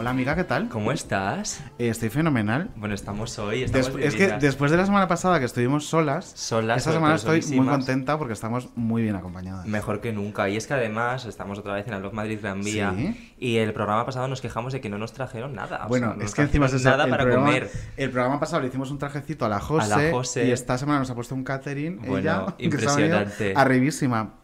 Hola amiga, ¿qué tal? ¿Cómo estás? Eh, estoy fenomenal. Bueno, estamos hoy. Estamos es que después de la semana pasada que estuvimos solas, Solas, esta semana estoy muy contenta porque estamos muy bien acompañadas. Mejor que nunca. Y es que además estamos otra vez en el Love Madrid Gran Vía. Sí. Y el programa pasado nos quejamos de que no nos trajeron nada. O Bueno, sea, es que encima es nada el para programa, comer. El programa pasado le hicimos un trajecito a la Jose, A la Jose. y esta semana nos ha puesto un catering. Bueno, ella, impresionante. Arribísima.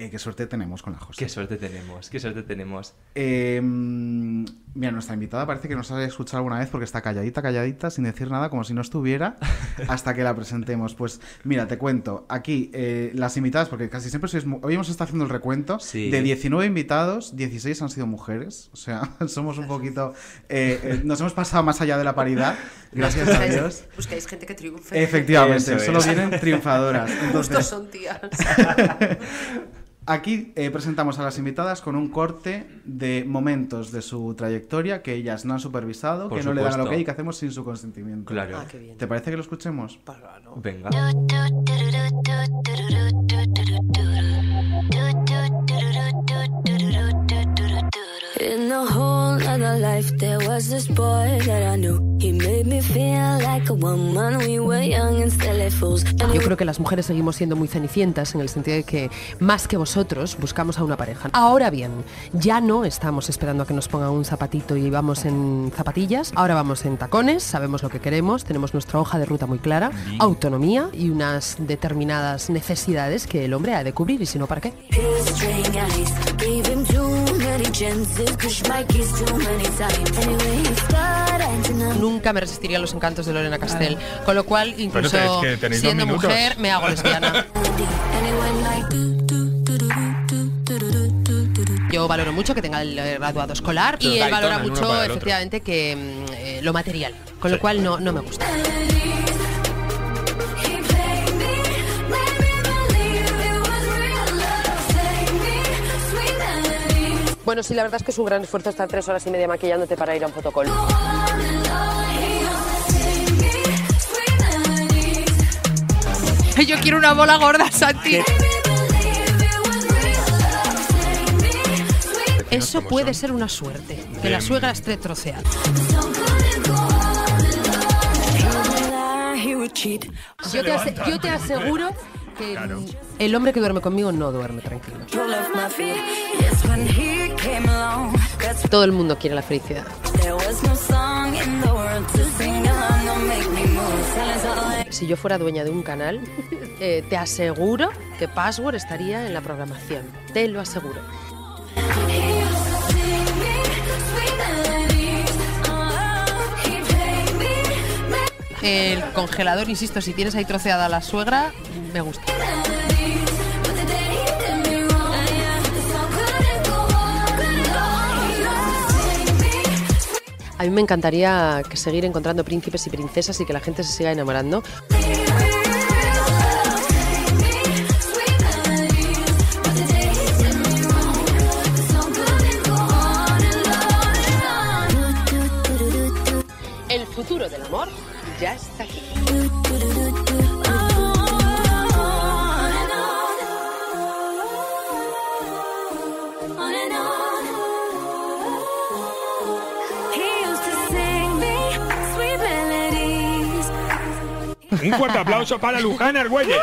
Eh, qué suerte tenemos con la Jose. Qué suerte tenemos, qué suerte tenemos. Eh, mm, mira, nuestra invitada parece que nos ha escuchado alguna vez porque está calladita, calladita, sin decir nada, como si no estuviera, hasta que la presentemos. Pues mira, te cuento, aquí eh, las invitadas, porque casi siempre sois... Hoy hemos estado haciendo el recuento, Sí. de 19 invitados, 16 han sido mujeres, o sea, somos un poquito... eh, eh, nos hemos pasado más allá de la paridad, gracias a Dios. Buscáis gente que triunfe. Efectivamente, solo es. vienen triunfadoras. Justo Entonces, son tías. Aquí eh, presentamos a las invitadas con un corte de momentos de su trayectoria que ellas no han supervisado, Por que no le dan supuesto. el ok y que hacemos sin su consentimiento. Claro. Ah, qué bien. ¿Te parece que lo escuchemos? Para, ¿no? Venga. In a whole other life, there was this boy that I knew. He made me feel like a woman. We were young and silly fools. And Yo creo que las mujeres seguimos siendo muy cenicientas en el sentido de que más que vosotros buscamos a una pareja. Ahora bien, ya no estamos esperando a que nos pongan un zapatito y vamos en zapatillas. Ahora vamos en tacones, sabemos lo que queremos, tenemos nuestra hoja de ruta muy clara, autonomía y unas determinadas necesidades que el hombre ha de cubrir y si no, ¿para qué? Nunca me resistiría a los encantos de Lorena Castell. Con lo cual, incluso siendo mujer, me hago lesbiana. Yo valoro mucho que tenga el eh, graduado escolar y él valora mucho, efectivamente, que mm, eh, lo material. Con lo cual, no, no me gusta. Bueno, sí, la verdad es que es un gran esfuerzo estar tres horas y media maquillándote para ir a un fotocall. Yo quiero una bola gorda, Santi. Eso puede ser una suerte, que la suegra esté troceada. Yo te, aseguro el hombre que duerme conmigo no duerme tranquilo. Todo el mundo quiere la felicidad. Si yo fuera dueña de un canal, eh, te aseguro que Password estaría en la programación. Te lo aseguro. el congelador, insisto, si tienes ahí troceada a la suegra, me gusta. A mí me encantaría seguir encontrando príncipes y princesas y que la gente se siga enamorando. Un fuerte aplauso para Luján Argüelles.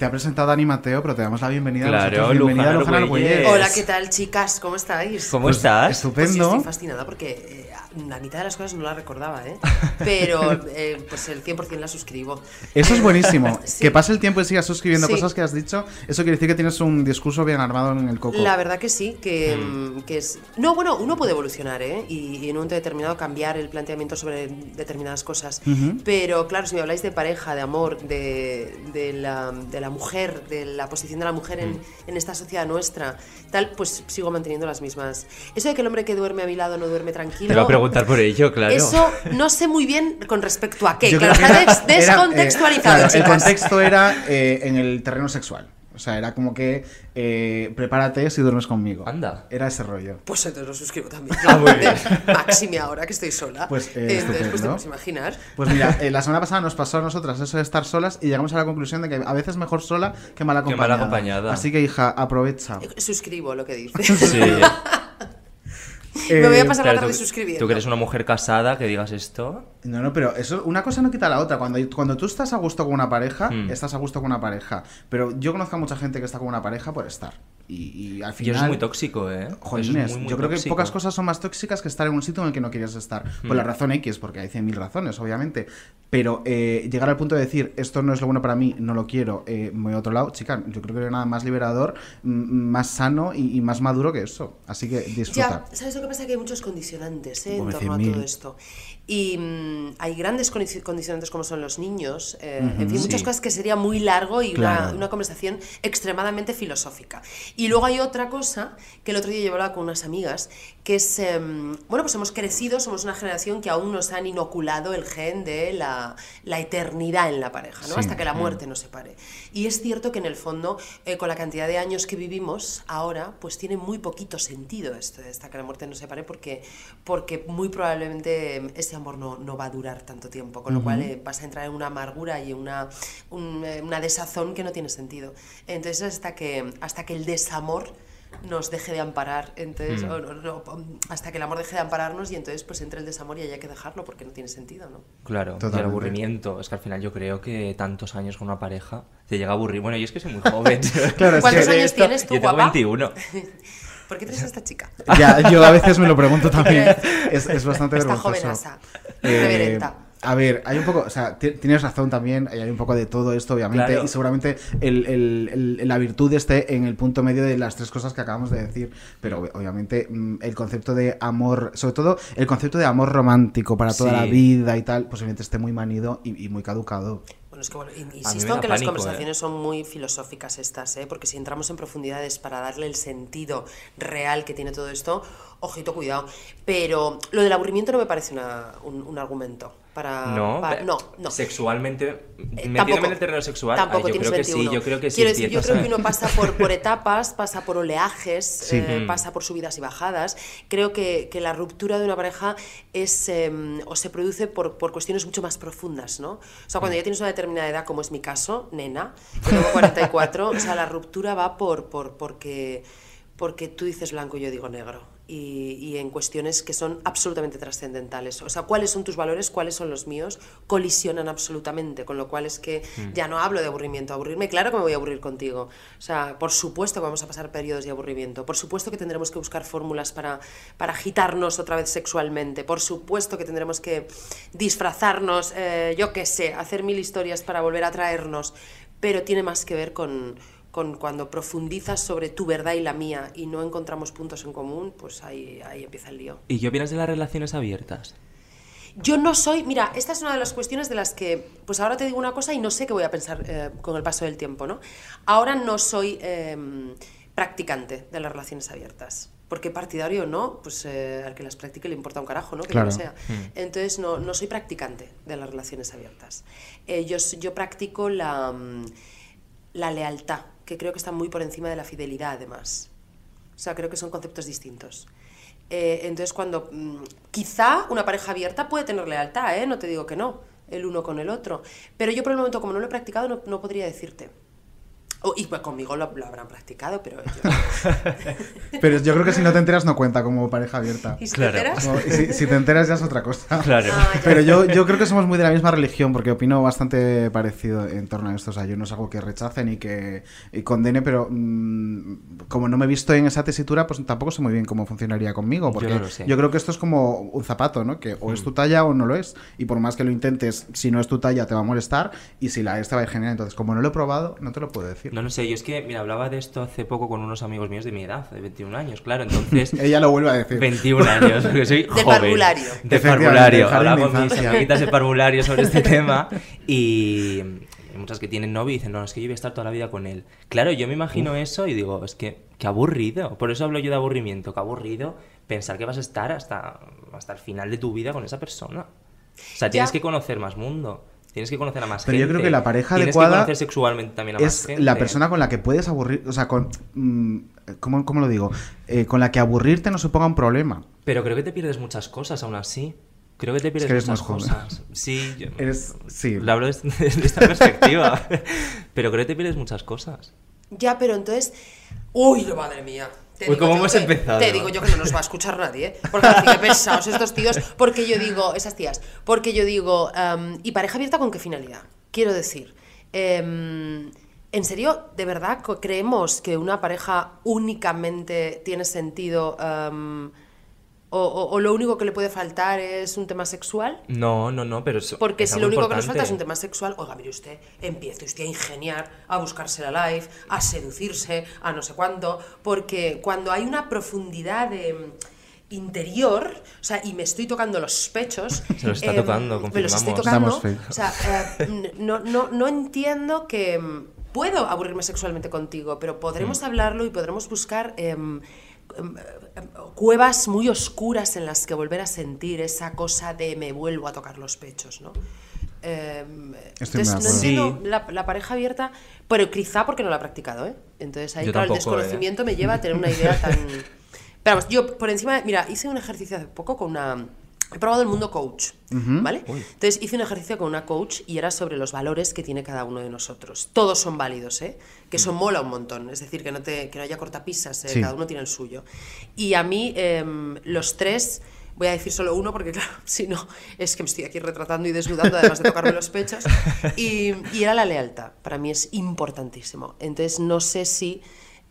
Te ha presentado Dani Mateo, pero te damos la bienvenida. a Claro, nosotros. bienvenida a Luján Luján. Hola, ¿qué tal, chicas? ¿Cómo estáis? ¿Cómo Pues, estás? Pues sí, Estupendo. estoy fascinada porque eh, la mitad de las cosas no las recordaba, ¿eh? Pero eh, pues el 100% las suscribo. Eso es buenísimo. Sí. Que pase el tiempo y sigas suscribiendo Sí. cosas que has dicho. Eso quiere decir que tienes un discurso bien armado en el coco. La verdad que sí, que, mm, que es... No, bueno, uno puede evolucionar, ¿eh? Y, y en un momento determinado cambiar el planteamiento sobre determinadas cosas. Pero claro, si me habláis de pareja, de amor, de, de la, de la mujer, de la posición de la mujer en, en esta sociedad nuestra, tal, pues sigo manteniendo las mismas. Eso de que el hombre que duerme a mi lado no duerme tranquilo... Te voy a preguntar por ello, claro. Eso no sé muy bien con respecto a qué. Yo Claro, que está des- era- era, eh, descontextualizado, claro, el contexto era eh, en el terreno sexual. O sea, era como que eh, prepárate si duermes conmigo. Anda. Era ese rollo. Pues entonces lo suscribo también. Ah, muy bien. Máxime ahora que estoy sola. Pues, eh, entonces, pues te puedes imaginar. Pues mira, eh, la semana pasada nos pasó a nosotras eso de estar solas y llegamos a la conclusión de que a veces mejor sola que mal Que acompañada. mal acompañada. Así que, hija, aprovecha. Eh, Suscribo lo que dices. Sí. Me voy a pasar la Claro, tarde tú, suscribiendo. tú que eres una mujer casada, que digas esto. No, no, pero eso, una cosa no quita la otra. Cuando, cuando tú estás a gusto con una pareja, Hmm. estás a gusto con una pareja. Pero yo conozco a mucha gente que está con una pareja por estar. Y, y al Y final. eso es muy tóxico, ¿eh? Eso es Jolines, muy, muy yo creo que pocas cosas son más tóxicas que estar en un sitio en el que no quieres estar. Por Hmm. la razón X, porque hay 100.000 razones, obviamente. Pero eh, llegar al punto de decir, esto no es lo bueno para mí, no lo quiero, eh, me voy a otro lado, chica, yo creo que no hay nada más liberador, más sano y, y más maduro que eso. Así que disfruta. Ya, ¿sabes lo que pasa? Que hay muchos condicionantes ¿eh? en torno a 100.000. todo esto. Y mm, hay grandes condi- condicionantes como son los niños, eh, en fin, Sí. muchas cosas que sería muy largo y una, una conversación extremadamente filosófica. Y luego hay otra cosa que el otro día yo hablaba con unas amigas, que es, em, bueno, pues hemos crecido, somos una generación que aún nos han inoculado el gen de la, la eternidad en la pareja, ¿no? Sí. Hasta que la muerte nos separe. Y es cierto que en el fondo, eh, con la cantidad de años que vivimos ahora, pues tiene muy poquito sentido esto de hasta que la muerte nos separe, porque, porque muy probablemente em, ese amor no, no va a durar tanto tiempo, con lo cual eh, vas a entrar en una amargura y una, un, eh, una desazón que no tiene sentido. Entonces, hasta que, hasta que el desamor nos deje de amparar, entonces, o no- no, hasta que el amor deje de ampararnos y entonces pues entre el desamor y haya que dejarlo porque no tiene sentido, ¿no? Claro, y el aburrimiento. Es que al final yo creo que tantos años con una pareja te llega a aburrir. Bueno, y es que soy muy joven. Claro, ¿Cuántos años tienes tú, yo tengo guapa? 21. ¿Por qué tienes a esta chica? Ya, yo a veces me lo pregunto también. Es, es bastante Esta vergonzoso. jovenaza, Eh, reverenta. A ver, hay un poco, o sea, ti- tienes razón también, hay un poco de todo esto, obviamente, Claro. y seguramente el- el- el- la virtud esté en el punto medio de las tres cosas que acabamos de decir, pero ob- obviamente mm, el concepto de amor, sobre todo el concepto de amor romántico para toda Sí. la vida y tal, posiblemente esté muy manido y, y muy caducado. Bueno, es que bueno, insisto en que las conversaciones son muy filosóficas estas, ¿eh? porque si entramos en profundidades para darle el sentido real que tiene todo esto, ojito, cuidado. Pero lo del aburrimiento no me parece una- un, un argumento para... No, para- no, no. Sexualmente, Eh, metiéndome en el terreno sexual, tampoco ay, yo creo que sí, 21. yo creo que sí. Quiero decir, yo creo que uno pasa por, por etapas, pasa por oleajes, Sí. eh, Mm. pasa por subidas y bajadas. Creo que, que la ruptura de una pareja es eh, o se produce por, por cuestiones mucho más profundas, ¿no? O sea, Mm. cuando ya tienes una determinada edad, como es mi caso, nena, yo tengo 44, o sea, la ruptura va por, por porque, porque tú dices blanco y yo digo negro. Y, y en cuestiones que son absolutamente trascendentales. O sea, cuáles son tus valores, cuáles son los míos, colisionan absolutamente. Con lo cual es que Mm. ya no hablo de aburrimiento. Aburrirme, claro que me voy a aburrir contigo. O sea, por supuesto que vamos a pasar periodos de aburrimiento. Por supuesto que tendremos que buscar fórmulas para, para agitarnos otra vez sexualmente. Por supuesto que tendremos que disfrazarnos, eh, yo qué sé, hacer mil historias para volver a atraernos. Pero tiene más que ver con, con cuando profundizas sobre tu verdad y la mía y no encontramos puntos en común, pues ahí, ahí empieza el lío. ¿Y qué opinas de las relaciones abiertas? Yo no soy, mira, esta es una de las cuestiones de las que, pues ahora te digo una cosa y no sé qué voy a pensar eh, con el paso del tiempo, ¿no? Ahora no soy eh, practicante de las relaciones abiertas. Porque partidario o no, pues eh, al que las practique le importa un carajo, ¿no? Que Claro. no sea. Entonces no, no soy practicante de las relaciones abiertas. Eh, yo, yo practico la, mm, la lealtad, que creo que está muy por encima de la fidelidad, además. O sea, creo que son conceptos distintos. Eh, entonces, cuando mm, quizá una pareja abierta puede tener lealtad, ¿eh? no te digo que no, el uno con el otro. Pero yo por el momento, como no lo he practicado, no podría decirte. Oh, y pues conmigo lo, lo habrán practicado, pero yo... Pero yo creo que si no te enteras no cuenta como pareja abierta. ¿Y si Claro. te enteras? No, y si, si te enteras ya es otra cosa. Claro. Ah. Pero yo, yo creo que somos muy de la misma religión, porque opino bastante parecido en torno a esto. O sea, yo no es algo que rechace ni que y condene, pero mm, como no me he visto en esa tesitura, pues tampoco sé muy bien cómo funcionaría conmigo. Porque no yo creo que esto es como un zapato, ¿no? Que o es tu talla o no lo es. Y por más que lo intentes, si no es tu talla te va a molestar y si la es te va a ir genial. Entonces, como no lo he probado, no te lo puedo decir. No lo sé, yo es que, mira, hablaba de esto hace poco con unos amigos míos de mi edad, de 21 años, claro, entonces... Ella lo vuelve a decir. 21 años, porque soy joven. parvulario. De parvulario. Hablaba de con mis amiguitas de parvulario sobre este tema y hay muchas que tienen novio y dicen, no, es que yo voy a estar toda la vida con él. Claro, yo me imagino eso y digo, es que, qué aburrido. Por eso hablo yo de aburrimiento, qué aburrido pensar que vas a estar hasta, hasta el final de tu vida con esa persona. O sea, tienes Ya. que conocer más mundo. Tienes que conocer a más Pero yo creo que la pareja Tienes adecuada que conocer sexualmente también a más es gente. la persona con la que puedes aburrir, o sea, con, mm, ¿cómo, cómo lo digo? Eh, con la que aburrirte no suponga un problema. Pero creo que te pierdes muchas cosas aún así. Creo que te pierdes que eres muchas más joven. cosas. Sí, yo- Eres, sí. lo hablo desde, desde esta perspectiva. Pero creo que te pierdes muchas cosas. Ya, pero entonces... Uy, madre mía. Te Uy, digo ¿cómo yo hemos que- empezado? Te digo yo que no nos va a escuchar nadie, ¿eh? Porque así que pesados estos tíos. Porque yo digo, esas tías, porque yo digo, em, ¿y pareja abierta con qué finalidad? Quiero decir, em, ¿en serio, de verdad creemos que una pareja únicamente tiene sentido em, o, o- o lo único que le puede faltar es un tema sexual? No, no, no, pero eso Porque es si algo lo único que nos falta es un tema sexual, oiga, mire usted, empiece usted a ingeniar, a buscarse la life, a seducirse, a no sé cuánto, porque cuando hay una profundidad de mm, interior, o sea, y me estoy tocando los pechos, Se los está em, tocando, me los estoy confirmamos. tocando, o sea, eh, no, no, no entiendo que mm, puedo aburrirme sexualmente contigo, pero Mm. podremos hablarlo y podremos buscar em, em, em, cuevas muy oscuras en las que volver a sentir esa cosa de me vuelvo a tocar los pechos, ¿no? Em, entonces, no entiendo Sí. la, la pareja abierta, pero quizá porque no la he practicado, ¿eh? Entonces ahí, Yo claro, el ¿eh? desconocimiento me lleva a tener una idea tan... Pero vamos, yo por encima, mira, hice un ejercicio hace poco con una... He probado el mundo coach, ¿vale? Entonces hice un ejercicio con una coach y era sobre los valores que tiene cada uno de nosotros. Todos son válidos, ¿eh? Que eso mola un montón. Es decir, que no, te, que no haya cortapisas, ¿eh? Sí. cada uno tiene el suyo. Y a mí, em, los tres, voy a decir solo uno porque, claro, si no, es que me estoy aquí retratando y desnudando, además de tocarme los pechos. Y, y era la lealtad. Para mí es importantísimo. Entonces, no sé si.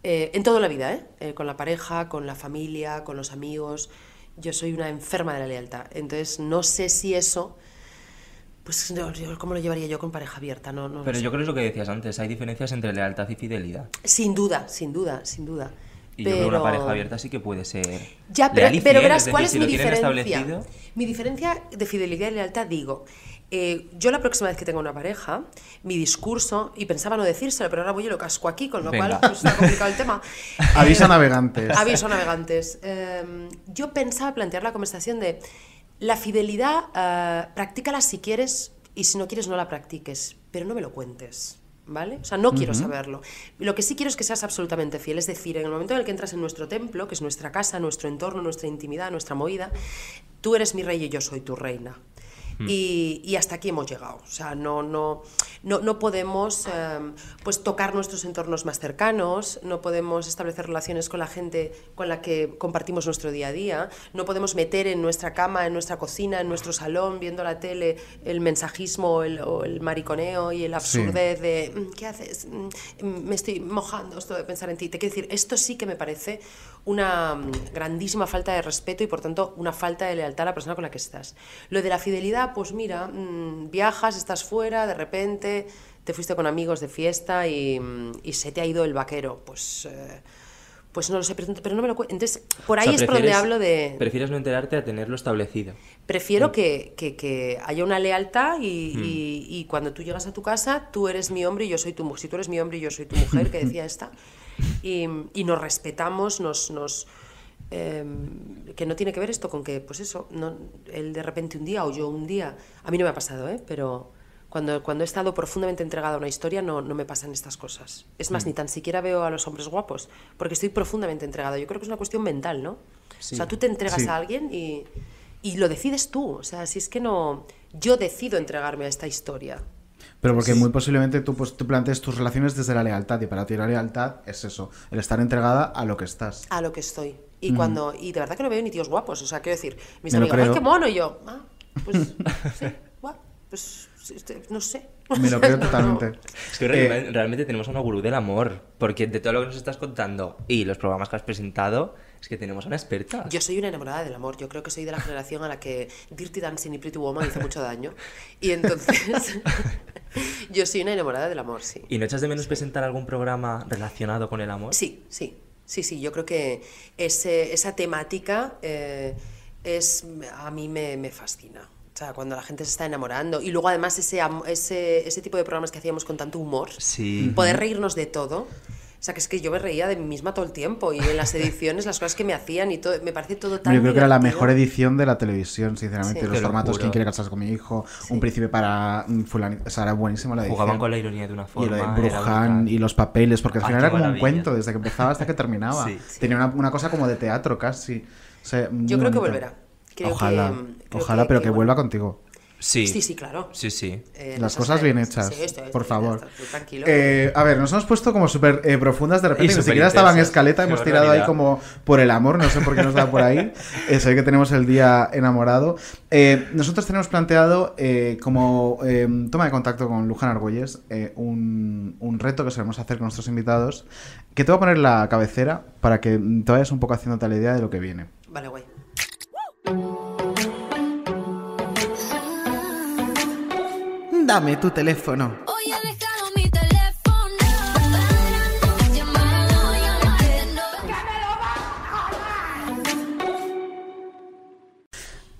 eh, en toda la vida, ¿eh? Eh, Con la pareja, con la familia, con los amigos. Yo soy una enferma de la lealtad. Entonces, no sé si eso. Pues, no, yo- ¿cómo lo llevaría yo con pareja abierta? No, no Pero sé. yo creo que es lo que decías antes, hay diferencias entre lealtad y fidelidad. Sin duda, sin duda, sin duda. Y yo creo que una pareja abierta sí que puede ser. Ya, pero, leal y pero verás decir, cuál es si mi diferencia. Mi diferencia de fidelidad y lealtad, digo, eh, yo la próxima vez que tenga una pareja, mi discurso, y pensaba no decírselo, pero ahora voy y lo casco aquí, con lo Venga. cual pues, está complicado el tema. Aviso Eh, a navegantes. Aviso a navegantes. Eh, yo pensaba plantear la conversación de la fidelidad, eh, practícala si quieres y si no quieres no la practiques, pero no me lo cuentes. ¿Vale? O sea, no quiero saberlo. Lo que sí quiero es que seas absolutamente fiel. Es decir, en el momento en el que entras en nuestro templo, que es nuestra casa, nuestro entorno, nuestra intimidad, nuestra movida, tú eres mi rey y yo soy tu reina. Y, y hasta aquí hemos llegado. O sea, no, no, no, no podemos em, pues, tocar nuestros entornos más cercanos, no podemos establecer relaciones con la gente con la que compartimos nuestro día a día, no podemos meter en nuestra cama, en nuestra cocina, en nuestro salón, viendo la tele, el mensajismo el, o el mariconeo y el absurdez de "Mm, ¿qué haces? Mm, Me estoy mojando esto de pensar en ti. Te quiero decir, esto sí que me parece una mm, grandísima falta de respeto y por tanto una falta de lealtad a la persona con la que estás. Lo de la fidelidad, pues mira, mm, viajas, estás fuera, de repente te fuiste con amigos de fiesta y, mm, y se te ha ido el vaquero. Pues, eh, pues no lo sé, pero, pero no me lo cuento. Entonces, por O ahí sea, es por donde hablo de... Prefieres no enterarte a tenerlo establecido. Prefiero que, que- que haya una lealtad y, y- y cuando tú llegas a tu casa, tú eres mi hombre y yo soy tu mujer. Si tú eres mi hombre y yo soy tu mujer, que decía esta, y, y nos respetamos, nos... nos em, que no tiene que ver esto con que, pues eso, no, él de repente un día o yo un día, a mí no me ha pasado, ¿eh? pero cuando, cuando he estado profundamente entregada a una historia no, no me pasan estas cosas. Es más, ni tan siquiera veo a los hombres guapos, porque estoy profundamente entregada. Yo creo que es una cuestión mental, ¿no? O sea, tú te entregas Sí. a alguien y, y lo decides tú. O sea, si es que no. Yo decido entregarme a esta historia. Pero porque muy posiblemente tú, pues, tú plantees tus relaciones desde la lealtad y para ti la lealtad es eso, el estar entregada a lo que estás. A lo que estoy. Y cuando y de verdad que no veo ni tíos guapos. O sea, quiero decir, mis Me lo amigos, ¡ay, qué mono! Y yo, ah, pues, sí, guau, pues, este, no sé. Me lo creo totalmente. Es que Eh, realmente, tenemos una gurú del amor, porque de todo lo que nos estás contando y los programas que has presentado, es que tenemos una experta. Yo soy una enamorada del amor. Yo creo que soy de la generación a la que Dirty Dancing y Pretty Woman hizo mucho daño. Y entonces, yo soy una enamorada del amor, sí. ¿Y no echas de menos presentar algún programa relacionado con el amor? Sí, sí, sí, sí. Yo creo que ese- esa temática eh, es a mí me, me fascina. O sea, cuando la gente se está enamorando. Y luego además ese, ese, ese tipo de programas que hacíamos con tanto humor. Sí. Poder reírnos de todo. O sea, que es que yo me reía de mí misma todo el tiempo. Y en las ediciones, las cosas que me hacían y todo. Me parece todo tan Yo creo que era la mejor edición de la televisión, sinceramente. Sí. Los formatos, juro. ¿Quién quiere casarse con mi hijo? Un príncipe para mm, fulanito. O sea, era buenísima la edición. Jugaban con la ironía de una Y forma. lo de Brujan y los papeles, porque al Ah, final era como un cuento, desde que empezaba hasta que terminaba. Sí. Tenía una, una cosa como de teatro casi. O sea, muy Yo creo que volverá. Creo ojalá, que- creo ojalá, que- pero que que bueno. vuelva contigo. Sí. Sí, sí, claro. Sí, sí. Eh, Las cosas bien hechas, Sí, esto es, por favor. tranquilo. Eh, a ver, nos hemos puesto como súper eh, profundas de repente, ni siquiera estaba en escaleta, hemos tirado ahí barbaridad. como por el amor, no sé por qué nos da por ahí, eh, ve que tenemos el día enamorado. Eh, nosotros tenemos planteado eh, como eh, toma de contacto con Luján Argüelles eh, un, un reto que solemos hacer con nuestros invitados, que te voy a poner la cabecera para que te vayas un poco haciéndote la idea de lo que viene. Vale, guay. Dame tu teléfono. Hoy he dejado mi teléfono parando, llamando, llamando.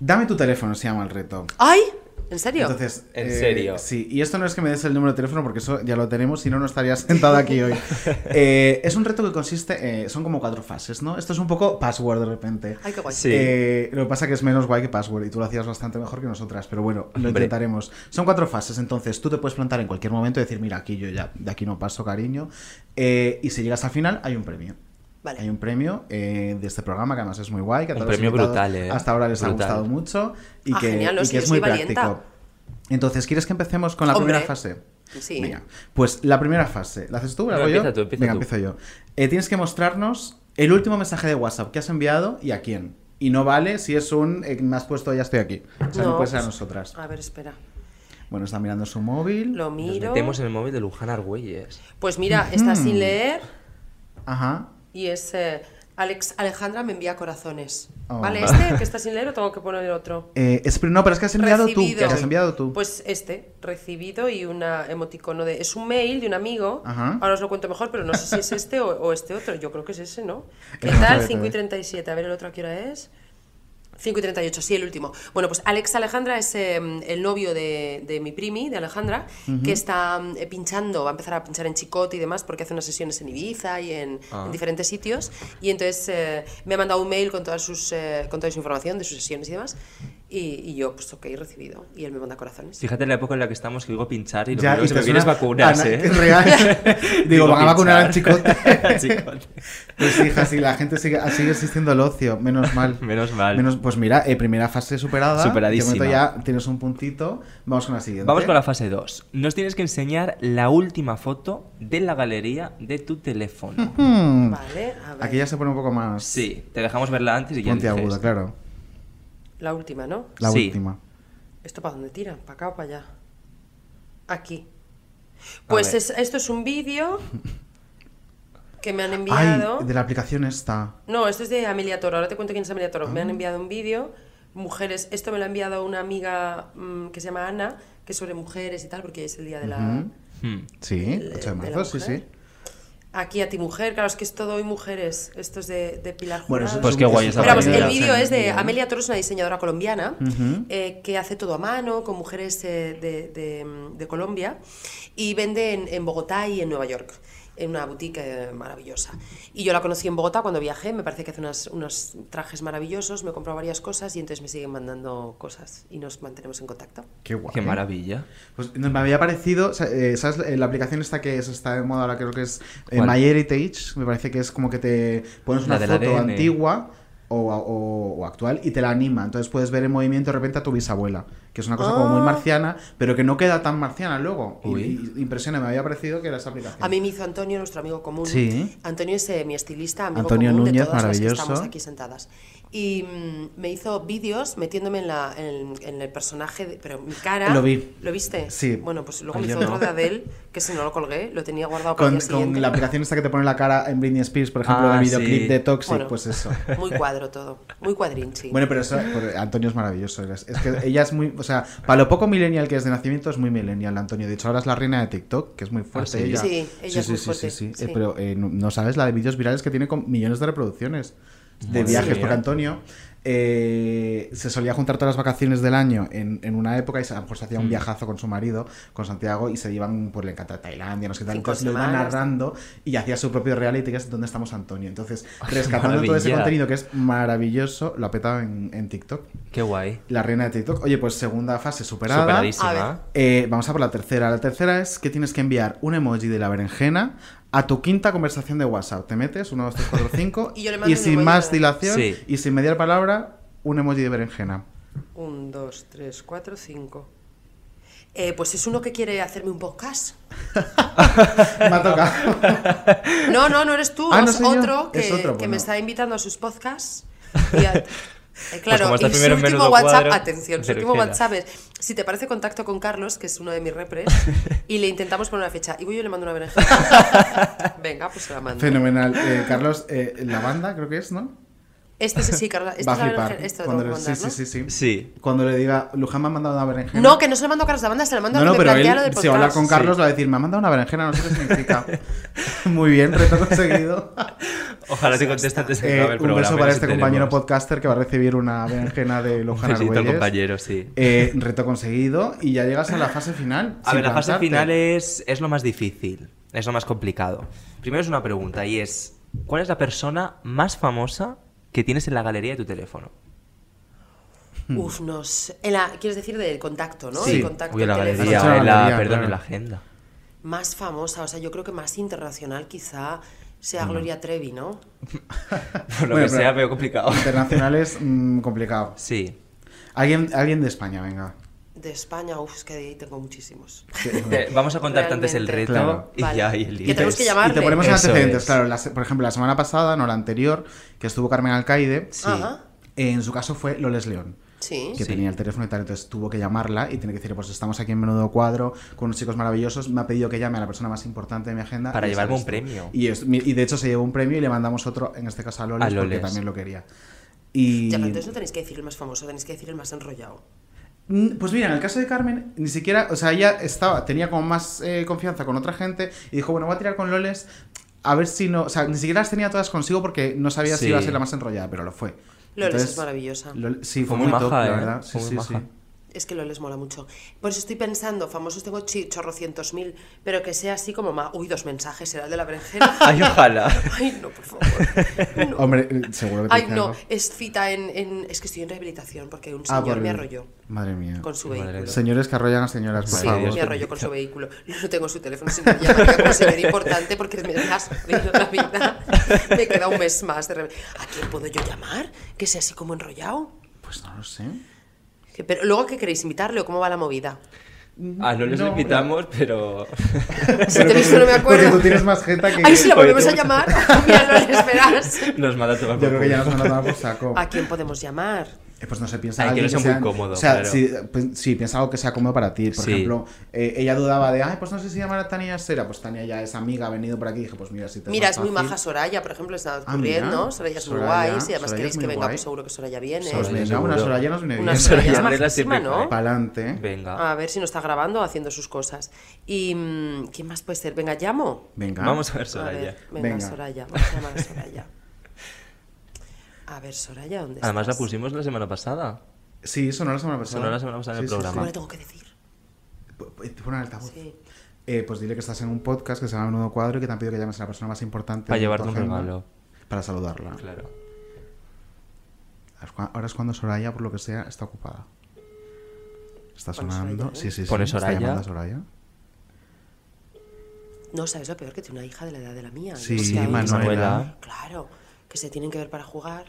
Dame tu teléfono se llama el reto. ¡Ay! ¿En serio? Entonces, ¿En eh, serio? Sí, y esto no es que me des el número de teléfono porque eso ya lo tenemos, si no, no estarías sentado aquí hoy. Eh, es un reto que consiste, eh, son como cuatro fases, ¿no? Esto es un poco password de repente. Ay, qué guay. Sí. Eh, lo que pasa que es menos guay que password y tú lo hacías bastante mejor que nosotras, pero bueno, lo Hombre. intentaremos. Son cuatro fases, entonces tú te puedes plantar en cualquier momento y decir, mira, aquí yo ya, de aquí no paso, cariño. Eh, y si llegas al final, hay un premio. Vale. Hay un premio eh, de este programa que además es muy guay. Que Un premio brutal, ¿eh? Hasta ahora les ha gustado mucho y Ah, que, genial, y que es muy valienta. práctico. Entonces, ¿quieres que empecemos con la Hombre. primera fase? Sí. Venga, pues la primera fase, ¿la haces tú? ¿La No, hago yo? empieza tú, empieza Venga, tú. empiezo yo. Eh, tienes que mostrarnos el último mensaje de WhatsApp que has enviado y a quién. Y no vale si es un eh, me has puesto ya estoy aquí. O sea, no, No, puede ser a nosotras. A ver, espera. Bueno, está mirando su móvil. Lo Nos miro. metemos en el móvil de Luján Argüelles. Pues mira, está sin leer Ajá. Y es eh, Alex Alejandra me envía corazones. Oh. ¿Vale? ¿Este que está sin leer o tengo que poner otro? Eh, es- no, pero es que has enviado tú. Recibido. Que has enviado tú. Pues este, recibido y una emoticono de... Es un mail de un amigo. Ajá. Ahora os lo cuento mejor, pero no sé si es este o, o este otro. Yo creo que es ese, ¿no? ¿Qué tal? ver, a 5 y ver. 37. A ver el otro a qué hora es. 5 y 38, sí, el último. Bueno, pues Alex Alejandra es eh, el novio de, de mi primi, de Alejandra, que está eh, pinchando, va a empezar a pinchar en Chicote y demás, porque hace unas sesiones en Ibiza y en, Ah. en diferentes sitios. Y entonces eh, me ha mandado un mail con, todas sus, con toda su información de sus sesiones y demás. Y, y yo, pues ok, recibido. Y él me manda corazones. Fíjate la época en la que estamos que digo pinchar y lo Ya, primero que me viene es ¿eh? es real. Digo, van a vacunar al chicote. Pues hija, sí, la gente sigue, sigue existiendo el ocio, menos mal. Menos mal. Menos, pues mira, eh, primera fase superada. Superadísima. De momento ya tienes un puntito. Vamos con la siguiente. Vamos con la fase 2. Nos tienes que enseñar la última foto de la galería de tu teléfono. Hmm, Vale, a ver. Aquí ya se pone un poco más Sí, te dejamos verla antes y ya puntiaguda, dices. claro. La última, ¿no? La Sí. última. ¿Esto para dónde tira? ¿Para acá o para allá? Aquí. Pues es- esto es un vídeo que me han enviado. Ay, de la aplicación esta. No, esto es de Amelia Toro. Ahora te cuento quién es Amelia Toro. Me han Ah. enviado un vídeo. Mujeres, esto me lo ha enviado una amiga mm, que se llama Ana, que es sobre mujeres y tal, porque es el día de la. Hmm. Sí, del- 8 de marzo, sí, sí. Aquí a ti mujer, claro, es que es todo hoy mujeres. Esto es de, de Pilar Bueno, eso Pues es qué guay es esa Pero el vídeo es de. Amelia Toro, es una diseñadora colombiana eh, que hace todo a mano con mujeres eh, de, de- de Colombia y vende en, en Bogotá y en Nueva York en una boutique eh, maravillosa. Y yo la conocí en Bogotá cuando viajé, me parece que hace unas- unos trajes maravillosos, me compró varias cosas y entonces me siguen mandando cosas y nos mantenemos en contacto. Qué guay. Qué maravilla. Pues no, me había parecido, eh, ¿sabes? Eh, La aplicación esta que es- está de moda ahora creo que es eh, ¿Cuál? MyHeritage, me parece que es como que te pones una foto antigua o, o- o actual y te la anima, entonces puedes ver en movimiento de repente a tu bisabuela que es una cosa como muy marciana, pero que no queda tan marciana luego. Y- Uy. Y, impresiona, me había parecido que era esa aplicación. A mí me hizo Antonio, nuestro amigo común. Sí. Antonio es eh, mi estilista, amigo Antonio común Núñez, de todas las que estamos aquí sentadas. Y mm, me hizo vídeos metiéndome en, la, en, en el personaje, de- pero mi cara... Lo vi. ¿Lo viste? Sí. Bueno, pues luego Ay, me hizo no. otro de Adele, que si no lo colgué, lo tenía guardado para con, el día siguiente. con la aplicación esta que te pone la cara en Britney Spears, por ejemplo, Ah, del videoclip sí. de Toxic, Bueno. pues eso. Muy cuadro todo, muy cuadrinchi. Bueno, pero eso, Antonio es maravilloso. Es, que ella es muy, o sea, para lo poco millennial que es de nacimiento, es muy millennial, Antonio. De hecho, ahora es la reina de TikTok, que es muy fuerte sí? ella. Sí, ella es muy fuerte, Sí, sí. Eh, pero eh, no sabes la de vídeos virales que tiene con millones de reproducciones de viajes, porque Antonio eh, se solía juntar todas las vacaciones del año en, en una época y se, a lo mejor se hacía un Mm. viajazo con su marido, con Santiago, y se iban por le encanta Tailandia, no sé qué tal. Entonces lo iba narrando y hacía su propio reality, que es donde estamos Antonio. Entonces, rescatando todo ese contenido que es maravilloso, lo ha petado en, en TikTok. Qué guay. La reina de TikTok. Oye, pues segunda fase superada. A ver. Superadísima. Eh, vamos a por la tercera. La tercera es que tienes que enviar un emoji de la berenjena a tu quinta conversación de WhatsApp. Te metes 1, 2, 3, 4, 5 Y yo le mando y un sin emoji más de- dilación Sí. y sin mediar palabra, un emoji de berenjena. Un, dos, tres, cuatro, cinco. Eh, pues es uno que quiere hacerme un podcast. Me ha tocado. No, no, no eres tú, Ah, no es soy yo. otro que, Es otro, que bueno. me está invitando a sus podcasts. Y a- claro, como está y su último WhatsApp, Cuadro, atención, su último. WhatsApp es, si te parece contacto con Carlos, que es uno de mis repres, y le intentamos poner una fecha, y voy yo le mando una berenjena. Venga, pues se la mando. Fenomenal. Eh, Carlos, eh, la banda creo que es, ¿no? Este sí, sí, Carlos, este es la esto Cuando le- sí, mandar, sí, ¿no? sí, sí, Sí. Cuando le diga, Luján me ha mandado una berenjena. No, que no se lo mando a Carlos de la banda, se lo mando No, a no, que pero él, plantea lo del si va a hablar podcast. con Carlos, va a decir, me ha mandado una berenjena, no sé qué significa. Muy bien, reto conseguido. Ojalá te conteste antes de que Eh, acabe el un programa. beso y para este compañero podcaster que va a recibir una berenjena de Un Luján Argüelles. compañero, sí. Eh, reto conseguido y ya llegas a la fase final. A ver, la fase final es, es lo más difícil, es lo más complicado. Primero es una pregunta y es, ¿cuál es la persona más famosa que tienes en la galería de tu teléfono? Uf, no sé. En la, quieres decir del contacto, ¿no? Sí. El contacto Uy, en la galería, Has hecho la en la, galería, perdón, claro. en la agenda. Más famosa, o sea, yo creo que más internacional quizá sea Gloria Trevi, ¿no? Por lo Bueno, que sea, veo complicado. Internacional es mm, complicado. Sí. Alguien, alguien de España, venga. De España, uf, es que de ahí tengo muchísimos. Eh, Vamos a contarte antes el reto Claro. y Vale. ya y el Que tenemos que Y llamarle. te ponemos en antecedentes, es. claro. la por ejemplo, la semana pasada, no la anterior, que estuvo Carmen Alcaide, Sí. En su caso fue Loles León. Sí. que Sí. tenía el teléfono y tal, entonces tuvo que llamarla y tiene que decir, pues estamos aquí en menudo cuadro con unos chicos maravillosos, me ha pedido que llame a la persona más importante de mi agenda. Para y llevarme un premio. Y, es- y de hecho se llevó un premio y le mandamos otro, en este caso a Loles, A porque Loles. también lo quería. Y... Ya, pero entonces no tenéis que decir el más famoso, tenéis que decir el más enrollado. Pues mira, en el caso de Carmen, ni siquiera, o sea, ella estaba, tenía como más eh, confianza con otra gente y dijo, bueno, voy a tirar con Loles, a ver si no, o sea, ni siquiera las tenía todas consigo porque no sabía si iba a ser la más enrollada, pero lo fue. Loles Entonces, es maravillosa. Sí, Fue fue, muy muy top, la ¿eh? verdad. Fue Sí, muy sí, maja. sí. Es que lo les mola mucho. Por eso estoy pensando, famosos tengo chorrocientos mil, pero que sea así como más. Uy, dos mensajes, será el de la berenjena. Ay, ojalá. Ay, no, por favor. No. Hombre, eh, seguro que te Ay, no, algo. es cita en, en- Es que estoy en rehabilitación porque un Ah, señor por me arrolló Madre mía. con su Madre vehículo. mía. Señores que arrollan a señoras, por Sí, favor. Me arrolló con su vehículo. Yo no tengo su teléfono, si me llamaría como importante porque me das la vida. Me queda un mes más de ¿A quién puedo yo llamar? Que sea así como enrollado. Pues no lo sé. Que- Pero luego, ¿qué queréis? ¿Invitarle o cómo va la movida? Ah, no les No, invitamos, pero... Si te he visto, no me Porque acuerdo. tú tienes más jeta que... Ay, si la Oye, volvemos a llamar. Mira, no le esperas. Nos manda a tomar Yo creo que ya nos van a tomar por saco. ¿A quién podemos llamar? Eh, Pues no sé, piensa Ay, que alguien no sea muy sea- cómodo, O sea, claro. sí, pues, sí, piensa algo que sea cómodo para ti. Por Sí. ejemplo, eh, ella dudaba de, ay, pues no sé si llamar a Tania Sera. Pues Tania ya es amiga, ha venido por aquí. Dije, pues mira, si te Mira, es muy maja Soraya, por ejemplo, está Ah, ocurriendo. Soraya es muy Soraya, guay. Si además Soraya queréis que muy venga, guay. pues seguro que Soraya viene. Pues Soraya, venga, una. Soraya nos viene Una bien. Soraya es Soraya majísima, ¿no? cae. Pa'lante. Venga. A ver si no está grabando o haciendo sus cosas. ¿Y mm, quién más puede ser? Venga, llamo. Venga. Vamos a ver A Soraya. ver, venga, Venga. Soraya. Vamos a llamar a Soraya. A ver, Soraya, ¿dónde Además la pusimos la semana pasada. Sí, sonó la semana pasada. Sonó la semana pasada en el programa. ¿Cómo le tengo que decir? P- Te pone altavoz. Sí. Eh, pues dile que estás en un podcast que se llama Menudo Cuadro y que te han pedido que llames a la persona más importante. Para llevarte un regalo. Para saludarla. Claro. Ahora es cuando Soraya, por lo que sea, está ocupada. Está sonando. Soraya, ¿eh? Sí, sí, sí. Pone Está Soraya. llamando a Soraya. No, ¿sabes lo peor? Que tiene una hija de la edad de la mía. Sí, Manuela. Manuela. Claro, que se tienen que ver para jugar.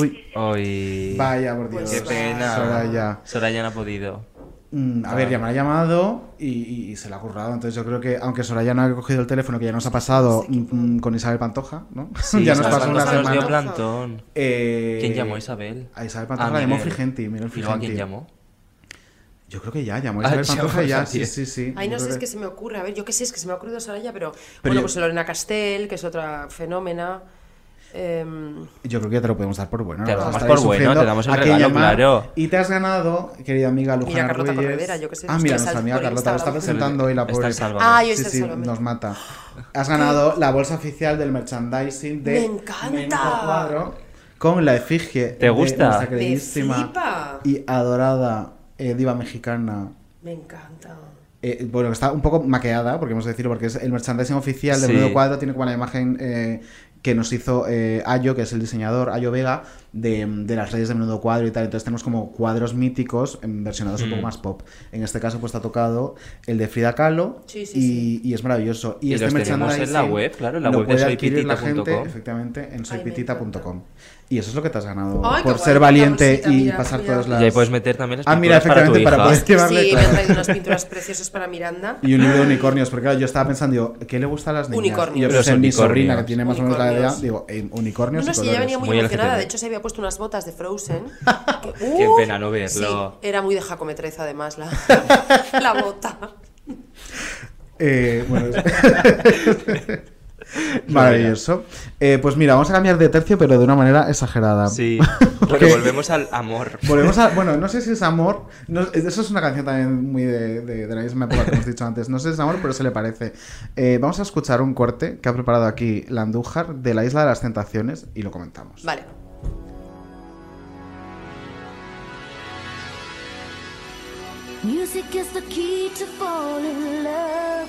Uy, Hoy. vaya por Dios. Qué pena. Soraya. Soraya no ha podido. Mm, a ver, ya me ha llamado y, y- y se la ha currado. Entonces yo creo que, aunque Soraya no ha cogido el teléfono, que ya nos ha pasado mm, mm, con Isabel Pantoja, ¿no? Sí, ya nos Isabel pasó una Pantoja nos dio semana. plantón. Eh, ¿Quién llamó Isabel? A Isabel Ah, Pantoja llamó Miguel. Frigenti, Miguel ¿Y luego a Frigenti. quién llamó? Yo creo que ya, llamó a Ah, Isabel llamó Pantoja a ya, sí, sí, sí. Ay, no sé, es que que- se me ocurre. A ver, yo qué sé, es que se me ha ocurrido Soraya, pero. Pero bueno, yo- pues Lorena Castel, que es otra fenómena. Em, Yo creo que ya te lo podemos dar por bueno. Te lo damos por bueno, te damos el regalo, claro. Y te has ganado, querida amiga Lujana Mira, Carlota yo qué sé, Ah, mira, nuestra amiga Carlota lo está presentando hoy la pobre. Ah, yo sí, sí, nos mata. Has ganado la bolsa oficial del merchandising de Me encanta. Cuadro con la efigie ¿Te de gusta? nuestra queridísima flipa. y adorada eh, diva mexicana. Me encanta. Eh, bueno, está un poco maqueada, porque hemos de decirlo, porque es el merchandising oficial de Sí. Menudo Cuadro, tiene como la imagen eh, que nos hizo eh, Ayo, que es el diseñador, Ayo Vega, de, de las redes de Menudo Cuadro y tal. Entonces tenemos como cuadros míticos em, versionados un Mm. poco más pop. En este caso, pues te ha tocado el de Frida Kahlo Sí, sí, y, sí. y es maravilloso. Y, Y este los tenemos en la web, claro, en la web de soypitita.com. efectivamente, en soypitita.com. Y eso es lo que te has ganado Ay, qué por guay, ser valiente bolsita, y mira, pasar mira. todas las... Y ahí puedes meter también las Ah, mira, pinturas para tu efectivamente, para, hija. poder llevarle... sí, me claro. han traído unas pinturas preciosas para Miranda. Y un libro de unicornios, porque claro, yo estaba pensando, digo, ¿qué le gusta a las niñas? Unicornios. Y yo pensé en mi sobrina, que tiene más o menos la idea, digo, en No, unicornios no, y sí, ella venía muy, Muy emocionada. LGTB. De hecho, se había puesto unas botas de Frozen. que- Qué ¡Uh! pena no verlo. Sí, era muy de jacometreza, además, la, la bota. Eh, bueno, es- Maravilloso. Eh, pues mira, vamos a cambiar de tercio, pero de una manera exagerada. Sí, Porque- volvemos al amor. Volvemos a. Bueno, no sé si es amor. no- eso es una canción también muy de, de- de la misma época que hemos dicho antes. No sé si es amor, pero se le parece. Eh, vamos a escuchar un corte que ha preparado aquí la Andújar de la Isla de las Tentaciones y lo comentamos. Vale. Music is the key to fall in love.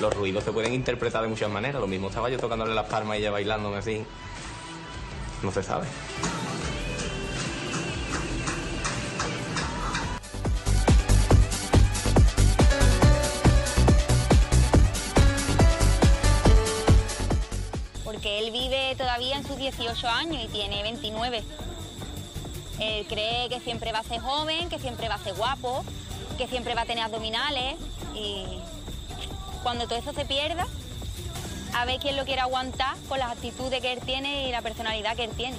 Los ruidos se pueden interpretar de muchas maneras. Lo mismo estaba yo tocándole las palmas y ella bailándome así. No se sabe. porque él vive todavía en sus 18 años y tiene 29. Él cree que siempre va a ser joven, que siempre va a ser guapo, que siempre va a tener abdominales y cuando todo eso se pierda, a ver quién lo quiere aguantar con las actitudes que él tiene y la personalidad que él tiene.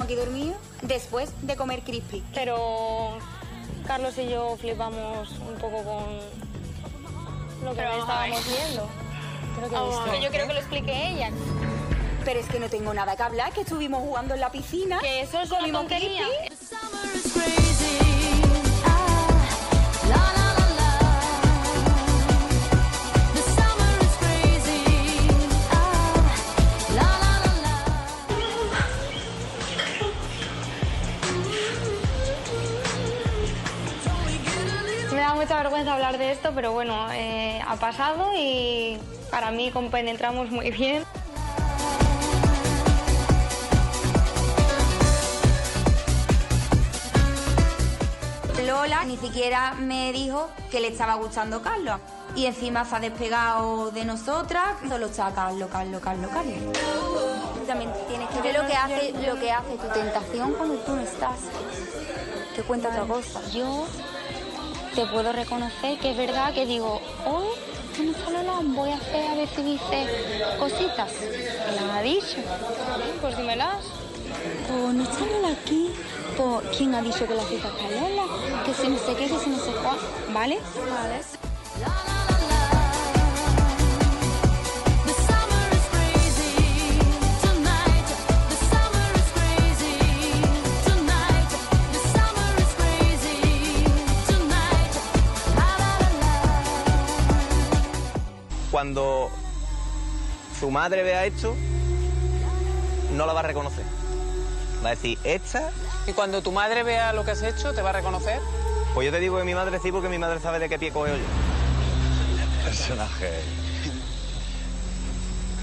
Aquí dormido después de comer crispy. Pero Carlos y yo flipamos un poco con lo que estábamos viendo. Pero yo creo que lo explique ella. Pero es que no tengo nada que hablar, que estuvimos jugando en la piscina. Que eso es da mucha vergüenza hablar de esto, pero bueno, eh, ha pasado y para mí compenetramos muy bien. Lola ni siquiera me dijo que le estaba gustando Carlos. Y encima se ha despegado de nosotras. Solo está Carlos, Carlos, Carlos, Carlos. También tienes que ver lo que hace, lo que hace tu tentación cuando tú no estás. Que cuenta otra cosa. Yo te puedo reconocer que es verdad que digo, hoy no solo la voy a hacer a ver si dice cositas. Me las ha dicho. Pues dímelas. Pues no está aquí tipo, ¿quién ha dicho que la fruta está lola? Que si no sé qué, que si no sé cuál, ¿vale? Vale. Cuando su madre vea esto, no la va a reconocer. Va a decir, esta, Y cuando tu madre vea lo que has hecho, ¿te va a reconocer? pues yo te digo que mi madre sí, porque mi madre sabe de qué pie cojo yo. Personaje.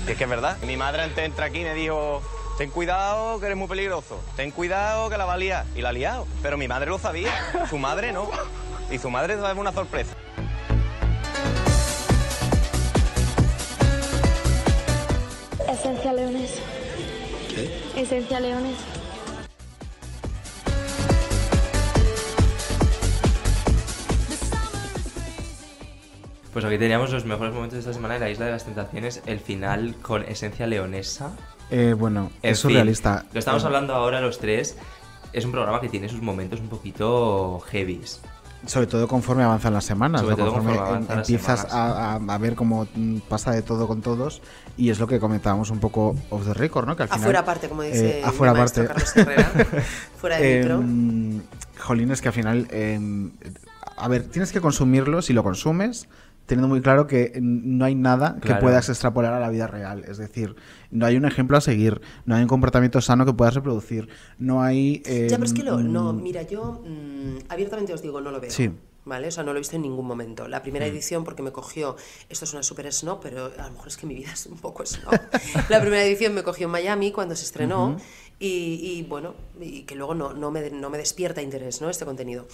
Y es que es verdad. Mi madre entrar aquí me dijo, ten cuidado que eres muy peligroso, ten cuidado que la va a liar. Y la ha liado. Pero mi madre lo sabía, su madre no. Y su madre sabe una sorpresa. Esencia leonesa. ¿Qué? Esencia leonesa. Pues aquí teníamos los mejores momentos de esta semana en la Isla de las Tentaciones, el final con esencia leonesa. Eh, bueno, En es fin, surrealista. Lo estamos Eh, hablando ahora los tres. Es un programa que tiene sus momentos un poquito heavies. Sobre todo conforme avanzan las semanas, Sobre ¿no? todo conforme conforme em- empiezas semanas. a, a- a ver cómo pasa de todo con todos y es lo que comentábamos un poco off the record, ¿no? Que al final, Afuera aparte, como dice eh, afuera aparte. Carlos Herrera. Fuera de micro. Em, jolín, es que al final, em, a ver, tienes que consumirlo si lo consumes, teniendo muy claro que no hay nada que Claro. puedas extrapolar a la vida real. Es decir, no hay un ejemplo a seguir, no hay un comportamiento sano que puedas reproducir, no hay... Ya, pero es que lo, em, no, mira, yo mm, abiertamente os digo, no lo veo. Sí. ¿Vale? O sea, no lo he visto en ningún momento. La primera Mm. edición, porque me cogió, esto es una super snob, pero a lo mejor es que mi vida es un poco snob. la primera edición me cogió en Miami cuando se estrenó Ujú. y, y, bueno, y que luego no, no, me, no me despierta interés, ¿no? Este contenido.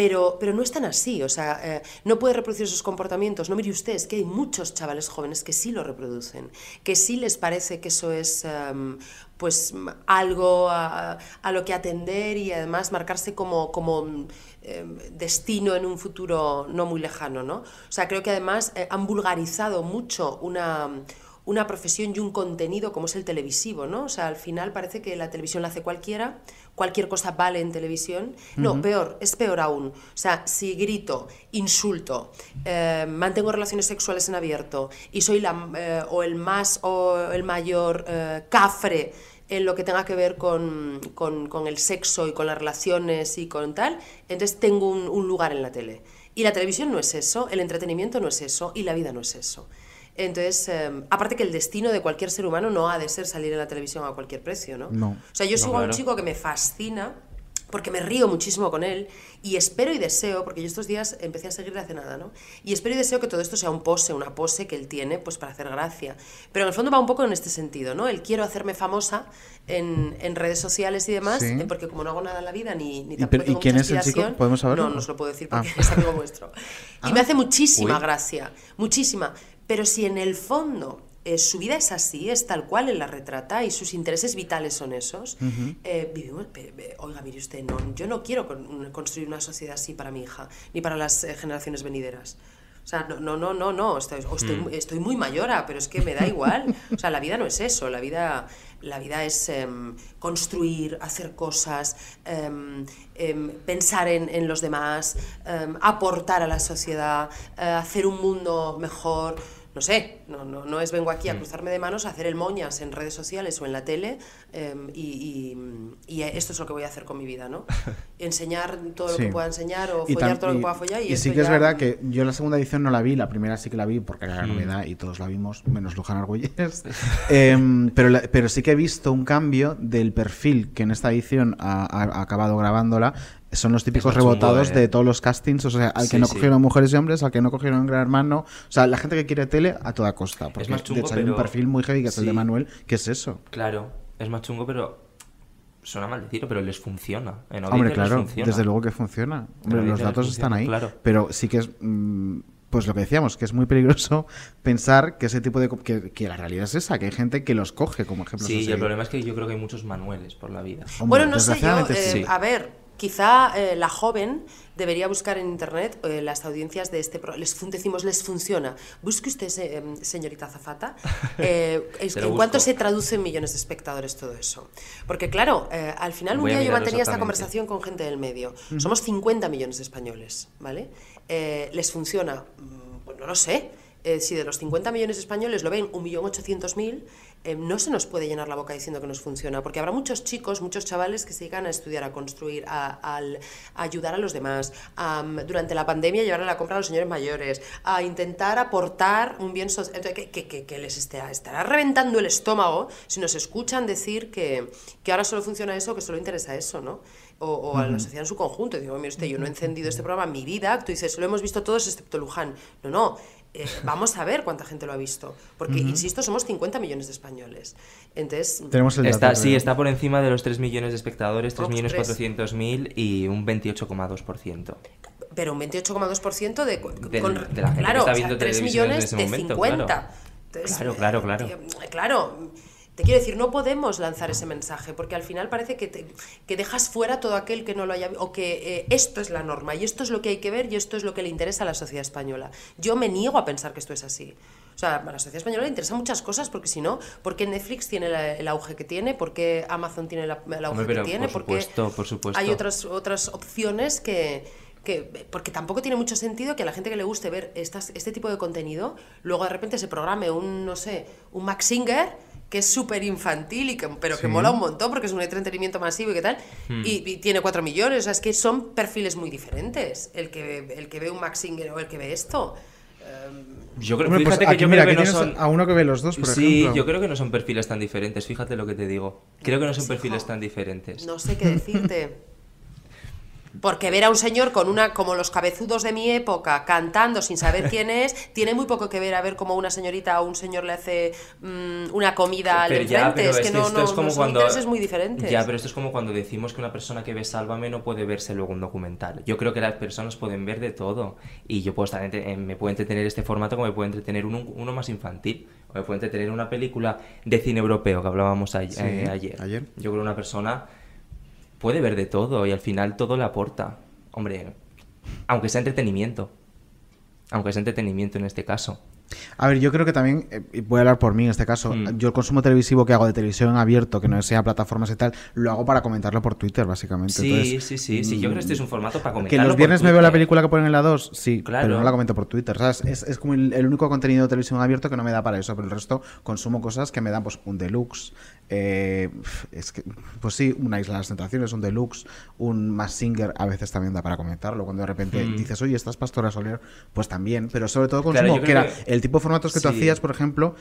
Pero, pero no es tan así, o sea, eh, no puede reproducir esos comportamientos. No mire usted, es que hay muchos chavales jóvenes que sí lo reproducen, que sí les parece que eso es em, pues algo a, lo que atender y además marcarse como, como em, destino en un futuro no muy lejano, ¿no? O sea, creo que además eh, han vulgarizado mucho una una profesión y un contenido como es el televisivo, ¿no? O sea, al final parece que la televisión la hace cualquiera, cualquier cosa vale en televisión. No, peor, es peor aún. O sea, si grito, insulto, eh, mantengo relaciones sexuales en abierto y soy la, eh, o el más o el mayor eh, cafre en lo que tenga que ver con, con- con el sexo y con las relaciones y con tal, entonces tengo un, un lugar en la tele. Y la televisión no es eso, el entretenimiento no es eso y la vida no es eso. Entonces, eh, aparte que el destino de cualquier ser humano no ha de ser salir en la televisión a cualquier precio, ¿no? No. O sea, yo No, sigo a un chico que me fascina porque me río muchísimo con él y espero y deseo, porque yo estos días empecé a seguirle hace nada, ¿no? Y espero y deseo que todo esto sea un pose, una pose que él tiene pues para hacer gracia. Pero en el fondo va un poco en este sentido, ¿no? Él quiero hacerme famosa en, en redes sociales y demás, Sí. porque como no hago nada en la vida ni, ni ¿Y tampoco y tengo quién mucha es el chico? ¿Podemos saberlo? No, no os lo puedo decir porque Ah. es amigo vuestro. Y Ah. me hace muchísima Uy. gracia, muchísima. Pero si en el fondo eh, su vida es así, es tal cual él la retrata y sus intereses vitales son esos, eh, vivimos, pe- pe- oiga, mire usted, no, yo no quiero con- construir una sociedad así para mi hija, ni para las eh, generaciones venideras. O sea, no, no, no, no, no, estoy, o estoy, Mm. muy- estoy muy mayora, pero es que me da igual. O sea, la vida no es eso, la vida, la vida es em, construir, hacer cosas, em, em, pensar en, en los demás, em, aportar a la sociedad, eh, hacer un mundo mejor. No sé, no, no, no es vengo aquí a cruzarme de manos a hacer el moñas en redes sociales o en la tele em, y, y- y esto es lo que voy a hacer con mi vida, ¿no? Enseñar todo lo que pueda enseñar o Y follar todo lo que pueda follar. Y, sí que es verdad que yo la segunda edición no la vi, la primera sí que la vi porque era la Mm. novedad y todos la vimos, menos Luján Argüelles. Em, pero, la- pero sí que he visto un cambio del perfil que en esta edición ha acabado grabándola. Son los típicos chungo, rebotados eh. de todos los castings, o sea, al que Sí, no sí. cogieron mujeres y hombres, al que no cogieron Gran Hermano, o sea, la gente que quiere tele a toda costa. Porque más de hecho hay un perfil muy heavy que es el de. Manuel, que es eso. Claro, es más chungo, pero suena mal decirlo, pero les funciona. En Hombre, les claro, funciona. desde luego que funciona. Hombre, los datos están ahí. claro. Pero sí que es. mm, pues lo que decíamos, que es muy peligroso pensar que ese tipo de. Que, que la realidad es esa, que hay gente que los coge como ejemplos. a Sí, y el problema es que yo creo que hay muchos manueles por la vida. Hombre, Bueno, no sé, yo, desgraciadamente eh, sí. a ver, quizá eh, la joven debería buscar en internet eh, las audiencias de este pro- les decimos les funciona. Busque usted, em, señorita Zafata, eh, es- en cuánto se traduce en millones de espectadores todo eso. Porque claro, al final un Voy día yo mantenía esta conversación con gente del medio. Somos 50 millones de españoles, ¿vale? Les funciona, Mm, pues no lo sé. Eh, si de los 50 millones de españoles lo ven 1.800.000, eh, no se nos puede llenar la boca diciendo que nos funciona, porque habrá muchos chicos, muchos chavales que se dedican a estudiar, a construir, a, al- a ayudar a los demás, a, mm, durante la pandemia llevar a la compra a los señores mayores, a intentar aportar un bien social, que, que- que- que les estará, estará reventando el estómago si nos escuchan decir que, que ahora solo funciona eso, que solo interesa eso, ¿no? O, o a la sociedad en su conjunto. Y digo, mire usted, yo no he encendido este programa en mi vida. Tú dices, lo hemos visto todos excepto Luján. No, no. Eh, vamos a ver cuánta gente lo ha visto. Porque, Ujú. insisto, somos 50 millones de españoles. Entonces, está, sí, está por encima de los 3 millones de espectadores, 3 Ops, millones tres. 400 mil y un 28,2%. pero un 28,2% de, con- de la gente que claro, está o sea, viendo 3 televisión en millones ese de momento, 50. claro. Entonces, Claro, claro, claro. eh, claro, te quiero decir, no podemos lanzar ese mensaje porque al final parece que, te- que dejas fuera todo aquel que no lo haya o que eh, esto es la norma y esto es lo que hay que ver y esto es lo que le interesa a la sociedad española. Yo me niego a pensar que esto es así. O sea, a la sociedad española le interesan muchas cosas porque si no, ¿por qué Netflix tiene la- el auge que tiene? ¿Por qué Amazon tiene la- el auge pero que tiene? por ¿Por qué supuesto, por supuesto. hay otras, otras opciones que, que- Porque tampoco tiene mucho sentido que a la gente que le guste ver estas, este tipo de contenido, luego de repente se programe un, no sé, un Max Singer que es súper infantil, y que, pero que Sí. mola un montón porque es un entretenimiento masivo y qué tal, Hmm. y, y tiene 4 millones, o sea, es que son perfiles muy diferentes, el que, el que ve un Max Singer o el que ve esto. Yo creo, Hombre, pues fíjate que yo mira, creo que no son... a uno que ve los dos, por sí, ejemplo. yo creo que no son perfiles tan diferentes, fíjate lo que te digo. Creo que no son perfiles tan diferentes. No sé qué decirte. Porque ver a un señor con una, como los cabezudos de mi época, cantando sin saber quién es, tiene muy poco que ver a ver cómo una señorita o un señor le hace mm, una comida al enfrente. pero es que es no, esto no, es como no son cuando... intereses muy diferentes. Ya, pero esto es como cuando decimos que una persona que ve Sálvame no puede verse luego un documental. Yo creo que las personas pueden ver de todo. Y yo puedo estar eh, me puede entretener este formato como me puede entretener uno, uno más infantil. O me puede entretener una película de cine europeo que hablábamos a- Sí, eh, ayer. ayer. Yo creo que una persona puede ver de todo y al final todo le aporta. Hombre, aunque sea entretenimiento. Aunque sea entretenimiento en este caso. A ver, yo creo que también, eh, voy a hablar por mí en este caso, Mm. yo el consumo televisivo que hago de televisión abierto, que no sea plataformas y tal, lo hago para comentarlo por Twitter, básicamente. Sí, Entonces, sí, sí, sí. Yo creo que este es un formato para Que comentarlo los por viernes me veo la película que ponen en la 2, sí, Claro. pero no la comento por Twitter. ¿sabes? Es, es como el, el único contenido de televisión abierto que no me da para eso, pero el resto consumo cosas que me dan pues un deluxe, eh, es que, pues sí, una Isla de las Tentaciones, un deluxe, un Mass Singer, a veces también da para comentarlo. Cuando de repente Mm. dices, oye, estás Pastora Soler, pues también, pero sobre todo consumo, que era que- el tipo de formatos que tú sí. hacías, por ejemplo.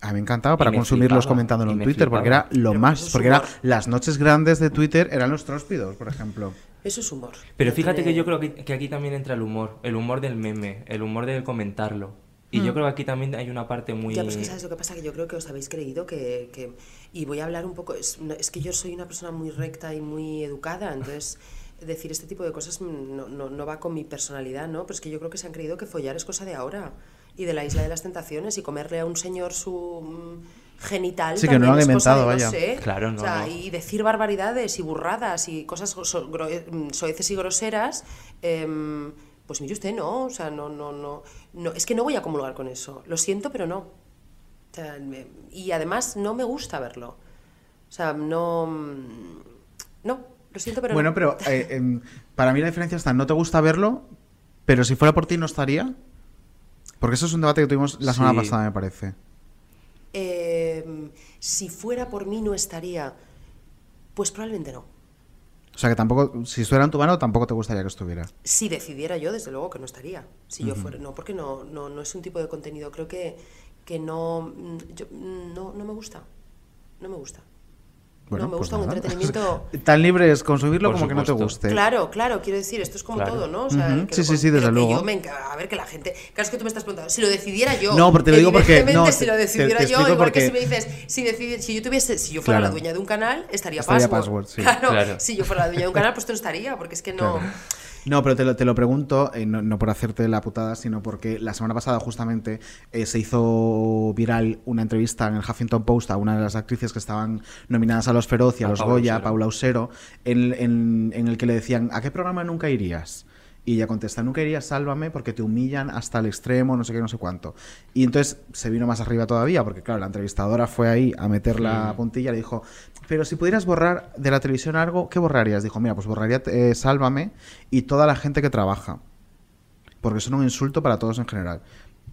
A mí me encantaba para me consumirlos flipaba, comentándolo y en Twitter, porque era lo Pero más, porque era las noches grandes de Twitter eran los tróspidos, por ejemplo. Eso es humor. Pero fíjate que yo creo que, que aquí también entra el humor, el humor del meme, el humor del comentarlo. Y yo Mm. creo que aquí también hay una parte muy... Ya, pues que sabes lo que pasa, que yo creo que os habéis creído que... que- y voy a hablar un poco... Es, no- es que yo soy una persona muy recta y muy educada, entonces decir este tipo de cosas mm, no, no, no va con mi personalidad, ¿no? Pero es que yo creo que se han creído que follar es cosa de ahora. Y de la isla de las tentaciones y comerle a un señor su mm, genital Sí, que no lo también han es cosa de, inventado, no vaya. sé. Claro, no, O sea, no. y decir barbaridades y burradas y cosas so- soeces y groseras... em, pues mire usted, no, o sea, no, no, no, no, es que no voy a comulgar con eso. Lo siento, pero no. O sea, me- y además no me gusta verlo. O sea, no. mm, No, lo siento, pero bueno, no. pero eh, em, para mí la diferencia está, no te gusta verlo, pero si fuera por ti no estaría. Porque eso es un debate que tuvimos la semana Sí. pasada, me parece. Eh, si fuera por mí, no estaría. Pues probablemente no. O sea que tampoco, si estuviera en tu mano, tampoco te gustaría que estuviera. Si decidiera yo, desde luego que no estaría. Si yo fuera. No, porque no, no, no es un tipo de contenido. Creo que, que no, mm, yo- mm, no. No me gusta. No me gusta. Bueno, no, me pues gusta un nada. entretenimiento. Tan libre es consumirlo Por como que no te supuesto. guste. Claro, claro, quiero decir, esto es como Claro. todo, ¿no? O sea, Ujú. que Sí, lo sí, sí, desde que luego. yo me a ver, que la gente. Claro, es que tú me estás preguntando. Si lo decidiera yo. No, pero te lo digo porque- evidentemente, no, si lo te- te- decidiera te yo, igual que porque- si me dices, si, decidi- si yo tuviese, si yo fuera Claro. la dueña de un canal, estaría, Estaría password. Password, sí. Claro, Claro. si yo fuera la dueña de un canal, pues tú no estaría, porque es que no. No, pero te lo, te lo pregunto, eh, no, no por hacerte la putada, sino porque la semana pasada justamente eh, se hizo viral una entrevista en el Huffington Post a una de las actrices que estaban nominadas a los Feroz y a, A los Paula Goya, Usero. Paula Usero, en, en- en el que le decían, ¿a qué programa nunca irías? Y ella contesta, nunca irías, sálvame, porque te humillan hasta el extremo, no sé qué, no sé cuánto. Y entonces se vino más arriba todavía, porque claro, la entrevistadora fue ahí a meter la puntilla y le dijo, pero si pudieras borrar de la televisión algo, ¿qué borrarías? Dijo, mira, pues borraría eh, Sálvame y toda la gente que trabaja. Porque son un insulto para todos en general.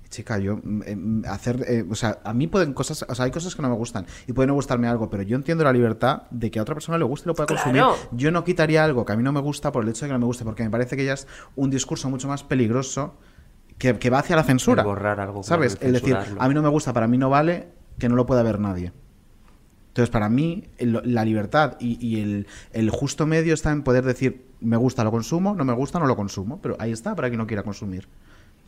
Chica, yo mm, em, hacer, eh, o sea, a mí pueden cosas, o sea, hay cosas que no me gustan y puede no gustarme algo, pero yo entiendo la libertad de que a otra persona le guste y lo pueda Claro. consumir. Yo no quitaría algo que a mí no me gusta por el hecho de que no me guste, porque me parece que ya es un discurso mucho más peligroso que, que va hacia la censura. El borrar algo, ¿Sabes? Es decir, a mí no me gusta, para mí no vale que no lo pueda ver nadie. Entonces, para mí, el- la libertad y, y el, el justo medio está en poder decir, me gusta, lo consumo, no me gusta, no lo consumo. Pero ahí está para quien no quiera consumir.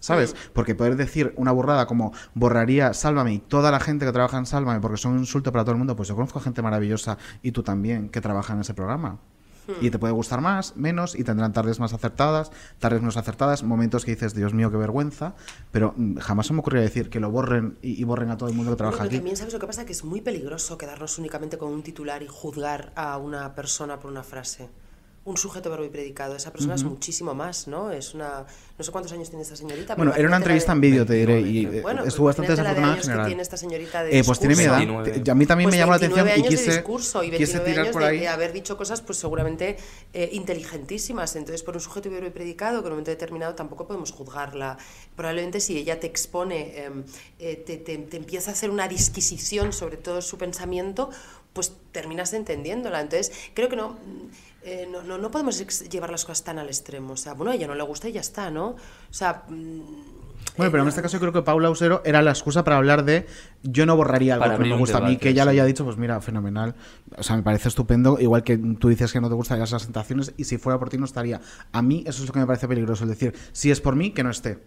¿Sabes? Porque poder decir una burrada como borraría Sálvame y toda la gente que trabaja en Sálvame porque son un insulto para todo el mundo, pues yo conozco gente maravillosa y tú también que trabaja en ese programa. Y te puede gustar más, menos, y tendrán tardes más acertadas, tardes menos acertadas, momentos que dices, Dios mío, qué vergüenza, pero mm, jamás se me ocurriría decir que lo borren y, y borren a todo el mundo que trabaja pero aquí. también sabes lo que pasa, que es muy peligroso quedarnos únicamente con un titular y juzgar a una persona por una frase. Un sujeto, verbo y predicado. Esa persona es Ujú. muchísimo más, ¿no? Es una... No sé cuántos años tiene esta señorita. Bueno, era una entrevista de- en vídeo, te diré, y eh, Bueno, estuvo bastante de desafortunada en años que general. tiene esta señorita de Eh, pues tiene mi edad. Te- A mí también Pues me llamó la atención 29 y años de quise, discurso y quise 29 tirar años por ahí. de haber dicho cosas pues seguramente eh, inteligentísimas. Entonces, por un sujeto verbo y predicado que en un momento determinado tampoco podemos juzgarla. Probablemente si ella te expone, eh, eh, te, te- te empieza a hacer una disquisición sobre todo su pensamiento, pues terminas entendiéndola. Entonces, creo que no... eh, no, no, no podemos llevar las cosas tan al extremo. O sea, bueno, a ella no le gusta y ya está, ¿no? O sea, mm, Bueno, pero en este caso yo creo que Paula Usero era la excusa para hablar de yo no borraría algo Para que no me gusta a mí, que ella lo haya dicho, pues mira, fenomenal. O sea, me parece estupendo, igual que tú dices que no te gustan las presentaciones y si fuera por ti no estaría. A mí eso es lo que me parece peligroso, es decir, si es por mí, que no esté.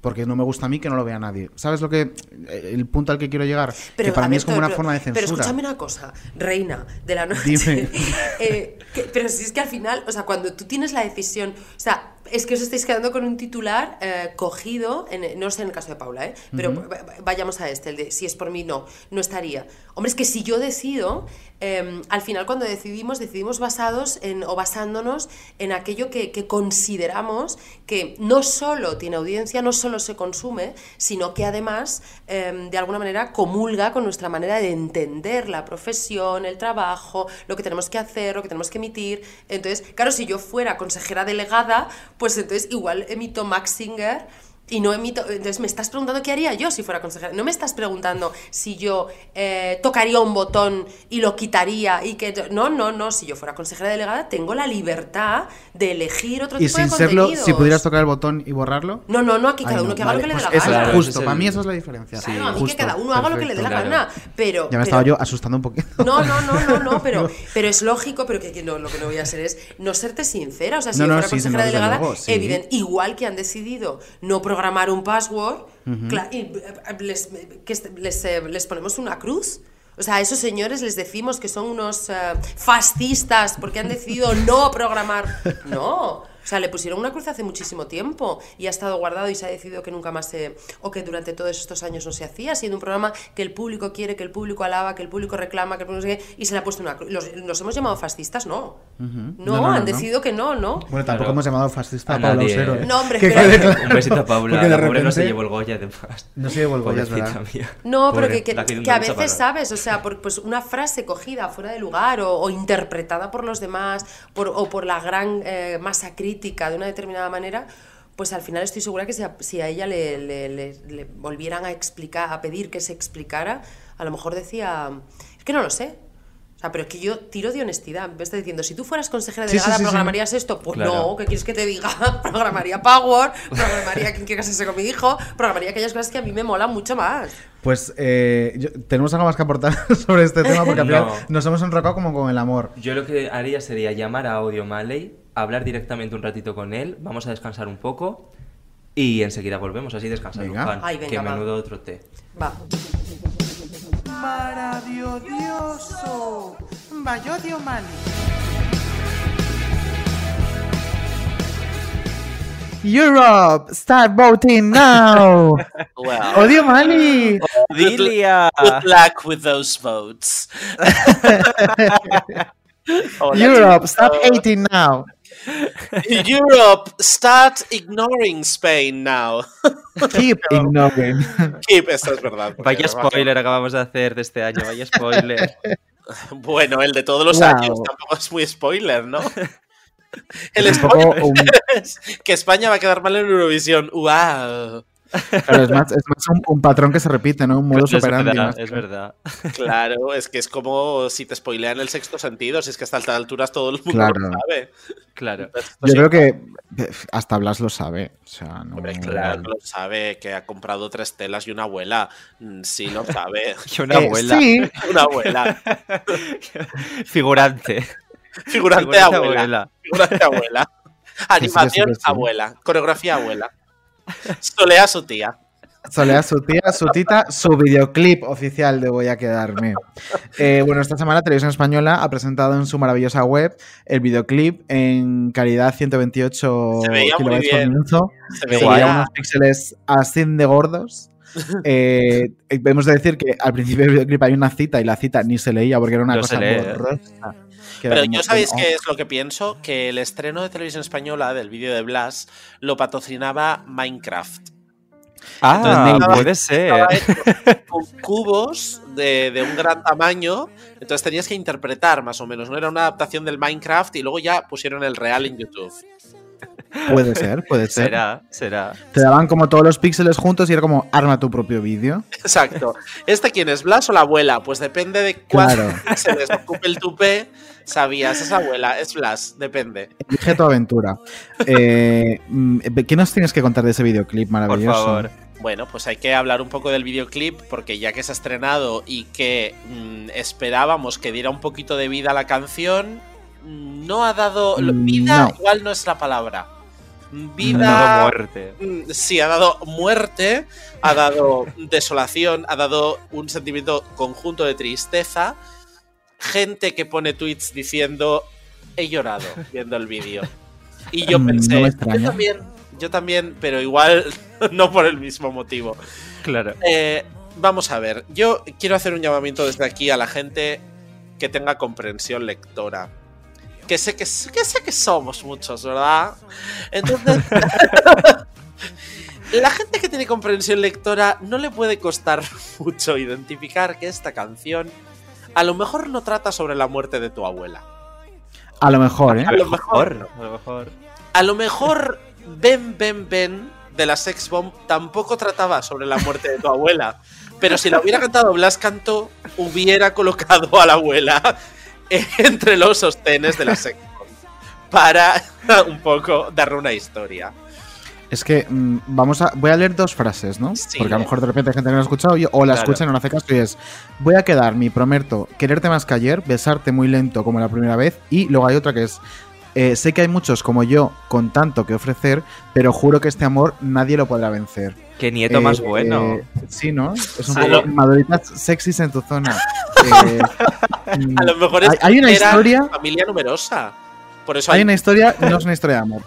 Porque no me gusta a mí que no lo vea nadie. ¿Sabes lo que el punto al que quiero llegar? que para mí ver, es como pero- una pero- forma de Pero censura. escúchame una cosa, reina de la noche. Dime. Eh, que- pero si es que al final, o sea, cuando tú tienes la decisión, o sea, es que os estáis quedando con un titular eh, cogido, en- no sé en el caso de Paula, ¿eh? pero vayamos a este, el de si es por mí, no, no estaría. Hombre, es que si yo decido, eh, al final cuando decidimos, decidimos basados en, o basándonos en aquello que, que consideramos que no solo tiene audiencia, no solo se consume, sino que además, eh, de alguna manera, comulga con nuestra manera de entender la profesión, el trabajo, lo que tenemos que hacer, lo que tenemos que emitir. Entonces, claro, si yo fuera consejera delegada, pues entonces igual emito Max Singer y no emito. Entonces me estás preguntando qué haría yo si fuera consejera. No me estás preguntando si yo eh, tocaría un botón y lo quitaría y que. No, no, no. Si yo fuera consejera delegada, tengo la libertad de elegir otro Y tipo de sin serlo, contenidos. si pudieras tocar el botón y borrarlo. No, no, no, aquí cada Ay, uno no, que haga lo que le dé pues la eso gana. es Claro, justo, para mí esa es la diferencia. Claro, a mí Justo, que cada uno haga lo que le dé la perfecto. gana. Pero. Ya me pero- estaba yo asustando un poquito. No, no, no, no, no, pero, pero es lógico, pero que, que no, lo que no voy a hacer es no serte sincera. O sea, si No, yo no, fuera sí, consejera no, delegada, luego, sí. evidente, igual que han decidido no programar un password, y, eh, les, que est- les, eh, les ponemos una cruz. O sea, a esos señores les decimos que son unos eh, fascistas porque han decidido no programar. No. O sea, le pusieron una cruz hace muchísimo tiempo y ha estado guardado y se ha decidido que nunca más se. o que durante todos estos años no se hacía, siendo un programa que el público quiere, que el público alaba, que el público reclama, que el público no sé qué, y se le ha puesto una cruz. ¿Los, los hemos llamado fascistas? No. No, han decidido que no, ¿no? Bueno, tampoco hemos llamado fascista a A Paula nadie. Usero. ¿eh? No, hombre, Que pero- claro. Un besito a Paula. Porque de La pobre no se repente- llevó el Goya, además. No se llevó el Goya. No, pero Pobre, que, que- que a veces. ¿sabes? O sea, por, pues una frase cogida fuera de lugar o, o interpretada por los demás por, o por la gran eh, masa crítica de una determinada manera, pues al final estoy segura que si a, si a ella le, le- le- le volvieran a explicar, a pedir que se explicara, a lo mejor decía, es que no lo sé. O sea, pero es que yo tiro de honestidad. Me está diciendo, si tú fueras consejera Sí, sí, delegada, sí, sí. ¿programarías esto? Pues Claro. no, ¿qué quieres que te diga? programaría Power, programaría quien quiera casarse con mi hijo, programaría aquellas cosas que a mí me molan mucho más. Pues eh, yo- tenemos algo más que aportar sobre este tema porque al final No. nos hemos enrocado como con el amor. Yo lo que haría sería llamar a Audio Maley, hablar directamente un ratito con él, vamos a descansar un poco y enseguida volvemos, así descansar Venga. Luján, Ay, venga, que va. menudo trote. Va. Maravilloso. Bayodio Mali. Europe, start voting now. Well, Odio Mali. good, Dilia. good luck with those votes. Hola, Europe, stop hating now. Europe, start ignoring Spain now. Keep ignoring. Keep, esto es verdad. Vaya spoiler acabamos de hacer de este año, vaya spoiler. Bueno, el de todos los Wow. años tampoco es muy spoiler, ¿no? El spoiler es que España va a quedar mal en Eurovisión. ¡Wow! Claro, es más, es más un, un patrón que se repite, ¿no? Un modus es operandi. verdad, más es verdad. Claro, es que es como si te spoilean el sexto sentido, si es que hasta estas alturas todo el mundo Claro. lo sabe. Claro. Entonces, Yo sí, creo que hasta Blas lo sabe. O sea, no. hombre, claro que lo sabe, que ha comprado tres telas y una abuela. Mm, Sí lo sabe. Y una Eh, abuela. sí, Una abuela. Figurante. Figurante Figurante abuela. abuela. Figurante abuela. sí, Animación sí, sí. abuela. Coreografía abuela. Solea su tía. Solea su tía, su tita, su videoclip oficial de Voy a quedarme. Eh, bueno, esta semana Televisión Española ha presentado en su maravillosa web el videoclip en calidad 128 Se veía muy kilobytes por minuto. Se Se veía veía unos píxeles así de gordos. Eh, debemos de decir que al principio del videoclip hay una cita y la cita ni se leía porque era una No cosa se Pero yo sabéis qué es lo que pienso, que el estreno de televisión española del vídeo de Blas lo patrocinaba Minecraft. Ah, Entonces, puede ser. con cubos de, de un gran tamaño, entonces tenías que interpretar más o menos, no era una adaptación del Minecraft y luego ya pusieron el real en YouTube. Puede ser, puede ser. Será, será. Te daban como todos los píxeles juntos y era como arma tu propio vídeo. Exacto. ¿Este quién es, Blas o la abuela? Pues depende de cuánto Claro. se les ocupe el tupé, sabías, es abuela, es Blas, depende. Elige tu aventura. Eh, mm, ¿Qué nos tienes que contar de ese videoclip Por maravilloso? favor. Bueno, pues hay que hablar un poco del videoclip porque ya que se ha estrenado y que mm, esperábamos que diera un poquito de vida a la canción, no ha dado... Mm, Vida no. igual no es la palabra. Dado Vida... muerte. Mm, Sí, ha dado muerte, ha dado desolación, ha dado un sentimiento conjunto de tristeza. Gente que pone tweets diciendo he llorado viendo el vídeo. Y yo Mm, pensé, no yo también, yo también, pero igual no por el mismo motivo. Claro. Eh, vamos a ver, yo quiero hacer un llamamiento desde aquí a la gente que tenga comprensión lectora. Que sé que, que sé que somos muchos, ¿verdad? Entonces, la gente que tiene comprensión lectora no le puede costar mucho identificar que esta canción a lo mejor no trata sobre la muerte de tu abuela. A lo mejor, ¿eh? A lo mejor, a lo mejor. a lo mejor Ben Ben Ben de la Sex Bomb tampoco trataba sobre la muerte de tu abuela. Pero si la hubiera cantado Blas Cantó, hubiera colocado a la abuela entre los sostenes de la Bomb. Para un poco darle una historia. Es que mm, vamos a. Voy a leer dos frases, ¿no? Sí, Porque a lo mejor de repente hay gente que no ha escuchado o la Claro. escucha y no hace caso y es. Voy a quedarme, prometo, quererte más que ayer, besarte muy lento como la primera vez. Y luego hay otra que es. eh, sé que hay muchos como yo con tanto que ofrecer, pero juro que este amor nadie lo podrá vencer. Qué nieto Eh, más bueno. eh, sí, ¿no? Es un poco maduritas sexys en tu zona. Eh, A lo mejor es hay, hay una historia. familia numerosa. Por eso Hay hay, una historia, no es una historia de amor.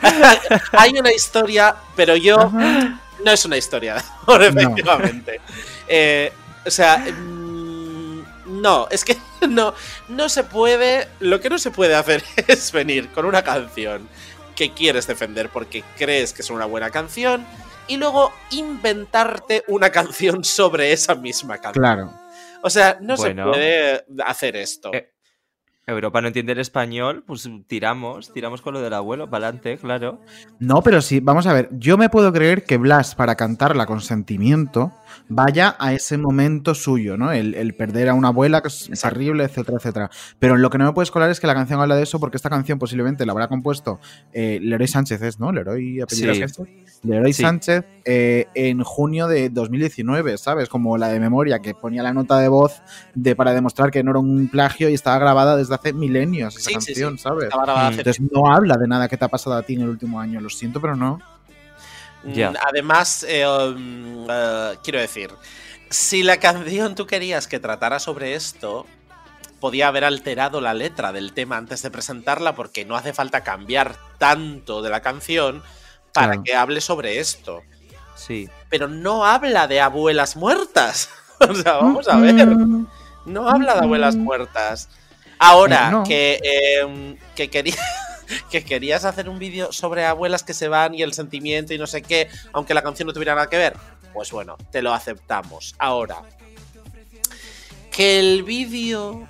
hay una historia, pero yo Ajá. no es una historia de amor, No. efectivamente. Eh, o sea, mm, no, es que no, no se puede. Lo que no se puede hacer es venir con una canción que quieres defender porque crees que es una buena canción y luego inventarte una canción sobre esa misma canción. Claro. O sea, no Bueno. se puede hacer esto. Eh, Europa no entiende el español, pues tiramos, tiramos con lo del abuelo, para adelante, claro. No, pero sí, vamos a ver, yo me puedo creer que Blas, para cantarla con sentimiento, vaya a ese momento suyo, ¿no? El, el perder a una abuela, que es terrible, etcétera, etcétera. Pero lo que no me puedes colar es que la canción habla de eso, porque esta canción posiblemente la habrá compuesto eh, Leroy Sánchez, ¿es, no? Leroy apellido Sí. Sánchez. Leroy Sí. Sánchez eh, en junio de 2019, ¿sabes? Como la de memoria, que ponía la nota de voz de, para demostrar que no era un plagio y estaba grabada desde hace milenios esa Sí, canción. ¿sabes? Estaba grabada hace Entonces no habla de nada que te ha pasado a ti en el último año, lo siento, pero no. Mm, Además, eh, um, eh, quiero decir, si la canción tú querías que tratara sobre esto, podía haber alterado la letra del tema antes de presentarla porque no hace falta cambiar tanto de la canción para Claro. que hable sobre esto. Sí. Pero no habla de abuelas muertas. o sea, vamos a ver. No habla de abuelas muertas. Ahora no. que, eh, que, quería- que querías hacer un vídeo sobre abuelas que se van y el sentimiento y no sé qué, aunque la canción no tuviera nada que ver, pues bueno, te lo aceptamos. Ahora, que el vídeo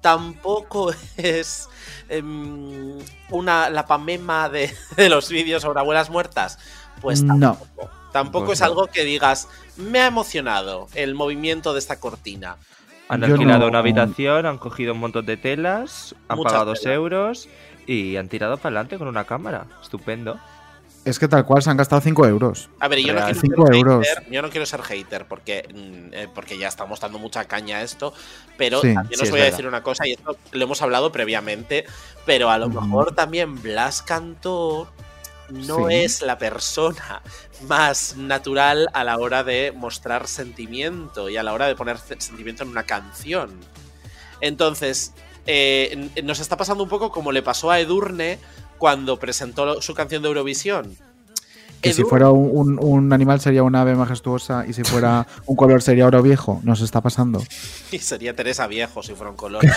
tampoco es em, una la pamema de, de los vídeos sobre abuelas muertas. Pues No. tampoco. Tampoco Pues es no. algo que digas, me ha emocionado el movimiento de esta cortina. Han Yo alquilado no- una habitación, han cogido un montón de telas, han Muchas pagado dos euros y han tirado para adelante con una cámara. Estupendo. Es que tal cual se han gastado 5 euros. A ver, yo no, quiero Cinco ser euros. hater, yo no quiero ser hater porque, mm, eh, porque ya estamos dando mucha caña a esto, pero Sí, también sí, os voy a verdad. decir una cosa, y esto lo hemos hablado previamente, pero a lo mejor también Blas Cantó no Sí. es la persona más natural a la hora de mostrar sentimiento y a la hora de poner sentimiento en una canción. Entonces, eh, nos está pasando un poco como le pasó a Edurne cuando presentó su canción de Eurovisión. Que si fuera un, un- un animal sería un ave majestuosa y si fuera un color sería oro viejo. Nos está pasando. Y sería Teresa Viejo si fuera un color.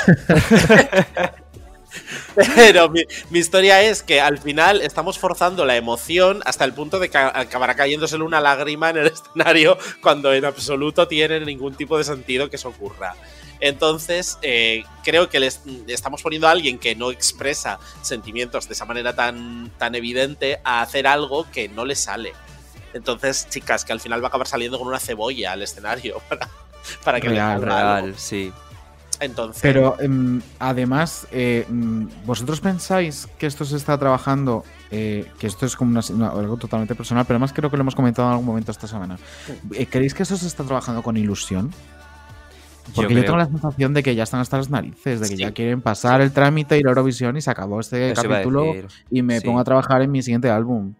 Pero mi, mi historia es que al final estamos forzando la emoción hasta el punto de que acabará cayéndosele una lágrima en el escenario cuando en absoluto tiene ningún tipo de sentido que eso ocurra. Entonces, eh, creo que le est- estamos poniendo a alguien que no expresa sentimientos de esa manera tan, tan evidente a hacer algo que no le sale. Entonces, chicas, que al final va a acabar saliendo con una cebolla al escenario para, para que le Real, algo. Real, sí. Entonces, Pero em, además, eh, mm, ¿vosotros pensáis que esto se está trabajando? eh, que esto es como una- una- algo totalmente personal, pero además creo que lo hemos comentado en algún momento esta semana. ¿Creéis que esto se está trabajando con ilusión? Porque yo, creo- tengo la sensación de que ya están hasta las narices, de que Sí. ya quieren pasar el trámite, ir a Eurovisión y se acabó este Eso capítulo y me sí. pongo a trabajar en mi siguiente álbum.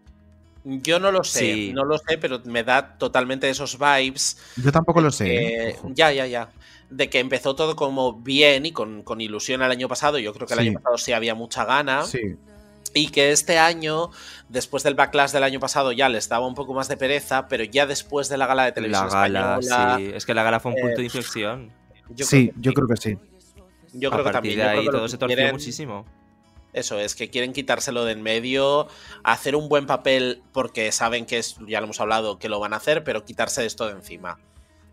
yo no lo sé, Sí. no lo sé, pero me da totalmente esos vibes. Yo tampoco lo sé. que- ¿eh? Ya, ya, ya. De que empezó todo como bien y con, con ilusión el año pasado. Yo creo que el Sí. año pasado sí había mucha gana. Sí. Y que este año, después del backlash del año pasado, ya les daba un poco más de pereza, pero ya después de la gala de La televisión gala, española, sí. Es que la gala fue un punto eh, de inflexión. yo sí, creo que yo creo que sí. Yo a creo que también. de Yo creo que todo que se torció quieren- muchísimo. Eso es, que quieren quitárselo de en medio, hacer un buen papel porque saben que es, ya lo hemos hablado, que lo van a hacer, pero quitarse esto de encima.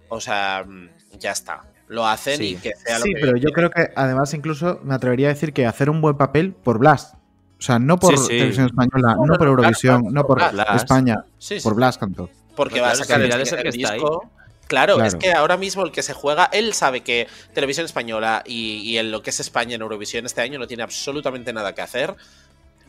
O sea, mm, ya está. Lo hacen y que sea lo Sí, que pero yo creo que además incluso me atrevería a decir que hacer un buen papel por Blas. O sea, no por Sí, sí. televisión española, No, por Eurovisión, no por por Blas. España, Sí, sí, por Blas cantó. porque va a claro, sacar es que el, al final es el el que está ahí. disco. Claro, es que ahora mismo el que se juega, él sabe que Televisión Española y, y en lo que es España en Eurovisión este año no tiene absolutamente nada que hacer,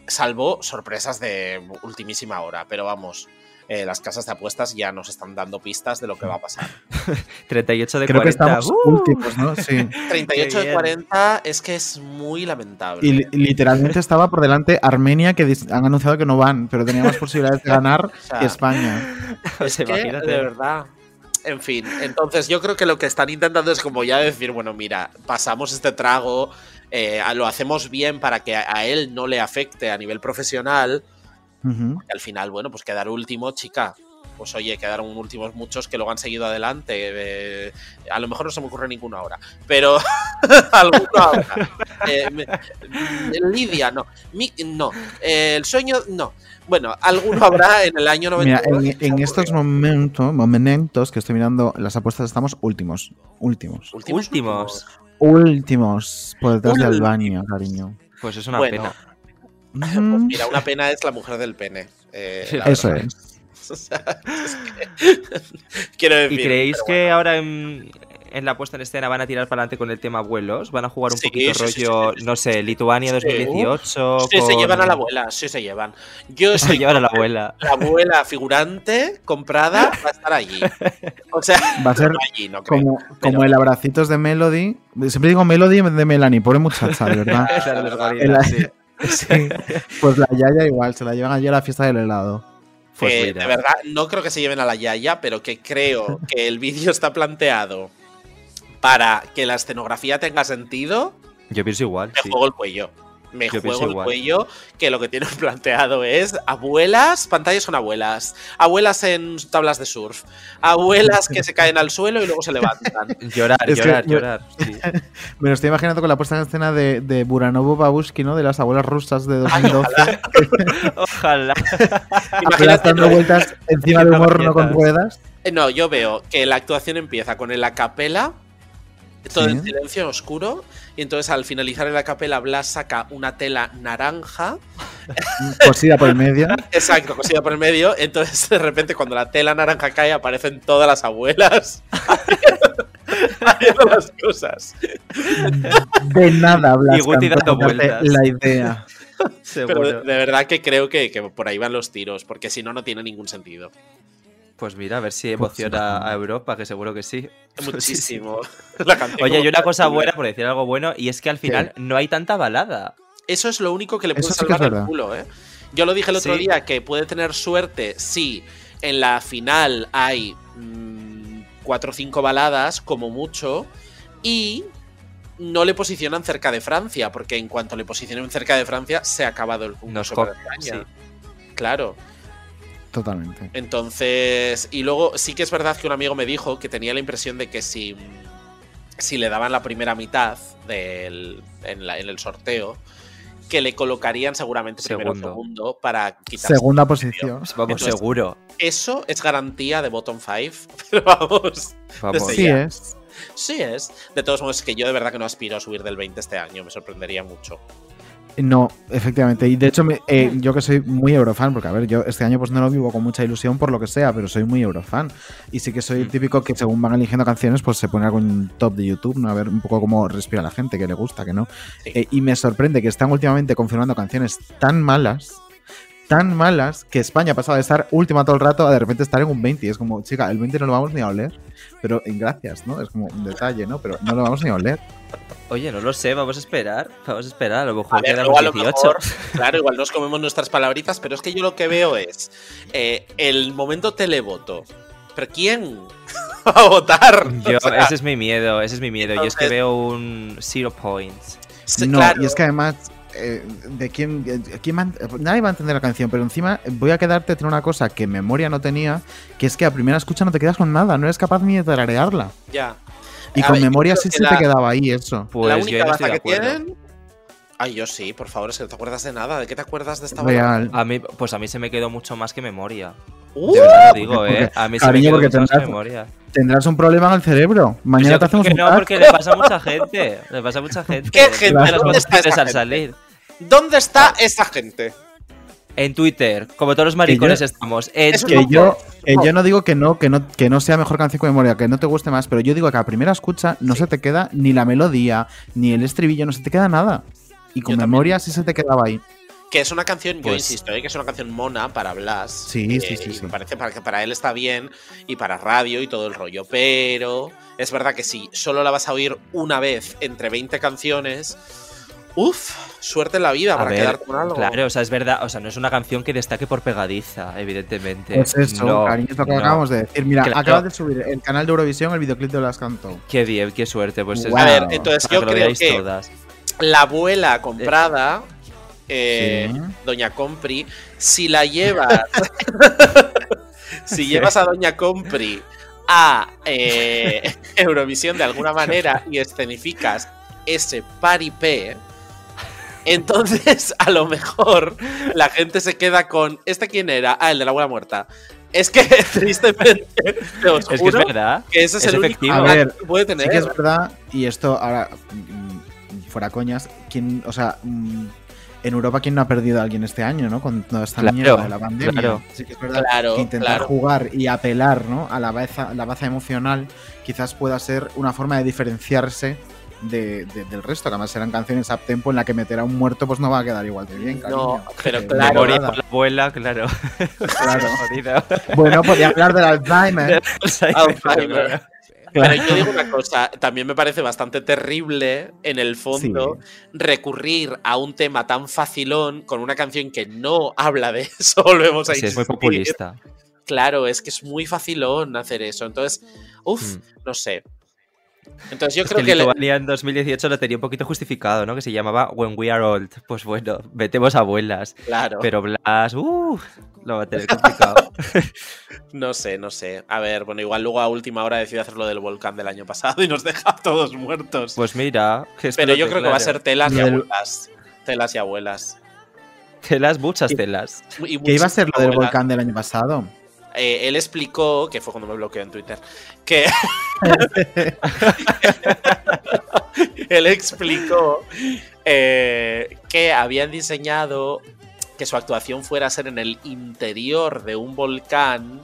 salvo sorpresas de ultimísima hora. Pero vamos, eh, las casas de apuestas ya nos están dando pistas de lo que va a pasar. 38 de Creo 40. que estamos ¡uh! últimos, ¿no? Sí. 38 de bien. 40 es que es muy lamentable. Y li- literalmente estaba por delante Armenia, que han anunciado que no van, pero tenía más posibilidades de ganar sea, que España. O Es que, imagínate. de verdad. En fin, entonces yo creo que lo que están intentando es como ya decir, bueno, mira, pasamos este trago, eh, lo hacemos bien para que a, a él no le afecte a nivel profesional. Y al final, bueno, pues quedar último, chica. Pues oye, quedaron últimos muchos que lo han seguido adelante. eh, a lo mejor no se me ocurre ninguno ahora, pero alguno habrá. Eh, me- Lidia, no. Mi- no. Eh, el sueño, no. Bueno, alguno habrá en el año 92. Mira, en, que se en estos momentos, momentos que estoy mirando las apuestas, estamos últimos. Últimos. Últimos. Últimos. Últimos. Por detrás de Últimos. Albania, cariño. Pues es una Bueno, pena. Pues mira, una pena es la mujer del pene. eh, la Eso verdad. es. O sea, es que- Quiero decir. ¿Y creéis que ahora en, en la puesta en escena van a tirar para adelante con el tema abuelos? ¿Van a jugar un Sí, poquito sí, rollo, sí, sí, no sé, Lituania Sí. 2018? Sí, se con- llevan a la abuela, sí se llevan. Yo Se estoy llevan a la abuela. la abuela figurante comprada va a estar allí. O sea, Va a ser no allí, no creo. como, Pero- como el abracitos de Melody. Siempre digo Melody de Melanie, pobre muchacha, de verdad. El- gorilas, sí. Pues la Yaya igual, se la llevan allí a la fiesta del helado. Pues mira. de verdad, no creo que se lleven a la Yaya, pero que creo que el vídeo está planteado para que la escenografía tenga sentido. Yo pienso igual. Me sí. juego el cuello. Me Yo juego el igual. cuello que lo que tienen planteado es abuelas, pantallas con abuelas, abuelas en tablas de surf, abuelas que se caen al suelo y luego se levantan. Llorar, Es que- llorar, llorar. sí. Me lo estoy imaginando con la puesta en escena de, de Buranovo Babushki, ¿no? De las abuelas rusas de 2012. Ojalá. Imagínate, dando vueltas encima de un horno con ruedas. Eh, No, yo veo que la actuación empieza con el acapela todo Sí. en silencio oscuro. Y entonces al finalizar en la capela, Blas saca una tela naranja. Cosida por el medio. Exacto, cosida por el medio. Entonces, de repente, cuando la tela naranja cae, aparecen todas las abuelas haciendo las cosas. De nada, Blas. Y Guti dando vueltas. La idea. Pero de, de verdad que creo que, que por ahí van los tiros, porque si no, no tiene ningún sentido. Pues mira, a ver si emociona sí. a Europa, que seguro que sí. Muchísimo. La canción Oye, y una cosa buena, por decir algo bueno, y es que al final no hay tanta balada. Eso es lo único que le puede Eso sí salvar el verdad. culo, ¿eh? Yo lo dije el otro Sí. día, que puede tener suerte si en la final hay mm, cuatro o cinco baladas, como mucho, y no le posicionan cerca de Francia, porque en cuanto le posicionen cerca de Francia, se ha acabado el concurso co- para España. Claro. Totalmente. Entonces, y luego sí que es verdad que un amigo me dijo que tenía la impresión de que si, si le daban la primera mitad del, en, la- en el sorteo, que le colocarían seguramente primero o Segundo. segundo para quitarse. Segunda posición. Vamos, Entonces, seguro. Eso es garantía de bottom 5, pero vamos. Vamos. Sí ya. es. Sí es. De todos modos, es que yo de verdad que no aspiro a subir del 20 este año, me sorprendería mucho. No, efectivamente. Y de hecho, me- eh, yo que soy muy eurofan, porque a ver, yo este año pues no lo vivo con mucha ilusión por lo que sea, pero soy muy eurofan. Y sí que soy el Mm. típico que según van eligiendo canciones, pues se pone algún top de YouTube, ¿no? A ver un poco cómo respira la gente, que le gusta, que no. Sí. Eh, y me sorprende que están últimamente confirmando canciones tan malas, tan malas, que España ha pasado de estar última todo el rato a de repente estar en un 20. Y es como, chica, el 20 no lo vamos ni a oler. Pero en gracias, ¿no? Es como un detalle, ¿no? Pero no lo vamos ni a oler. Oye, no lo sé, vamos a esperar. Vamos a esperar, a lo A mejor ver, a lo 18. mejor, claro, igual nos comemos nuestras palabritas, pero es que yo lo que veo es eh, el momento televoto. ¿Pero quién va a votar? Yo, O sea, ese es mi miedo, ese es mi miedo. Yo es que Entonces- veo un zero points. no, claro, y es que además, eh, ¿de quién, eh, quién va a- nadie va a entender la canción, pero encima voy a quedarte en una cosa que memoria no tenía, que es que a primera escucha no te quedas con nada, no eres capaz ni de tararearla. ya. Y A con ver, yo memoria sí se la- te quedaba ahí eso. Pues la yo única no estoy baza de que tienen. Ay, yo sí, por favor, es que no te acuerdas de nada. ¿De qué te acuerdas de esta? Real. A mí, pues a mí se me quedó mucho más que memoria. ¡Uh! De verdad lo digo, porque- eh. A mí se cariño, me quedó porque mucho más que tendrás- memoria. Tendrás un problema en el cerebro. Mañana Pues te hacemos creo un que no, pack. porque le pasa a mucha gente. Le pasa a mucha gente. ¿Qué gente? ¿Dónde está esa al gente? salir. ¿Dónde está esa gente? En Twitter, como todos los maricones estamos. En Eso que yo, que yo no digo que no, que no, que no sea mejor canción con memoria, que no te guste más, pero yo digo que a primera escucha no se te queda ni la melodía, ni el estribillo, no se te queda nada. Y con Yo también. memoria sí se te quedaba ahí. Que es una canción, yo Pues- insisto, ¿eh? que es una canción mona para Blas. Sí, eh, sí, sí, y sí. Me parece para que para él está bien y para radio y todo el rollo. Pero es verdad que si solo la vas a oír una vez entre 20 canciones, uff, suerte en la vida A para ver, quedarte con algo. Claro, o sea, es verdad, o sea, no es una canción que destaque por pegadiza, evidentemente. Pues eso, No, cariño, es lo que no. acabamos de decir. Mira, Claro. acabas de subir el canal de Eurovisión el videoclip de Las Cantó. Qué bien, qué suerte. Pues es. A ver, entonces para yo que lo creo veáis que todas. La abuela comprada, eh, Sí. Doña Compri, si la llevas, si llevas a Doña Compri a eh, Eurovisión de alguna manera y escenificas ese paripé, entonces a lo mejor la gente se queda con ¿este quién era? Ah, el de la abuela muerta. Es que tristemente te os Es que es verdad. que ese es, es el efectivo. único A ver, que puede tener. Sí que es verdad, y esto ahora, fuera coñas, ¿quién, o sea, mm, en Europa, ¿quién no ha perdido a alguien este año, no? Con toda esta Claro, mierda de la pandemia. claro. Sí que es verdad Claro, que intentar claro. jugar y apelar, ¿no? A la baza, la baza emocional, quizás pueda ser una forma de diferenciarse de- de- del resto, que además serán canciones up tempo en la que meter a un muerto pues no va a quedar igual de bien, cariño. No, pero Eh, claro, nada. por la abuela, claro. Claro. Bueno, podía hablar del Alzheimer. Alzheimer. Pero yo digo una cosa, también me parece bastante terrible, en el fondo, recurrir a un tema tan facilón con una canción que no habla de eso, volvemos a Sí, es muy populista. Claro, es que es muy facilón hacer eso. Entonces, uff, Mm. no sé. Entonces yo Es creo que que... le- Lituania en 2018 lo tenía un poquito justificado, ¿no? Que se llamaba When We Are Old. Pues bueno, metemos abuelas. Claro. Pero Blas, uh, lo va a tener complicado. No sé, no sé. A ver, bueno, igual luego a última hora decidió hacer lo del volcán del año pasado y nos deja a todos muertos. Pues mira, que Pero yo creo que va a ser telas y abuelas. Telas y abuelas. Telas, muchas telas. Y ¿Qué iba a ser lo del abuelas. volcán del año pasado? Eh, él explicó, que fue cuando me bloqueó en Twitter, que, él explicó eh, que habían diseñado que su actuación fuera a ser en el interior de un volcán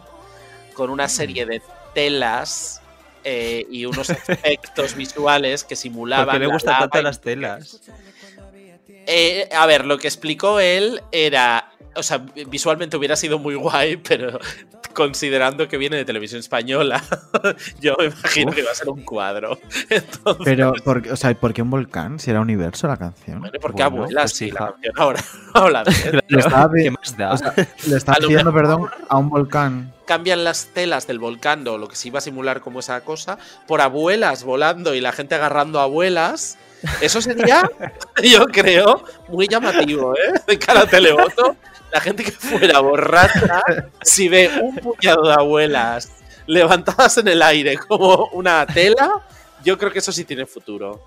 con una serie de telas eh, y unos efectos visuales que simulaban. ¿Por qué le gustan tanto las telas? Eh, a ver, lo que explicó él era. O sea, visualmente hubiera sido muy guay, pero considerando que viene de televisión española, yo me imagino que va a ser un cuadro. Entonces, Pero, ¿por, qué- o sea, ¿por qué un volcán? Si era universo la canción. bueno, porque bueno, abuelas, pues sí, la canción ahora habla de él. Le estaba, pi- ¿Qué más da? o sea, le estaba A lo pidiendo perdón a un volcán. cambian las telas del volcán o lo que se iba a simular como esa cosa por abuelas volando y la gente agarrando abuelas. Eso sería, yo creo, muy llamativo, ¿eh? De cara a televoto. La gente que fuera borracha, si ve un puñado de abuelas levantadas en el aire como una tela, yo creo que eso sí tiene futuro.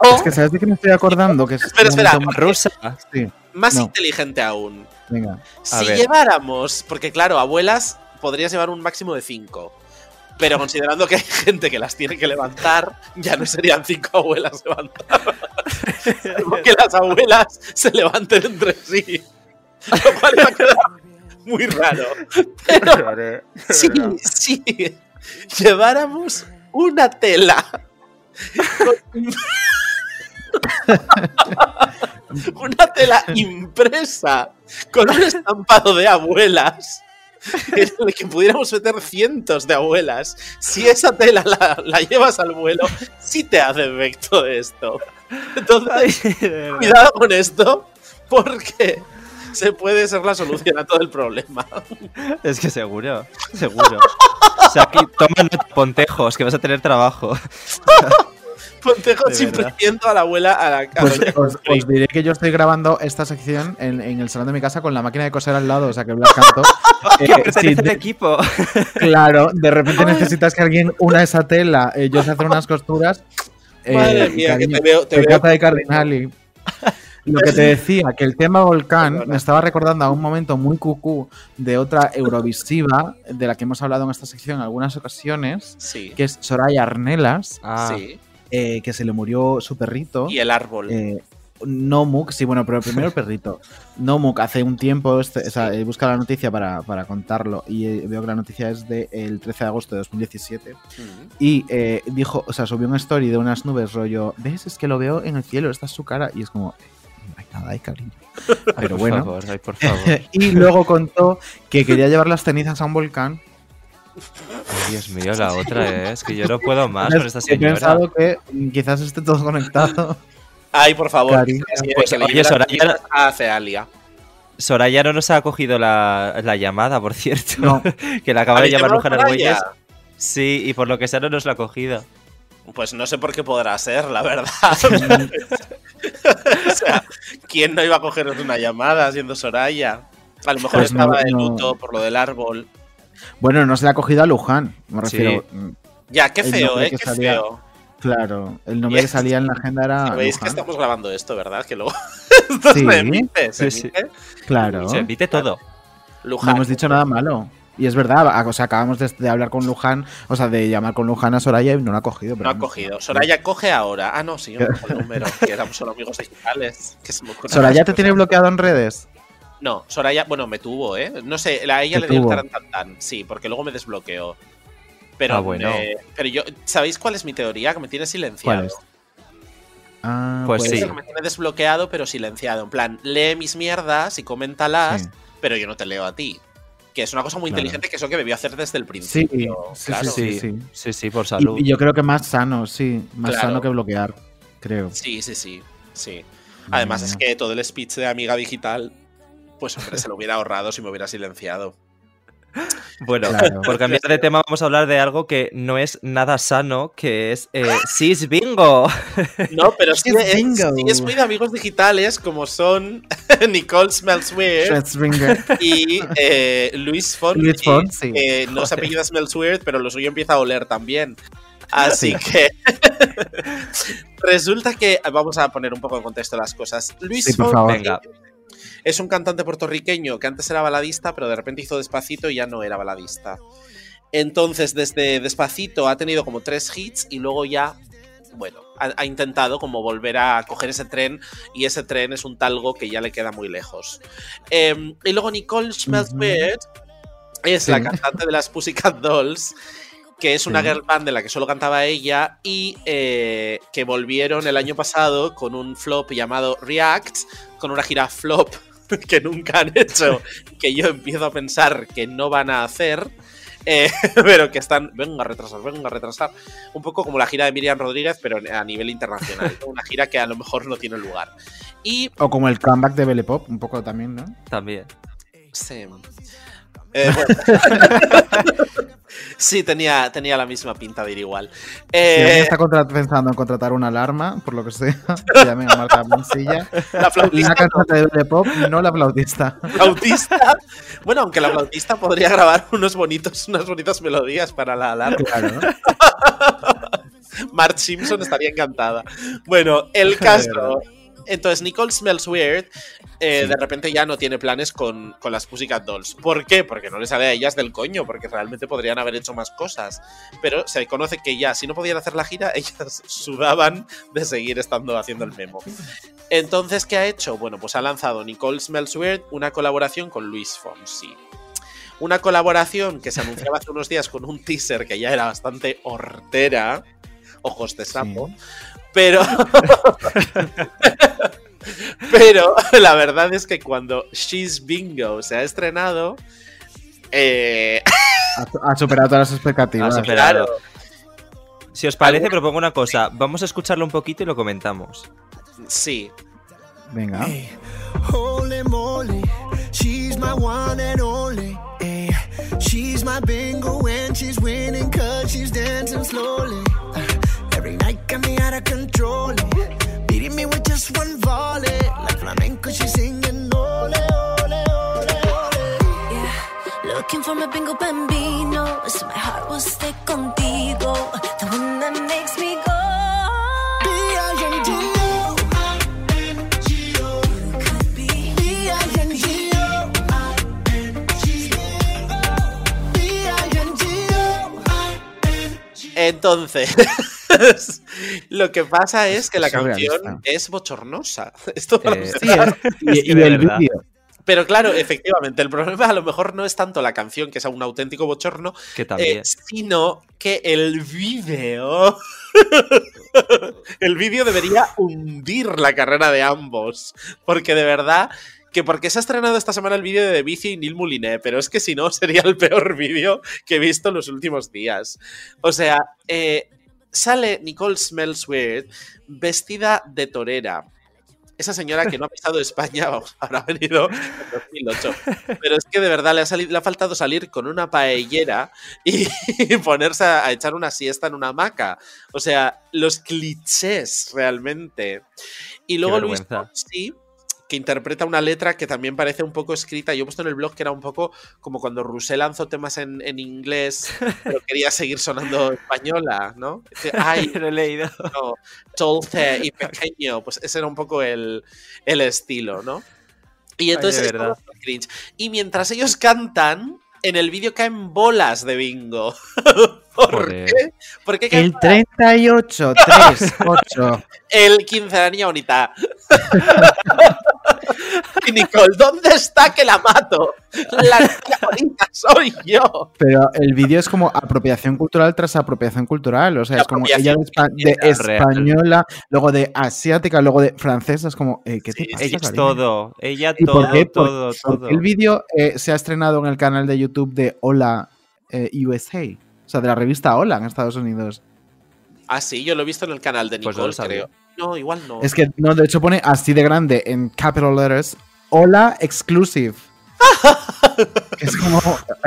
Es que ¿sabes de qué me estoy acordando? Que es Espera, espera. más- Rusa. Sí, Más No. inteligente aún. venga. Si ver. lleváramos, porque claro, abuelas podrías llevar un máximo de 5. Pero considerando que hay gente que las tiene que levantar, ya no serían cinco abuelas levantadas. Que las abuelas se levanten entre sí. Lo cual quedar muy raro. Pero si, si lleváramos una tela con- una tela impresa con un estampado de abuelas en el que pudiéramos meter cientos de abuelas. Si esa tela la, la llevas al vuelo, sí te hace efecto esto. Entonces, cuidado con esto, porque se puede ser la solución a todo el problema. Es que seguro, seguro. O sea, aquí toma Pontejos, que vas a tener trabajo. Pontejos imprimiendo a la abuela a la a Pues os, diré que yo estoy grabando esta sección en, en el salón de mi casa con la máquina de coser al lado, o sea que Blas Canto. eh, Que sí, de- equipo. claro, de repente necesitas que alguien una esa tela, eh, yo sé hacer unas costuras. eh, Madre mía, que te veo- te veo- de Cardinali. Lo que te decía, que el tema volcán me estaba recordando a un momento muy cucú de otra Eurovisiva, de la que hemos hablado en esta sección en algunas ocasiones, Sí, que es Soraya Arnelas, Ah, sí. eh, que se le murió su perrito. Y el árbol. Eh, Nomuk, sí, bueno, pero primero el perrito. Nomuk hace un tiempo, este, o sea, busca la noticia para, para contarlo y eh, veo que la noticia es del 13 de agosto de 2017 Mm. y eh, dijo, o sea, subió una story de unas nubes rollo, ¿ves? Es que lo veo en el cielo, esta es su cara y es como, nada ahí, cariño. ay, Pero por bueno. favor, ay, por favor. y luego contó que quería llevar las cenizas a un volcán. Ay, Dios mío, la otra ¿eh? es que yo no puedo más con esta He señora. pensado que quizás esté todo conectado. Ay, por favor. Cariño. Pues, que oye, Soraya- cenizas a Cealia. Soraya no nos ha cogido la, la llamada, por cierto. No. que la acaba de ¿Habéis llamar Luján? Argüelles. Sí, y por lo que sea no nos la ha cogido. Pues no sé por qué podrá ser, la verdad. o sea, ¿quién no iba a cogernos una llamada siendo Soraya? A lo mejor Pues no, estaba de no. luto por lo del árbol. Bueno, no se le ha cogido a Luján, me Sí. refiero. mm, Ya, qué feo, ¿eh? que Qué salía- feo. Claro, el nombre que salía en la agenda era. Veis que estamos grabando esto, ¿verdad? Que luego esto Sí. se emite, se Sí, sí. emite. Claro. Se evite todo. No hemos dicho nada malo. Y es verdad, o sea, acabamos de, de hablar con Luján, o sea, de llamar con Luján a Soraya y no lo ha cogido. Pero No ha cogido. Soraya coge ahora. Ah, no, sí, yo no el número. Que éramos solo amigos digitales. Que se me ocurren ¿Soraya te tiene bloqueado en redes? No, Soraya, bueno, me tuvo, ¿eh? No sé, a ella ¿Te le dio el tan tan. Sí, porque luego me desbloqueó. Pero, Ah, bueno. me- pero yo, ¿sabéis cuál es mi teoría? Que me tiene silenciado. ¿Cuál es? Ah, Pues puede sí. Que me tiene desbloqueado, pero silenciado. En plan, lee mis mierdas y coméntalas, Sí. pero yo no te leo a ti. Que es una cosa muy Claro. inteligente que eso que debió hacer desde el principio. sí, claro. sí, Sí, sí. sí, sí, por Y- salud. Y, yo creo que más sano, sí. Más Claro. sano que bloquear, creo. Sí, sí, sí, sí. Además Madre es mía. que todo el speech de amiga digital, pues hombre, se lo hubiera ahorrado si me hubiera silenciado. Bueno, Claro. por cambiar de tema vamos a hablar de algo que no es nada sano, que es eh, Sis Bingo. No, pero sí Es sí es muy de amigos digitales como son Nicole Smells Weird Schwarzenegger. y eh, Luis Fonsi. Luis Fonsi. que no se apellida Smells Weird, pero lo suyo empieza a oler también. Así Sí. que resulta que vamos a poner un poco en contexto las cosas. Luis Sí, favor. Venga. Es un cantante puertorriqueño que antes era baladista, pero de repente hizo despacito y ya no era baladista. Entonces, desde Despacito ha tenido como tres hits y luego ya, bueno, ha, ha intentado como volver a coger ese tren y ese tren es un talgo que ya le queda muy lejos. Em, y luego Nicole. Weird es Sí. la cantante de las Pussycat Dolls, que es una Sí. girl band de la que solo cantaba ella y eh, que volvieron el año pasado con un flop llamado React, con una gira flop que nunca han hecho, que yo empiezo a pensar que no van a hacer. eh, pero que están, venga a retrasar, venga a retrasar. Un poco como la gira de Miriam Rodríguez, pero a nivel internacional. Una gira que a lo mejor no tiene lugar. Y O como el comeback de Belle Pop, un poco también, ¿no? También. Sí. Eh, bueno. sí, tenía, tenía la misma pinta de ir igual. Eh, está pensando en contratar una alarma, por lo que sea, que llamen a Marta Mansilla. la flautista, La cantante de Pop, no la flautista. flautista. Bueno, aunque la flautista podría grabar unos bonitos, unas bonitas melodías para la alarma. Claro. Marge Simpson estaría encantada. Bueno, el caso. Entonces, Nicole Smells Weird eh, de repente ya no tiene planes con, con las Pussycat Dolls. ¿Por qué? Porque no les sale a ellas del coño, porque realmente podrían haber hecho más cosas. Pero se conoce que ya, si no podían hacer la gira, ellas sudaban de seguir estando haciendo el memo. Entonces, ¿qué ha hecho? Bueno, pues ha lanzado Nicole Smells Weird una colaboración con Luis Fonsi. Una colaboración que se anunciaba hace unos días con un teaser que ya era bastante hortera. Ojos de sapo. Pero. Pero la verdad es que cuando She's Bingo se ha estrenado. eh, Ha, ha superado todas las expectativas. Ha superado. Si os parece, propongo una cosa. Vamos a escucharlo un poquito y lo comentamos. sí. Venga. Holy moly, she's my one and only. eh. She's my bingo when she's winning, cause she's dancing slowly. Uh, every night got me out of control. eh. Me with just one volley. Like flamenco, she's singing ole, ole, ole, ole. Yeah, looking for my bingo bambino, so my heart will stay contigo. The one that makes me go. B-I-N-G-O. Entonces. Lo que pasa es que la Surrealista. canción es bochornosa. Esto Eh, los Sí, y, y el vídeo. Pero claro, efectivamente, el problema a lo mejor no es tanto la canción, que es un auténtico bochorno, Que también. eh, sino que el vídeo. el vídeo debería hundir la carrera de ambos. Porque de verdad. Que porque se ha estrenado esta semana el vídeo de Vici y Neil Moulinet, pero es que si no sería el peor vídeo que he visto en los últimos días. O sea, eh, sale Nicole Smells Weird vestida de torera. Esa señora que no ha pisado España, vamos, habrá venido en 2008. Pero es que de verdad le ha, salido, le ha faltado salir con una paellera y, ponerse a, a echar una siesta en una hamaca. O sea, los clichés realmente. Y luego Luis vergüenza. Que interpreta una letra que también parece un poco escrita. Yo he puesto en el blog que era un poco como cuando Rusé lanzó temas en, en inglés, pero quería seguir sonando española, ¿no? Dice, Ay, Lo he leído. no, dulce y pequeño, pues ese era un poco el, el estilo, ¿no? Y entonces de es cringe. Y mientras ellos cantan, en el vídeo caen bolas de bingo. ¿Por Joder. qué? Porque caen El 38, 3, 8. el 15 de la niña bonita. y Nicole, ¿dónde está que la mato? La niña bonita soy yo. Pero el vídeo es como apropiación cultural tras apropiación cultural. O sea, es como ella de, espa- de Real. española, luego de asiática, luego de francesa. Es como, eh, ¿qué te Sí, pasa, Ella cariño? todo. Ella ¿Y todo, por qué? Todo, porque todo. el vídeo eh, se ha estrenado en el canal de YouTube de Hola eh, USA. O sea, de la revista Hola en Estados Unidos. Ah, sí, yo lo he visto en el canal de Pues Nicole, sabía. creo. No, igual no. Es que, no, de hecho pone así de grande en capital letters. Hola Exclusive. es como...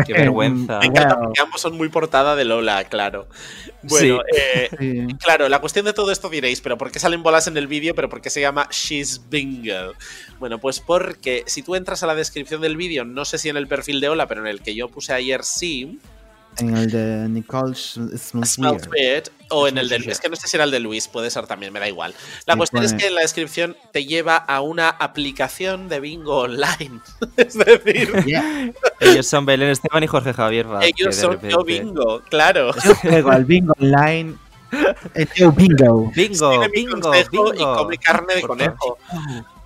Qué vergüenza. Me encanta wow. porque ambos son muy portada de Lola, claro. Bueno, Sí. eh, Sí. claro, la cuestión de todo esto diréis, pero ¿por qué salen bolas en el vídeo? ¿Pero por qué se llama She's Bingo? Bueno, pues porque si tú entras a la descripción del vídeo, no sé si en el perfil de Hola, pero en el que yo puse ayer sí, En el de Nicole Smells Smells Weird. Weird, o en el de Smells Es que no sé si era el de Luis, puede ser también, me da igual. La cuestión es que en la descripción te lleva a una aplicación de bingo online. es decir, Yeah. Ellos son Belén Esteban y Jorge Javier Ellos son repente. yo bingo, claro. Yo juego al bingo online. El tío bingo. Bingo, bingo, bingo. Y come carne de conejo.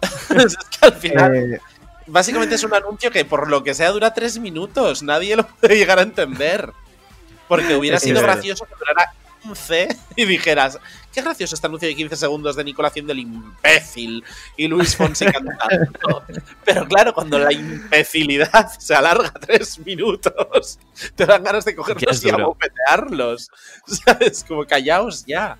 es que al final, Eh, básicamente es un anuncio que por lo que sea dura tres minutos. Nadie lo puede llegar a entender. Porque hubiera sido gracioso que durara 15 y dijeras, qué gracioso este anuncio de 15 segundos de Nicola haciendo el imbécil y Luis Fonsi cantando. Pero claro, cuando la imbecilidad se alarga tres minutos, te dan ganas de cogerlos y duro. abopetearlos. ¿Sabes? Como callaos ya.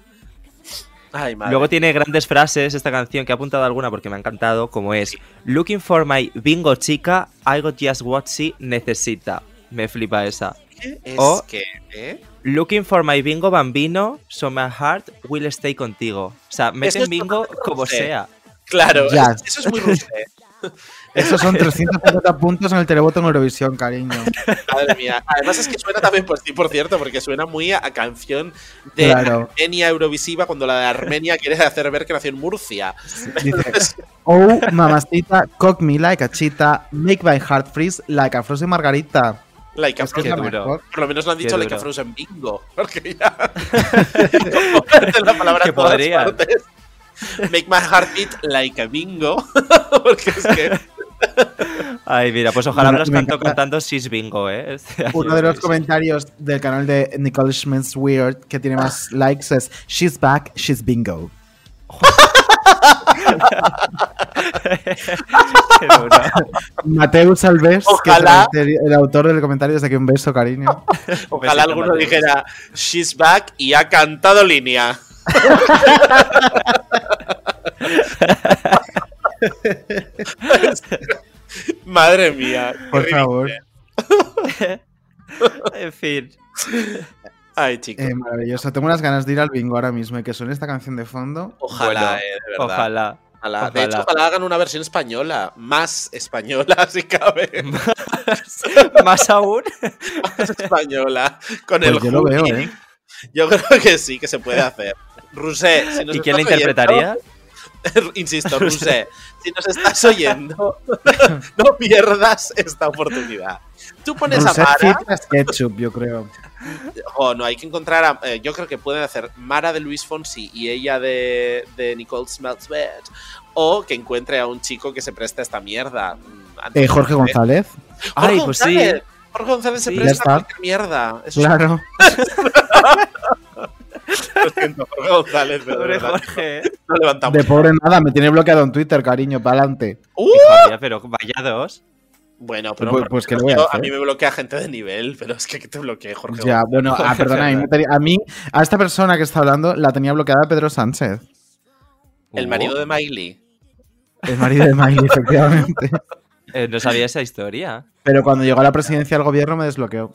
Ay, madre. Luego tiene grandes frases esta canción que he apuntado alguna porque me ha encantado, como es Looking for my bingo chica, I got just what she necesita. Me flipa esa. ¿Qué es o- que, eh? Looking for my bingo bambino, so my heart will stay contigo. O sea, meten bingo como rusé. sea. Claro, Ya. eso es muy rusé. esos son 350 puntos en el televoto en Eurovisión, cariño. Madre mía. Además es que suena también, sí, por cierto, porque suena muy a, canción de Claro. Armenia Eurovisiva cuando la de Armenia quiere hacer ver que nació en Murcia. Dice, oh, mamacita, cock me like a cheetah, make my heart freeze like a frozen margarita. Like a Es que Frozen. Por lo menos lo han dicho like a duro. Frozen Bingo. Porque ya. La palabra Que en todas partes. Make my heart beat like a bingo. porque es que. Ay, mira, pues ojalá Bueno, canto cantando Sis Bingo, ¿eh? Este Uno de los comentarios del canal de Nicole Schmitz Weird que tiene más likes es She's back, she's bingo. Mateus Alves, Ojalá. que es el, el autor del comentario, desde aquí un beso, cariño. Ojalá alguno Mateus. dijera She's back y ha cantado línea. Madre mía. Por favor. en fin. Ay, chicos. Eh, maravilloso. Tengo unas ganas de ir al bingo ahora mismo y que suene esta canción de fondo. Ojalá, Bueno, eh, de verdad. Ojalá. Ojalá. De hecho, ojalá. hagan una versión española. Más española, si cabe. Más aún. Más española. Con Pues el yo lo veo. ¿eh? Yo creo que sí, que se puede hacer. Rusé, si nos ¿Y quién la oyendo- interpretaría? Insisto, Rusé, si nos estás oyendo, no pierdas esta oportunidad. Tú pones a Mara. Ketchup, yo creo. Oh, no, hay que encontrar a. eh, yo creo que pueden hacer Mara de Luis Fonsi y ella de, de Nicole Smells Bad. O que encuentre a un chico que se preste a esta mierda. Mm, Eh, Jorge González. Jorge Ay, pues sí. González. Jorge González se Sí. Presta a cualquier mierda. Eso es- Claro. lo siento, Jorge González. pero de Pobre verdad, Jorge. No levantamos. De pobre nada, me tiene bloqueado en Twitter, cariño, para adelante. ¡Uh! Pero vaya dos. Bueno, pero Pues- por pues, ¿qué ejemplo, le voy a mí me bloquea gente de nivel, pero es que te bloquee, Jorge. Ya, bueno, ah, perdona, a mí, a mí, a esta persona que está hablando, la tenía bloqueada Pedro Sánchez, El marido de Miley. el marido de Miley, efectivamente. eh, no sabía esa historia. Pero cuando llegó a la presidencia del gobierno me desbloqueó.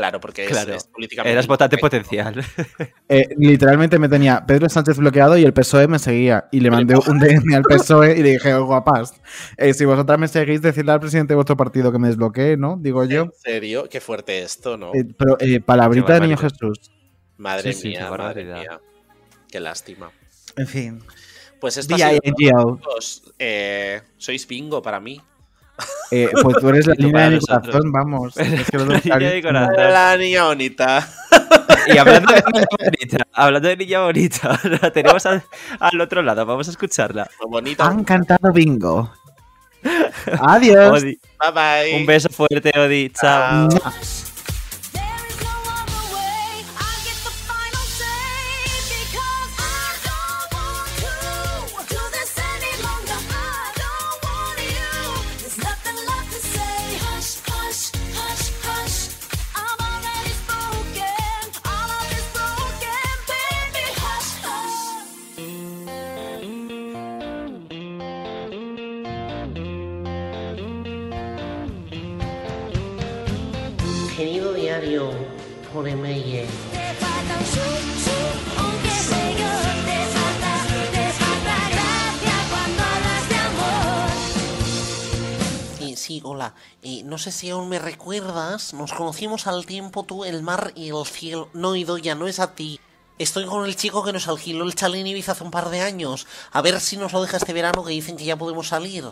Claro, porque es, Claro. es políticamente. Eras votante potencial. Eh, literalmente me tenía Pedro Sánchez bloqueado y el PSOE me seguía. Y le mandé un DM al PSOE y le dije, "Oh, guapas, eh, si vosotras me seguís, decidle al presidente de vuestro partido que me desbloquee, ¿no? Digo yo. ¿En serio? Qué fuerte esto, ¿no? Eh, pero eh, palabrita de niño. Jesús. madre sí, mía, qué madre barbaridad. mía. Qué lástima. En fin. Pues esto ha sido. Eh, sois bingo para mí. Eh, pues tú eres la línea de mi corazón, vamos. Es que lo La tengo niña de clarísimo. corazón. La niña bonita. Y hablando de niña bonita, hablando de niña bonita, la tenemos al, al otro lado. Vamos a escucharla. Muy bonita. Han cantado bingo. Adiós. Odi, Bye bye. un beso fuerte, Odi. Chao. Hola. No sé si aún me recuerdas. Nos conocimos al tiempo tú, el mar y el cielo. No, ya no es a ti. Estoy con el chico que nos alquiló el chalet en Ibiza hace un par de años. A ver si nos lo deja este verano que dicen que ya podemos salir.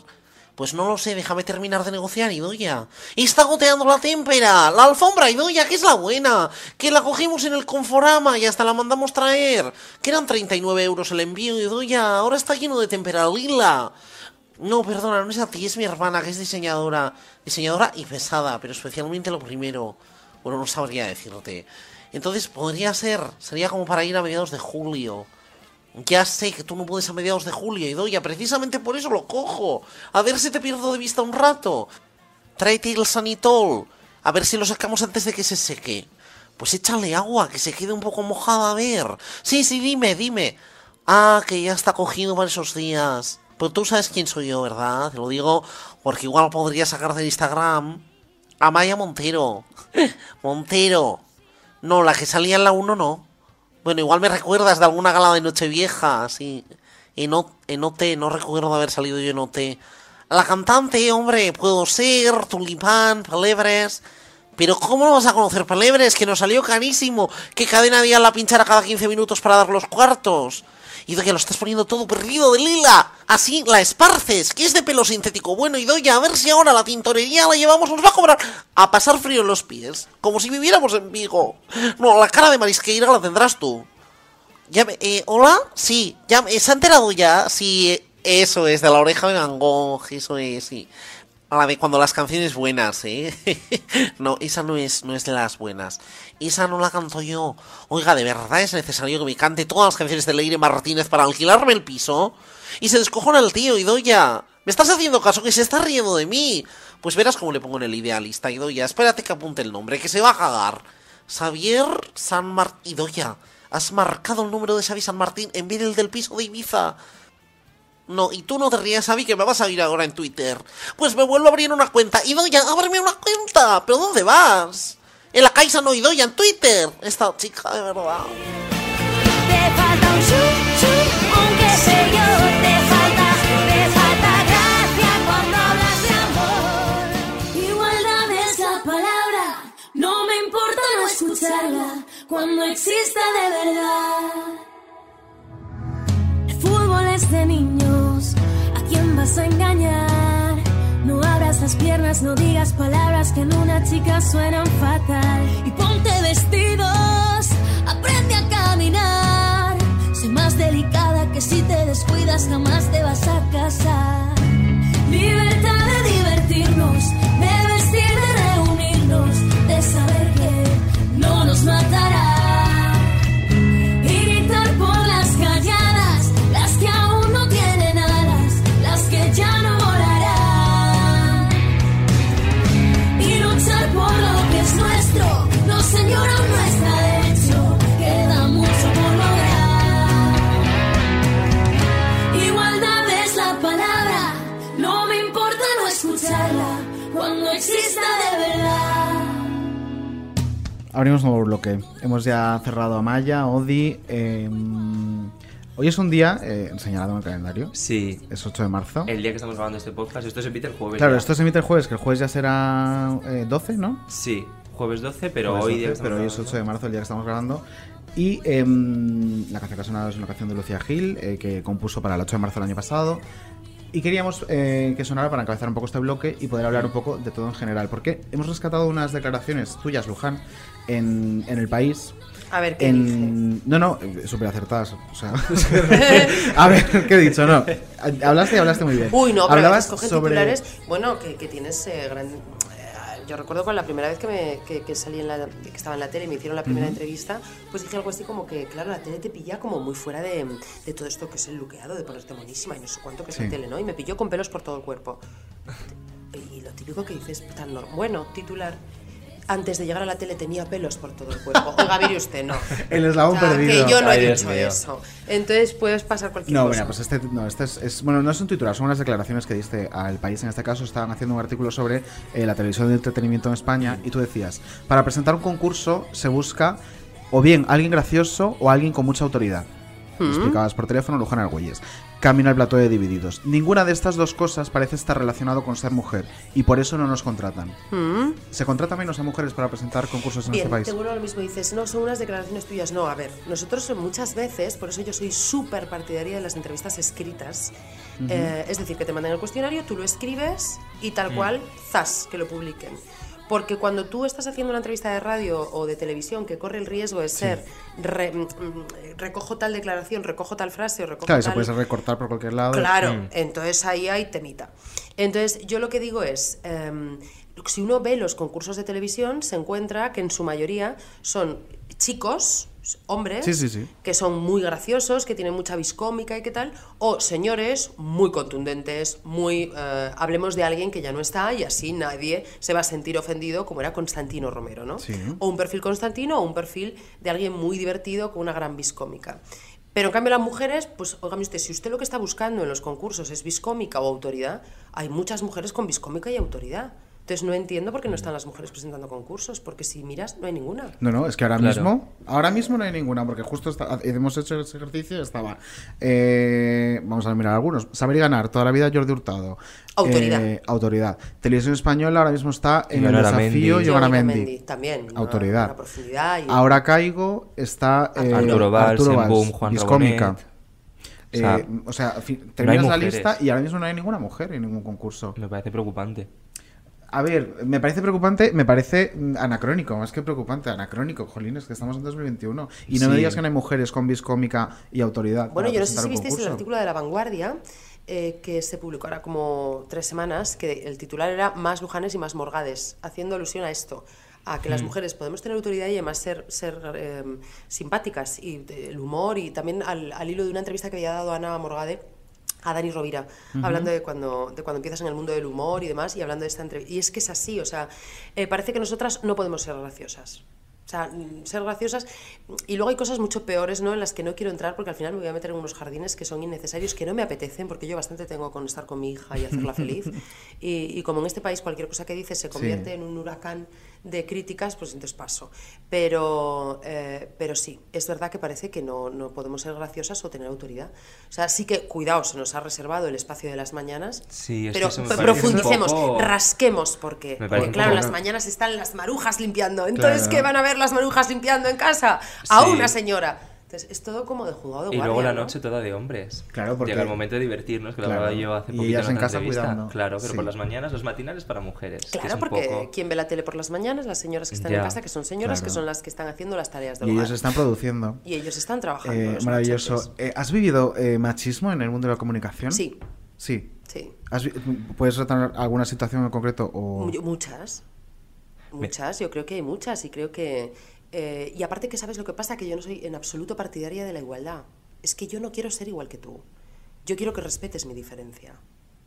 Pues no lo sé, déjame terminar de negociar, Idoya. Está goteando la témpera, la alfombra, Idoya, que es la buena. Que la cogimos en el Conforama y hasta la mandamos traer. Que eran 39 euros el envío, Idoya. Ahora está lleno de témpera lila. No, perdona, no es a ti, es mi hermana, que es diseñadora. Diseñadora y pesada, pero especialmente lo primero. Bueno, no sabría decirte. Entonces podría ser, sería como para ir a mediados de julio. Ya sé que tú no puedes a mediados de julio, Idoya, precisamente por eso lo cojo. A ver si te pierdo de vista un rato. Tráete el sanitol. A ver si lo sacamos antes de que se seque. Pues échale agua, que se quede un poco mojada, a ver. Sí, sí, dime, dime. Ah, que ya está cogido para esos días. Pero tú sabes quién soy yo, ¿verdad? Te lo digo porque igual podría sacar del Instagram a Maya Montero. Montero. No, la que salía en la 1 no. Bueno, igual me recuerdas de alguna gala de Nochevieja, sí. En, O- en OT, no recuerdo haber salido yo en OT. La cantante, hombre, puedo ser, Tulipán, Pelebres. Pero ¿cómo no vas a conocer Pelebres? Que nos salió carísimo. Que cadena día la pinchara cada 15 minutos para dar los cuartos. Y que lo estás poniendo todo perdido de lila. Así la esparces, que es de pelo sintético. Bueno, y doy a ver si ahora la tintorería la llevamos, nos va a cobrar a pasar frío en los pies. Como si viviéramos en Vigo. No, la cara de Marisqueira la tendrás tú. Ya me- eh, ¿Hola? Sí, ya me- ¿se ha enterado ya? Sí, eh, eso es, de la oreja de Van eso es, sí. La de cuando las canciones buenas, ¿eh? no, esa no es, no es las buenas. Esa no la canto yo. Oiga, ¿de verdad es necesario que me cante todas las canciones de Leire Martínez para alquilarme el piso? Y se descojona el tío, Idoya. ¿Me estás haciendo caso que se está riendo de mí? Pues verás cómo le pongo en el idealista, Idoya. Espérate que apunte el nombre, que se va a cagar. Xavier San Martín. Idoya, has marcado el número de Xavi San Martín en vez del del piso de Ibiza. No, y tú no te rías, Xavi, que me vas a ir ahora en Twitter. Pues me vuelvo a abrir una cuenta. Idoya, ábreme una cuenta. ¿Pero dónde vas? En la Caixa no, Idoya, en Twitter. Esta chica, de verdad. Te falta un chu, chu, aunque sé yo. Te falta, te falta gracia cuando hablas de amor. Igualdad es la palabra, no me importa no escucharla cuando exista de verdad. El fútbol es de niños, ¿a quién a engañar? No abras las piernas, no digas palabras que en una chica suenan fatal. Y ponte vestidos, aprende a caminar. Sé más delicada que si te descuidas jamás te vas a casar. Libertad de divertirnos, de Abrimos nuevo bloque. Hemos ya cerrado a Maya, Odi. eh, hoy es un día eh, señalado en el calendario. Sí. Es 8 de marzo. El día que estamos grabando este podcast, esto se emite el jueves. Claro, ya. esto se emite el jueves, que el jueves ya será eh, 12, ¿no? Sí, jueves 12, pero Jueves hoy 12, día que pero hoy es grabando- 8 de marzo, el día que estamos grabando. Y em, la canción que ha sonado es una canción de Lucía Gil, eh, que compuso para el 8 de marzo del año pasado. Y queríamos eh, que sonara para encabezar un poco este bloque y poder hablar un poco de todo en general. Porque hemos rescatado unas declaraciones tuyas, Luján, en, en el país. A ver, ¿qué en... No, no, súper acertadas. O sea, a ver, ¿qué he dicho? No. Hablaste y hablaste muy bien. Uy, no, pero Hablabas sobre... titulares. Bueno, que, que tienes eh, gran. eh, Yo recuerdo con la primera vez que, me, que, que salí en la, que estaba en la tele y me hicieron la primera entrevista, pues dije algo así como que, claro, la tele te pilla como muy fuera de, de todo esto que es el luqueado, de ponerte monísima y no sé cuánto que es Sí. la tele, ¿no? Y me pilló con pelos por todo el cuerpo. Y lo típico que dices, tan normal. Bueno, titular. Antes de llegar a la tele tenía pelos por todo el cuerpo. Oiga, mire usted, no. El eslabón O sea, perdido. Que yo no Ay, he dicho eso. Entonces puedes pasar cualquier No, cosa. mira, pues este, no, este es, es- Bueno, no es un titular, son unas declaraciones que diste al país. En este caso, estaban haciendo un artículo sobre eh, la televisión de entretenimiento en España. Y tú decías: para presentar un concurso se busca o bien alguien gracioso o alguien con mucha autoridad. Lo Mm. explicabas por teléfono, Luján Argüelles. Camino al plató de Divididos. Ninguna de estas dos cosas parece estar relacionado con ser mujer y por eso no nos contratan. Mm. ¿Se contrata menos a mujeres para presentar concursos en Bien, este país? a lo mismo. Dices, no, son unas declaraciones tuyas. No, a ver, nosotros muchas veces, por eso yo soy súper partidaria de las entrevistas escritas. Eh, es decir, que te mandan el cuestionario, tú lo escribes y tal Mm. cual, zas, que lo publiquen. Porque cuando tú estás haciendo una entrevista de radio o de televisión que corre el riesgo de ser re- mm, mm, recojo tal declaración, recojo tal frase o recojo Claro, se tal... puede recortar por cualquier lado. Claro, Mm. entonces ahí hay temita. Entonces, yo lo que digo es, em, si uno ve los concursos de televisión, se encuentra que en su mayoría son chicos, hombres, Sí, sí, sí. que son muy graciosos, que tienen mucha viscómica y qué tal, o señores muy contundentes, muy... eh, hablemos de alguien que ya no está y así nadie se va a sentir ofendido como era Constantino Romero, ¿no? O un perfil Constantino o un perfil de alguien muy divertido con una gran viscómica. Pero en cambio las mujeres, pues óigame usted, si usted lo que está buscando en los concursos es viscómica o autoridad, hay muchas mujeres con viscómica y autoridad. Entonces no entiendo por qué no están las mujeres presentando concursos, porque si miras no hay ninguna. No, no, es que ahora Claro. mismo, ahora mismo no hay ninguna, porque justo está- hemos hecho ese ejercicio, estaba, eh, vamos a mirar algunos, saber y ganar, toda la vida Jordi Hurtado. Autoridad. Eh, autoridad. Televisión Española ahora mismo está en el desafío Ioana Mendy. También, Autoridad. una profundidad y- Ahora caigo, está eh, Arturo Valls, en Valls, Boom, Juan. Eh, O sea, o sea, no terminas la lista y ahora mismo no hay ninguna mujer en ningún concurso. Me parece preocupante. A ver, me parece preocupante, me parece mm, anacrónico, más que preocupante, anacrónico, jolines, que estamos en 2021. Y no Sí. me digas que no hay mujeres con viscómica y autoridad. Bueno, yo no sé si visteis el artículo de La Vanguardia, eh, que se publicó ahora como tres semanas, que el titular era Más Lujanes y más Morgades, haciendo alusión a esto, a que las Mm. mujeres podemos tener autoridad y además ser, ser eh, simpáticas, y de- el humor, y también al, al hilo de una entrevista que había dado Ana Morgade a Dani Rovira, hablando de cuando, de cuando empiezas en el mundo del humor y demás, y hablando de esta entrevista. Y es que es así, o sea, eh, parece que nosotras no podemos ser graciosas. O sea, ser graciosas. Y luego hay cosas mucho peores, ¿no? En las que no quiero entrar porque al final me voy a meter en unos jardines que son innecesarios, que no me apetecen, porque yo bastante tengo con estar con mi hija y hacerla feliz. Y, y como en este país cualquier cosa que dices se convierte Sí. en un huracán de críticas, pues entonces paso. Pero, eh, pero sí, es verdad que parece que no, no podemos ser graciosas o tener autoridad. O sea, sí que, cuidado, se nos ha reservado el espacio de las mañanas. Sí, es pero profundicemos, poco- rasquemos, porque, porque claro, en las mañanas están las marujas limpiando. Entonces, Claro. ¿qué van a ver las marujas limpiando en casa? A Sí. una señora. Entonces, es todo como de jugado de Y guardia. luego la ¿no? noche toda de hombres. Claro, porque- Llega el momento de divertirnos, que lo Claro. hablaba yo hace Y poquito ellas en en casa entrevista. cuidando. Claro, pero Sí. por las mañanas, los matinales para mujeres. Claro, un porque poco- ¿quién ve la tele por las mañanas? Las señoras que están Ya. en casa, que son señoras, que son las que están haciendo las tareas del Y hogar. ellos están produciendo. Y ellos están trabajando. Eh, los maravilloso. Eh, ¿Has vivido eh, machismo en el mundo de la comunicación? Sí. Sí. Sí. ¿Has vi- ¿Puedes tratar alguna situación en concreto? O... Mu- Muchas. Muchas, yo creo que hay muchas y creo que... eh, y aparte que sabes lo que pasa, que yo no soy en absoluto partidaria de la igualdad. Es que yo no quiero ser igual que tú. Yo quiero que respetes mi diferencia.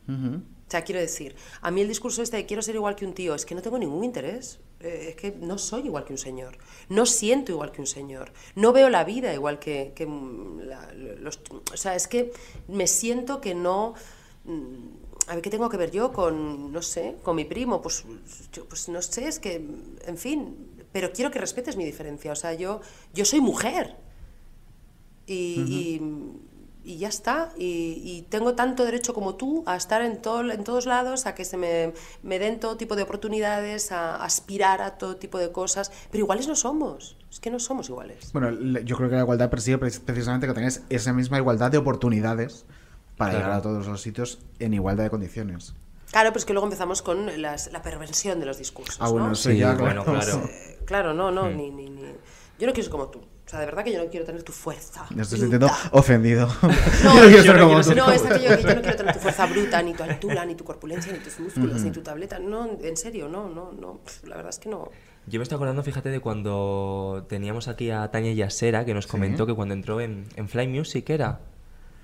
Ujú. O sea, quiero decir, a mí el discurso este de quiero ser igual que un tío, es que no tengo ningún interés. Eh, es que no soy igual que un señor. No siento igual que un señor. No veo la vida igual que, que, mm, la- los... O sea, es que me siento que no... mm, A ver, ¿qué tengo que ver yo con, no sé, con mi primo? Pues, yo, pues no sé, es que, en fin, pero quiero que respetes mi diferencia. O sea, yo, yo soy mujer. Y, y- y ya está. Y, y tengo tanto derecho como tú a estar en, todo, en todos lados, a que se me, me den todo tipo de oportunidades, a aspirar a todo tipo de cosas. Pero iguales no somos. Es que no somos iguales. Bueno, yo creo que la igualdad persigue pre- precisamente que tengáis esa misma igualdad de oportunidades para Claro. llegar a todos los sitios en igualdad de condiciones. Claro, pues que luego empezamos con las- la perversión de los discursos. Ah, bueno, ¿no? eso ya, claro. Eh, claro, no, no, ni, ni, ni- Yo no quiero ser como tú. O sea, de verdad que yo no quiero tener tu fuerza. Me estoy bruta. sintiendo ofendido. No, Yo no quiero yo ser no como quiero tú. no, es aquello que yo no quiero tener tu fuerza bruta, ni tu altura, ni tu corpulencia, ni tus músculos, ni tu tableta. No, en serio, no, no, no. La verdad es que no. Yo me estoy acordando, fíjate, de cuando teníamos aquí a Tania Yasera, que nos comentó que cuando entró en, en Fly Music era.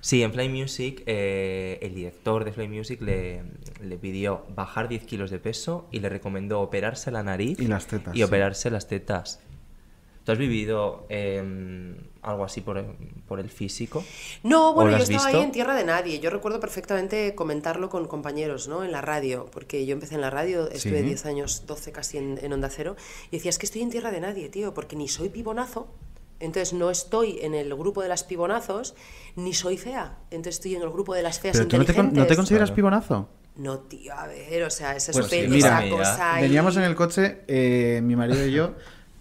Sí, en Fly Music, eh, el director de Fly Music le, le pidió bajar 10 kilos de peso y le recomendó operarse la nariz Y las tetas, y sí. operarse las tetas. ¿Tú has vivido eh, algo así por, por el físico? No, ¿O bueno, yo estaba visto? ahí en tierra de nadie. Yo recuerdo perfectamente comentarlo con compañeros, ¿no? En la radio, porque yo empecé en la radio, estuve Sí. 10 años, 12 casi en, en Onda Cero, y decía, es que estoy en tierra de nadie, tío, porque ni soy pibonazo, Entonces no estoy en el grupo de las pibonazos, ni soy fea. Entonces estoy en el grupo de las feas Pero tú no te, con- inteligentes. ¿no te consideras pibonazo? No, tío, a ver, o sea, esa, Pues espe- mira, esa cosa ahí- veníamos en el coche, eh, mi marido y yo,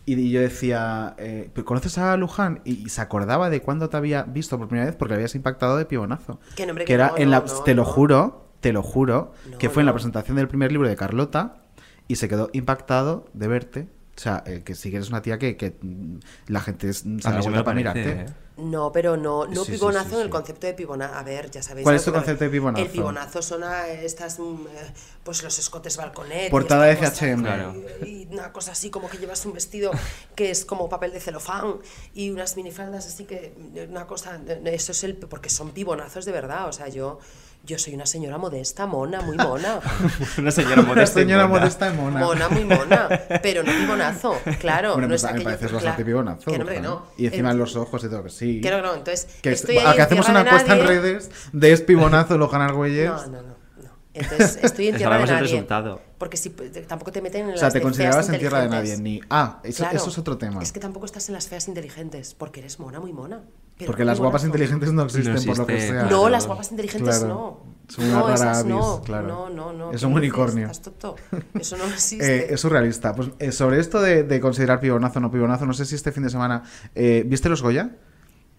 y yo decía, eh, ¿pero ¿conoces a Luján? Y, y se acordaba de cuándo te había visto por primera vez porque le habías impactado de pibonazo. Que no, hombre, que que era no, en no, la, no, te lo juro, te lo juro, No, que fue en la presentación del primer libro de Carlota y se quedó impactado de verte. O sea, eh, que que eres una tía que, que, mm, la gente me vuelta para mirarte. ¿eh? No, pero no, no Sí, sí, pibonazo sí, en el concepto de pibonazo. A ver, ya sabéis. ¿Cuál es tu concepto de pibonazo? El pibonazo son a estas, mm, eh, pues los escotes balconet. Portada de cosa, H&M. Claro. Y una cosa así como que llevas un vestido que es como papel de celofán y unas minifaldas así que una cosa, eso es el porque son pibonazos de verdad, o sea, yo yo soy una señora modesta, mona, muy mona. Una señora modesta. y señora mona. modesta y mona. Mona, muy mona, pero no pibonazo, claro. Bueno, no pues es me pareces bastante pibonazo. Que no, Luján. no. Y encima En- los ojos y todo, que sí. Que no, no, entonces Que estoy es- ahí que hacemos una de encuesta en nadie. redes de espibonazo Lojan Argüelles. No, no, no, no. Entonces estoy en tierra de sabemos el nadie. resultado. Porque si tampoco te meten en O las sea, te de considerabas en tierra de nadie. Ni... Ah, eso, Claro. eso es otro tema. Es que tampoco estás en las feas inteligentes, porque eres mona, muy mona. Pero Porque las guapas inteligentes no existen, No por lo que sea. No, Claro. las guapas inteligentes Claro. no. Son no, esas avis, no. claro. No, no, no. Es ¿qué un unicornio. Estás tonto. Eso no existe. Eh, es surrealista. Pues eh, sobre esto de, de considerar pibonazo o no pibonazo, no sé si este fin de semana. eh, ¿Viste los Goya?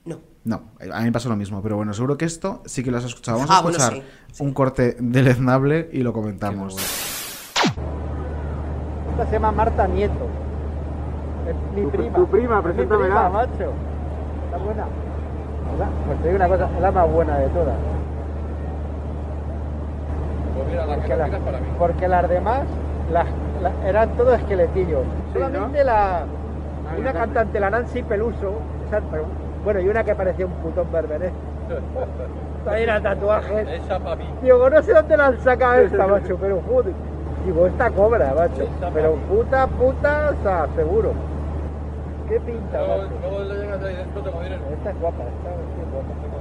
No. No, eh, a mí me pasó lo mismo, pero bueno, seguro que esto sí que lo has escuchado. Vamos a Ah, bueno, escuchar sí, un corte deleznable y lo comentamos. Esta se llama Marta Nieto. Es mi prima. Tu prima, preséntamela. macho. Está buena. Pues te digo una cosa, es la más buena de todas. porque, la- porque las demás las, las- eran todos esqueletillos. Solamente la una cantante, la Nancy Peluso, esa- bueno, y una que parecía un putón berberé. Traía tatuajes. Esa para mí. Digo, no sé dónde la han sacado esta, macho, pero joder. Digo, esta cobra, macho. Pero puta, puta, o sea, seguro. ¿Qué pinta, macho? Esta es guapa, esta es guapa.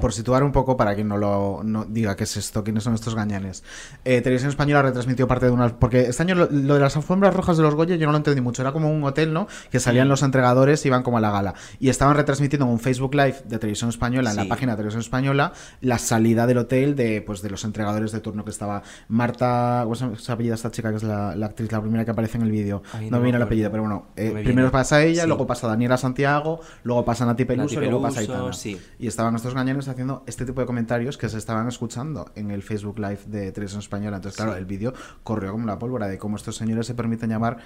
Por situar un poco, para quien no lo no diga qué es esto, quiénes son estos gañanes. Eh, Televisión Española retransmitió parte de una... Porque este año lo, lo de las alfombras rojas de los Goya yo no lo entendí mucho. Era como un hotel, ¿no? Que salían los entregadores y iban como a la gala. Y estaban retransmitiendo en un Facebook Live de Televisión Española, en la página de Televisión Española, la salida del hotel de, pues, de los entregadores de turno que estaba Marta... ¿Cómo se apellida esta chica que es la, la actriz, la primera que aparece en el vídeo? No no me viene el apellido, pero bueno. eh, No primero pasa ella, Sí. luego pasa Daniela Santiago, luego pasa Nati Peluso y luego pasa Aitana. sí. Y estaban estos gañanes haciendo este tipo de comentarios que se estaban escuchando en el Facebook Live de Televisión Española. Entonces, claro, Sí. el vídeo corrió como la pólvora de cómo estos señores se permiten llamar.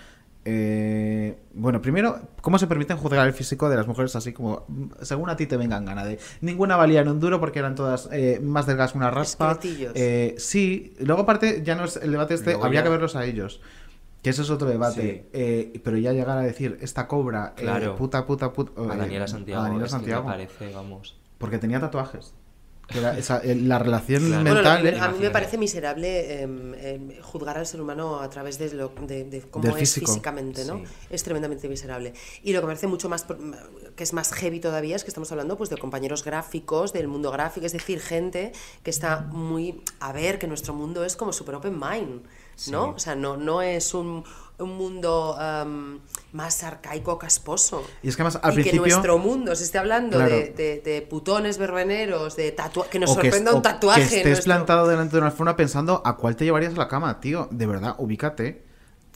eh, bueno, primero, cómo se permiten juzgar el físico de las mujeres así como mm, según a ti te vengan gana de ninguna valía en un duro porque eran todas eh, más delgadas que una raspa. Eh, sí, luego aparte ya no es el debate este, Luego ya- que verlos a ellos. Que eso es otro debate. Sí. Eh, pero ya llegar a decir, esta cobra, Claro. puta, puta, puta. A Daniela Santiago. a Daniela es que me Santiago. parece, vamos. Porque tenía tatuajes. Que era esa- eh, la relación Claro. Bueno, mental. eh, a mí me parece miserable em, em, juzgar al ser humano a través de, lo, de, de cómo Del es físico. físicamente, ¿no? Sí. Es tremendamente miserable. Y lo que me parece mucho más, que es más heavy todavía, es que estamos hablando pues, de compañeros gráficos, del mundo gráfico, es decir, gente que está muy... A ver, que nuestro mundo es como super open mind, ¿no? Sí. O sea, no, no es un, un mundo em, más arcaico, casposo. Y es que además, al y principio- que nuestro mundo se esté hablando Claro. de, de- de putones verbeneros, de tatuajes, que nos o sorprenda un tatuaje. que estés nuestro- plantado delante de una alfombra pensando a cuál te llevarías a la cama, tío. De verdad, ubícate.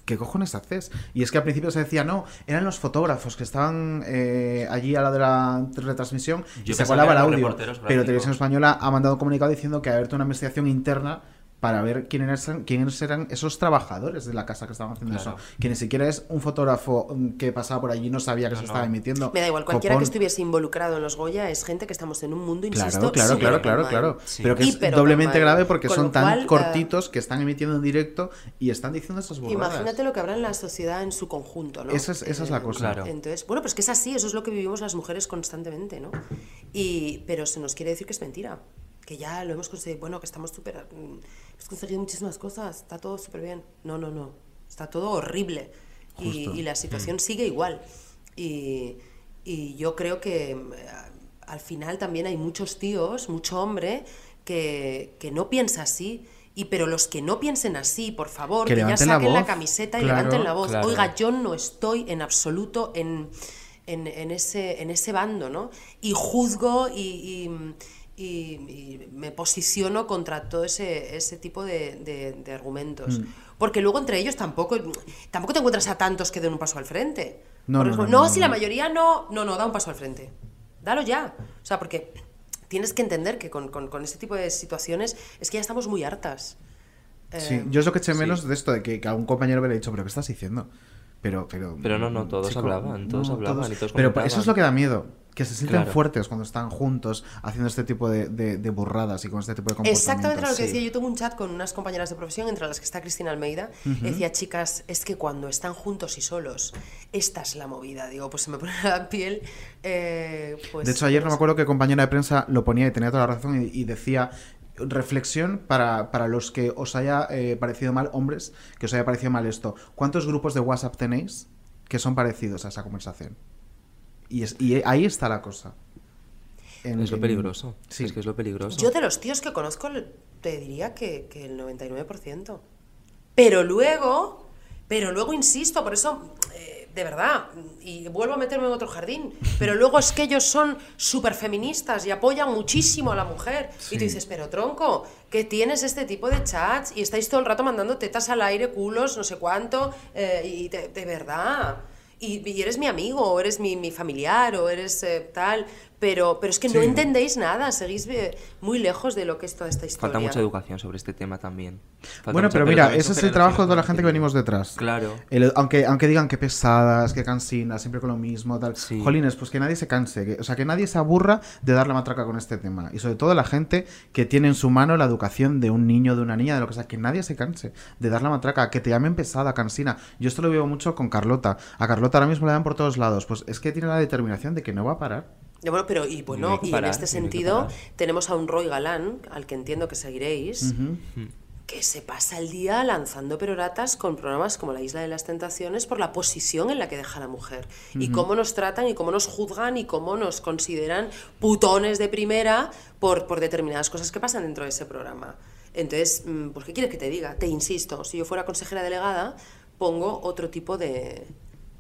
¿Qué cojones haces? Y es que al principio se decía, no, eran los fotógrafos que estaban eh, allí a la de la retransmisión y Yo se pensaba colaba el audio. Pero. Televisión Española ha mandado un comunicado diciendo que ha abierto una investigación interna para ver quiénes eran, quiénes eran esos trabajadores de la casa que estaban haciendo Claro. eso. Que ni siquiera es un fotógrafo mm, que pasaba por allí y no sabía que No, se no. estaba emitiendo. Me da igual, cualquiera Copón. que estuviese involucrado en los Goya es gente que estamos en un mundo, insisto, Claro, claro, claro, claro, claro. Sí. Pero que es doblemente grave porque Con son tan cual, eh, cortitos que están emitiendo en directo y están diciendo esas burradas. Imagínate lo que habrá en la sociedad en su conjunto, ¿no? Esa es- esa es la cosa. Claro. Entonces, bueno, pues que es así, eso es lo que vivimos las mujeres constantemente, ¿no? Y, pero se nos quiere decir que es mentira, que ya lo hemos conseguido, bueno, que estamos súper... mm, Hemos conseguido muchísimas cosas, está todo súper bien. No, no, no, está todo horrible. Y, y la situación sigue igual. Y, y yo creo que eh, al final también hay muchos tíos, mucho hombre, que, que no piensa así. Y pero los que no piensen así, por favor, Que que, ya la saquen la, voz. camiseta y Claro, levanten la voz. claro. Oiga, yo no estoy en absoluto en en, en ese, en ese bando, ¿no? Y juzgo y, y- y- y me posiciono contra todo ese, ese tipo de, de- de argumentos. Mm. Porque luego entre ellos tampoco, tampoco te encuentras a tantos que den un paso al frente. No, Por no, ejemplo, no, no, no, si la mayoría no, no, no, da un paso al frente. Dalo ya. O sea, porque tienes que entender que con, con, con este tipo de situaciones es que ya estamos muy hartas. Sí, Eh, yo es lo que eché menos de esto, de que, que a un compañero me le he dicho, pero ¿qué estás diciendo? Pero, pero, Pero no, no, todos hablaban, todos hablaban y todos Pero eso es lo que da miedo, que se sienten Claro. fuertes cuando están juntos haciendo este tipo de, de- de burradas y con este tipo de comportamientos. Exactamente lo que Sí. decía. Yo tengo un chat con unas compañeras de profesión, entre las que está Cristina Almeida. Decía, chicas, es que cuando están juntos y solos, esta es la movida. Digo, pues se me pone la piel. eh, pues, de hecho, ayer no pues, me acuerdo qué compañera de prensa lo ponía y tenía toda la razón y, y decía reflexión para, para los que os haya eh, parecido mal, hombres, que os haya parecido mal esto. ¿Cuántos grupos de WhatsApp tenéis que son parecidos a esa conversación? Y, es- y ahí está la cosa. En- Es lo en- peligroso. Sí. Es que es lo peligroso. Yo de los tíos que conozco te diría que, que el 99%. Pero luego, pero luego insisto, por eso, eh, de verdad, y vuelvo a meterme en otro jardín, pero luego es que ellos son súper feministas y apoyan muchísimo a la mujer. Y Sí. tú dices, pero tronco, que tienes este tipo de chats y estáis todo el rato mandando tetas al aire, culos, no sé cuánto, eh, y de, de verdad. Y, eres mi amigo, o eres mi, mi familiar, o eres eh, tal, pero, pero es que no Sí. entendéis nada, seguís eh, muy lejos de lo que es toda esta historia. Falta mucha educación sobre este tema también. Falta Bueno, mucha- pero mira, ese es el trabajo de toda la gente que venimos detrás. Claro. El- aunque, aunque digan que pesadas, que cansinas, siempre con lo mismo, tal. Jolines, pues que nadie se canse. que- o sea, que nadie se aburra de dar la matraca con este tema. Y sobre todo la gente que tiene en su mano la educación de un niño, de una niña, de lo que sea. Que nadie se canse de dar la matraca, que te llamen pesada, cansina. Yo esto lo veo mucho con Carlota. A Carlota ahora mismo le dan por todos lados. Pues es que tiene la determinación de que no va a parar. Bueno, pero y No bueno, y en este sentido tenemos a un Roy Galán, al que entiendo que seguiréis, que se pasa el día lanzando peroratas con programas como La Isla de las Tentaciones por la posición en la que deja la mujer. Y cómo nos tratan y cómo nos juzgan y cómo nos consideran putones de primera por, por determinadas cosas que pasan dentro de ese programa. Entonces, mm, pues ¿qué quieres que te diga? Te insisto, si yo fuera consejera delegada, pongo otro tipo de,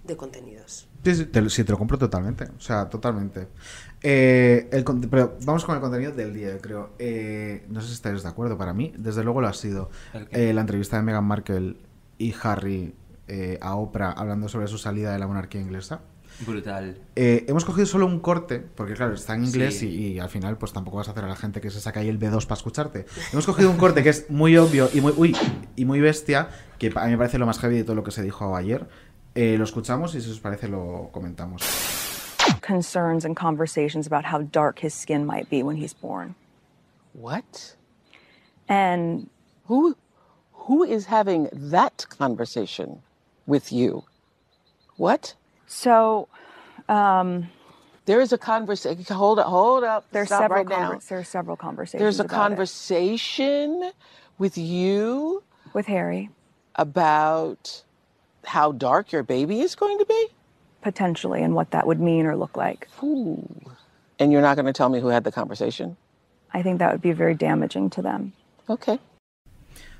de contenidos. Sí, sí, te, lo- sí, te lo compro totalmente. O sea, totalmente. Eh, el pero vamos con el contenido del día, yo creo. Eh, no sé si estáis de acuerdo. Para mí, desde luego lo ha sido. Eh, la entrevista de Meghan Markle y Harry eh, a Oprah hablando sobre su salida de la monarquía inglesa. Brutal. Eh, hemos cogido solo un corte, porque claro, está en inglés Sí. y, y al final pues tampoco vas a hacer a la gente que se saca ahí el B2 para escucharte. Hemos cogido un corte que es muy obvio y muy, uy, y muy bestia, que a mí me parece lo más heavy de todo lo que se dijo ayer. Eh, lo escuchamos y si os parece lo comentamos. concerns and conversations about how dark his skin might be when he's born. What? And who who is having that conversation with you? What? So, um, there is a conversation. Hold up, hold up. There's Stop several right now. conver- there's several conversations. There's a about it. conversation with you with Harry about how dark your baby is going to be. potentially and what that would mean or look like. And you're not going to tell me who had the conversation. I think that would be very damaging to them. Okay.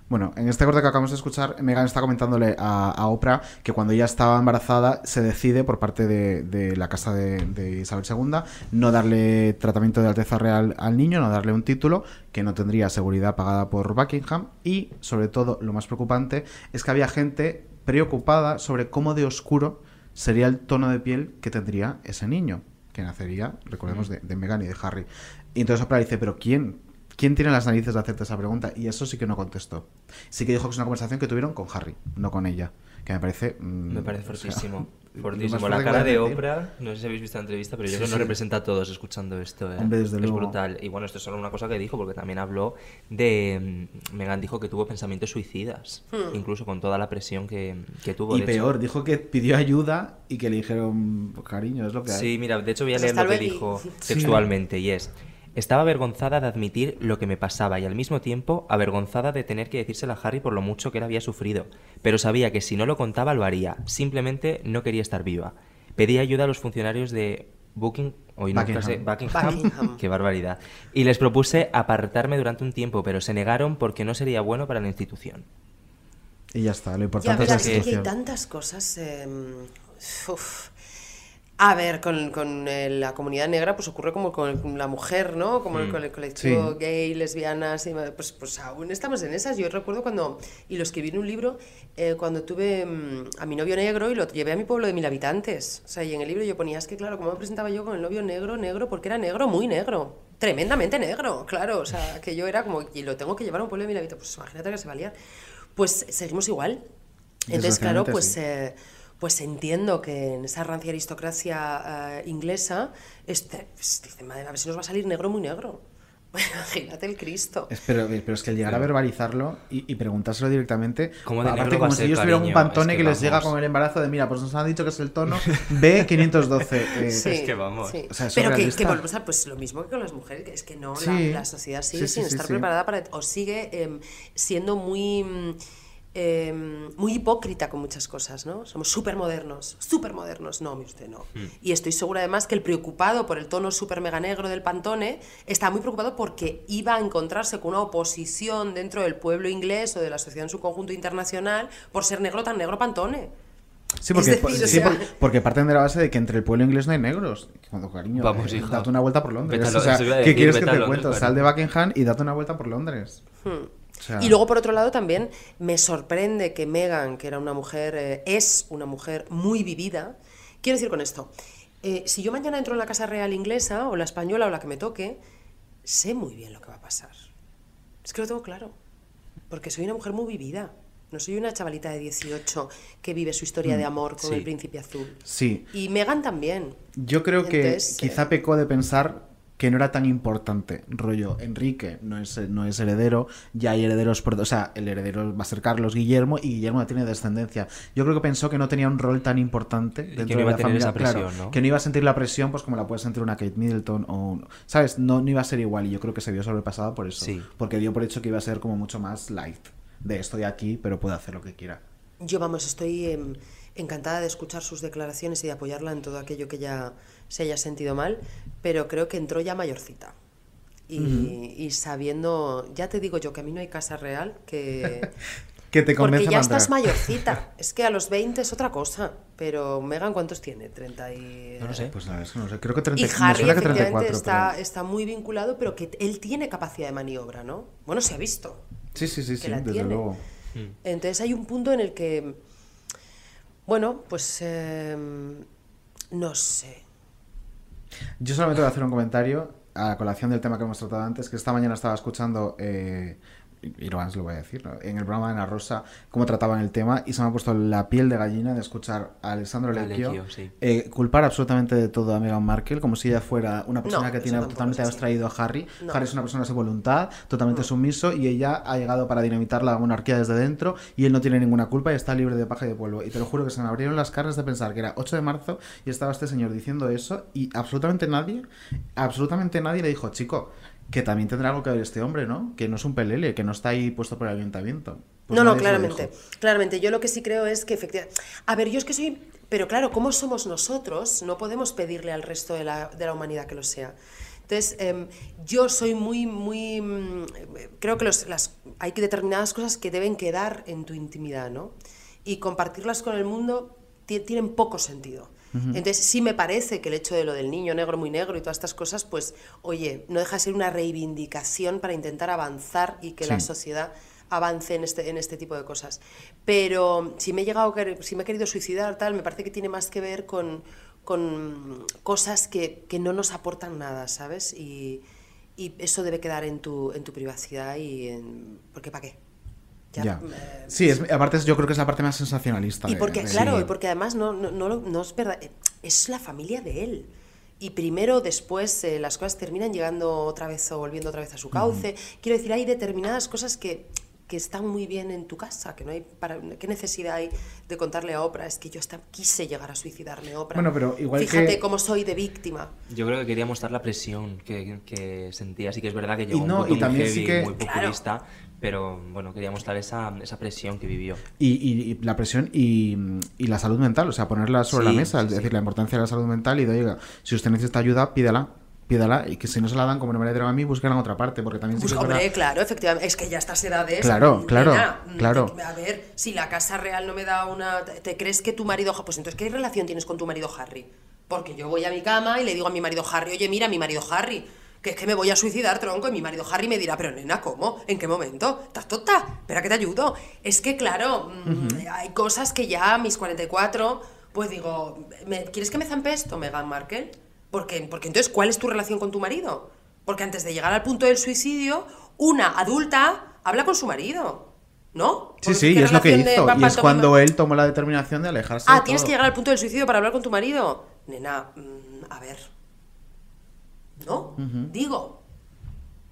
Bueno, en este corte que acabamos de escuchar, Megan está comentándole a, a Oprah que cuando ella estaba embarazada se decide por parte de, de la casa de, de Isabel II no darle tratamiento de Alteza Real al niño, no darle un título que no tendría seguridad pagada por Buckingham y, sobre todo, lo más preocupante es que había gente preocupada sobre cómo de oscuro sería el tono de piel que tendría ese niño, que nacería, recordemos, de, de Meghan y de Harry. Y entonces Oprah dice, pero ¿quién? ¿Quién tiene las narices de hacerte esa pregunta? Y eso sí que no contestó. Sí que dijo que es una conversación que tuvieron con Harry, no con ella. Que me parece... mm, Me parece o sea, fortísimo. Fortísimo. La cara de. Oprah, no sé si habéis visto la entrevista, pero yo Sí, creo que sí. nos representa a todos escuchando esto. ¿eh? Hombre, desde es luego. brutal. Y bueno, esto es solo una cosa que dijo, porque también habló de. mm, Megan dijo que tuvo pensamientos suicidas, Hmm. incluso con toda la presión que, que tuvo. Y de hecho. peor, dijo que pidió ayuda y que le dijeron, cariño, es lo que hay. Sí, mira, de hecho voy a Pues leer lo que dijo Sí. textualmente y es estaba avergonzada de admitir lo que me pasaba y al mismo tiempo avergonzada de tener que decírselo a Harry por lo mucho que él había sufrido, pero sabía que si no lo contaba lo haría, simplemente no quería estar viva. Pedí ayuda a los funcionarios de Booking, hoy no Buckingham. sé, Buckingham, Buckingham. qué barbaridad, y les propuse apartarme durante un tiempo, pero se negaron porque no sería bueno para la institución. Y ya está, lo Ya, importante verás, es la es que hay tantas cosas. eh, uf. A ver, con, con, eh, la comunidad negra pues ocurre como con la mujer, ¿no? Como Mm. con el colectivo Sí. gay, lesbianas, y, pues, pues aún estamos en esas. Yo recuerdo cuando, y lo escribí en un libro, eh, cuando tuve mm, a mi novio negro y lo llevé a mi pueblo de mil habitantes. O sea, y en el libro yo ponía, es que claro, como me presentaba yo con el novio negro, negro, porque era negro, muy negro. Tremendamente negro, claro. O sea, que yo era como, y lo tengo que llevar a un pueblo de mil habitantes. Pues imagínate que se valía. Pues seguimos igual. Entonces, claro, pues, sí. eh, pues entiendo que en esa rancia aristocracia eh, inglesa, este, pues, dice, madre, a ver si nos va a salir negro muy negro. Imagínate el Cristo. Es- Pero, pero es que el llegar a verbalizarlo y, y preguntárselo directamente, ¿Cómo de aparte como si ellos tuvieran un pantone Es que, que les llega con el embarazo de, mira, pues nos han dicho que es el tono B512. eh, Sí, Es que vamos. sí. O sea, es Pero que, que volvemos a pues lo mismo que con las mujeres, que es que no, la- Sí. la, sociedad sigue Sí, sí, sin sí, estar sí. preparada para o sigue em, siendo muy em, muy hipócrita con muchas cosas, ¿no? Somos súper modernos, súper modernos. No, mire usted, no. Mm. Y estoy segura además que el preocupado por el tono súper mega negro del Pantone está muy preocupado porque iba a encontrarse con una oposición dentro del pueblo inglés o de la sociedad en su conjunto internacional por ser negro tan negro Pantone. Sí, porque, decir, o sí, sea- por- porque parten de la base de que entre el pueblo inglés no hay negros. Cuando, cariño, Vamos, eh, date una vuelta por Londres. A O sea, ¿Qué quieres que te cuento? Sal de Buckingham y date una vuelta por Londres. Hmm. O sea, Y luego, por otro lado, también me sorprende que Meghan, que era una mujer, eh, es una mujer muy vivida. Quiero decir con esto, eh, si yo mañana entro en la Casa Real inglesa, o la española, o la que me toque, sé muy bien lo que va a pasar. Es que lo tengo claro. Porque soy una mujer muy vivida. No soy una chavalita de 18 que vive su historia Mm, de amor con sí. el príncipe azul. Sí. Y Meghan también. Yo creo que Entonces, quizá pecó de pensar que no era tan importante. Rollo, Enrique no es, no es heredero, ya hay herederos, por- o sea, el heredero va a ser Carlos Guillermo y Guillermo ya tiene descendencia. Yo creo que pensó que no tenía un rol tan importante dentro que no de iba la a tener familia. esa presión, claro, ¿no? que no iba a sentir la presión pues como la puede sentir una Kate Middleton o un- ¿sabes? No, no iba a ser igual y yo creo que se vio sobrepasada por eso. Sí. Porque dio por hecho que iba a ser como mucho más light. De estoy aquí, pero puedo hacer lo que quiera. Yo, vamos, estoy em, encantada de escuchar sus declaraciones y de apoyarla en todo aquello que ya se haya sentido mal, pero creo que entró ya mayorcita. Y, sabiendo, ya te digo yo que a mí no hay casa real que... Que te Porque ya a estás mayorcita. Es que a los 20 es otra cosa. Pero Megan, ¿cuántos tiene? 30 y... No lo sé. Pues la verdad es que no sé. Creo que 30, Y me Harry suena que efectivamente 34, está, pero- está muy vinculado, pero que él tiene capacidad de maniobra, ¿no? Bueno, se ha visto. Sí, sí, sí, sí, desde tiene. luego. Entonces hay un punto en el que, bueno, pues eh, no sé. Yo solamente voy a hacer un comentario a colación del tema que hemos tratado antes, que esta mañana estaba escuchando, eh, y lo voy a decir, ¿no? en el programa de Ana Rosa, cómo trataban el tema, y se me ha puesto la piel de gallina de escuchar a Alessandro Lecchio Lecchio, sí. eh, culpar absolutamente de todo a Meghan Markle, como si ella fuera una persona No, que tiene totalmente abstraído a Harry. No. Harry es una persona sin voluntad, totalmente sumiso, y ella ha llegado para dinamitar la monarquía desde dentro, y él no tiene ninguna culpa y está libre de paja y de polvo. Y te lo juro que se me abrieron las carnes de pensar que era 8 de marzo y estaba este señor diciendo eso, y absolutamente nadie, absolutamente nadie le dijo, chico, que también tendrá algo que ver este hombre, ¿no? Que no es un pelele, que no está ahí puesto por el ayuntamiento. Pues no, no, claramente. Claramente. Yo lo que sí creo es que efectivamente. A ver, yo es que soy. Pero claro, como somos nosotros, no podemos pedirle al resto de la, de la humanidad que lo sea. Entonces, em, yo soy muy, muy. mm, creo que los, las, hay determinadas cosas que deben quedar en tu intimidad, ¿no? Y compartirlas con el mundo ti- tienen poco sentido. Entonces, sí me parece que el hecho de lo del niño negro muy negro y todas estas cosas, pues, oye, no deja de ser una reivindicación para intentar avanzar y que la sociedad avance en este, en este tipo de cosas. Pero si me he llegado si me he querido suicidar, tal, me parece que tiene más que ver con, con cosas que, que no nos aportan nada, ¿sabes? Y, y eso debe quedar en tu, en tu privacidad y en... Porque ¿para qué? Ya, Ya. eh, Sí, es, aparte es- yo creo que es la parte más sensacionalista. y de- porque, de- claro, Sí. y porque además no, no, no, no es verdad, eh, es la familia de él. Y primero, después, eh, las cosas terminan llegando otra vez o volviendo otra vez a su cauce. Quiero decir, hay determinadas cosas que, que están muy bien en tu casa, que no hay para, ¿qué necesidad hay de contarle a Oprah? Es que yo hasta quise llegar a suicidarme, Oprah. Bueno, pero igual Fíjate que- cómo soy de víctima. Yo creo que quería mostrar la presión que, que sentía. Sí que es verdad que llegó Y un no, punto y también muy sí heavy, que- muy populista, pero bueno, quería mostrar esa, esa presión que vivió. Y, y- y la presión y, y la salud mental, o sea, ponerla sobre Sí, la mesa, sí, es sí. decir, la importancia de la salud mental y de, oiga, si usted necesita ayuda, pídala, pídala, y que si no se la dan, como no me la dieron a mí, búsquela en otra parte, porque también sí Pues, es hombre, verdad- claro, efectivamente. Es que ya estas edades. Claro, claro, mm, claro. a ver, si la casa real no me da una. ¿Te te crees que tu marido. Pues entonces, ¿qué relación tienes con tu marido Harry? Porque yo voy a mi cama y le digo a mi marido Harry, oye, mira, mi marido Harry, que es que me voy a suicidar, tronco, y mi marido Harry me dirá, pero nena, ¿cómo? ¿En qué momento? ¿Estás tonta? Espera que te ayudo. Es que, claro, mm, hay cosas que ya a mis 44, pues digo, ¿me- ¿quieres que me zampe esto, Meghan Markle? Porque, porque entonces, ¿cuál es tu relación con tu marido? Porque antes de llegar al punto del suicidio, una adulta habla con su marido, ¿no? Sí, sí, y ¿Qué es lo que hizo. Y es cuando él tomó la determinación de alejarse Ah, de tienes todo. que llegar al punto del suicidio para hablar con tu marido. Nena, mm, a ver. ¿No? Digo.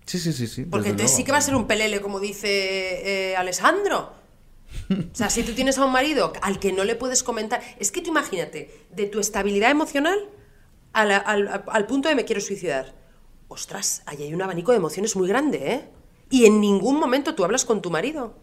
Sí, sí, sí, sí. Porque entonces luego. sí que va a ser un pelele, como dice eh, Alessandro. O sea, si tú tienes a un marido al que no le puedes comentar. Es que tú imagínate, de tu estabilidad emocional a la- al, al punto de me quiero suicidar. Ostras, ahí hay un abanico de emociones muy grande, ¿eh? Y en ningún momento tú hablas con tu marido.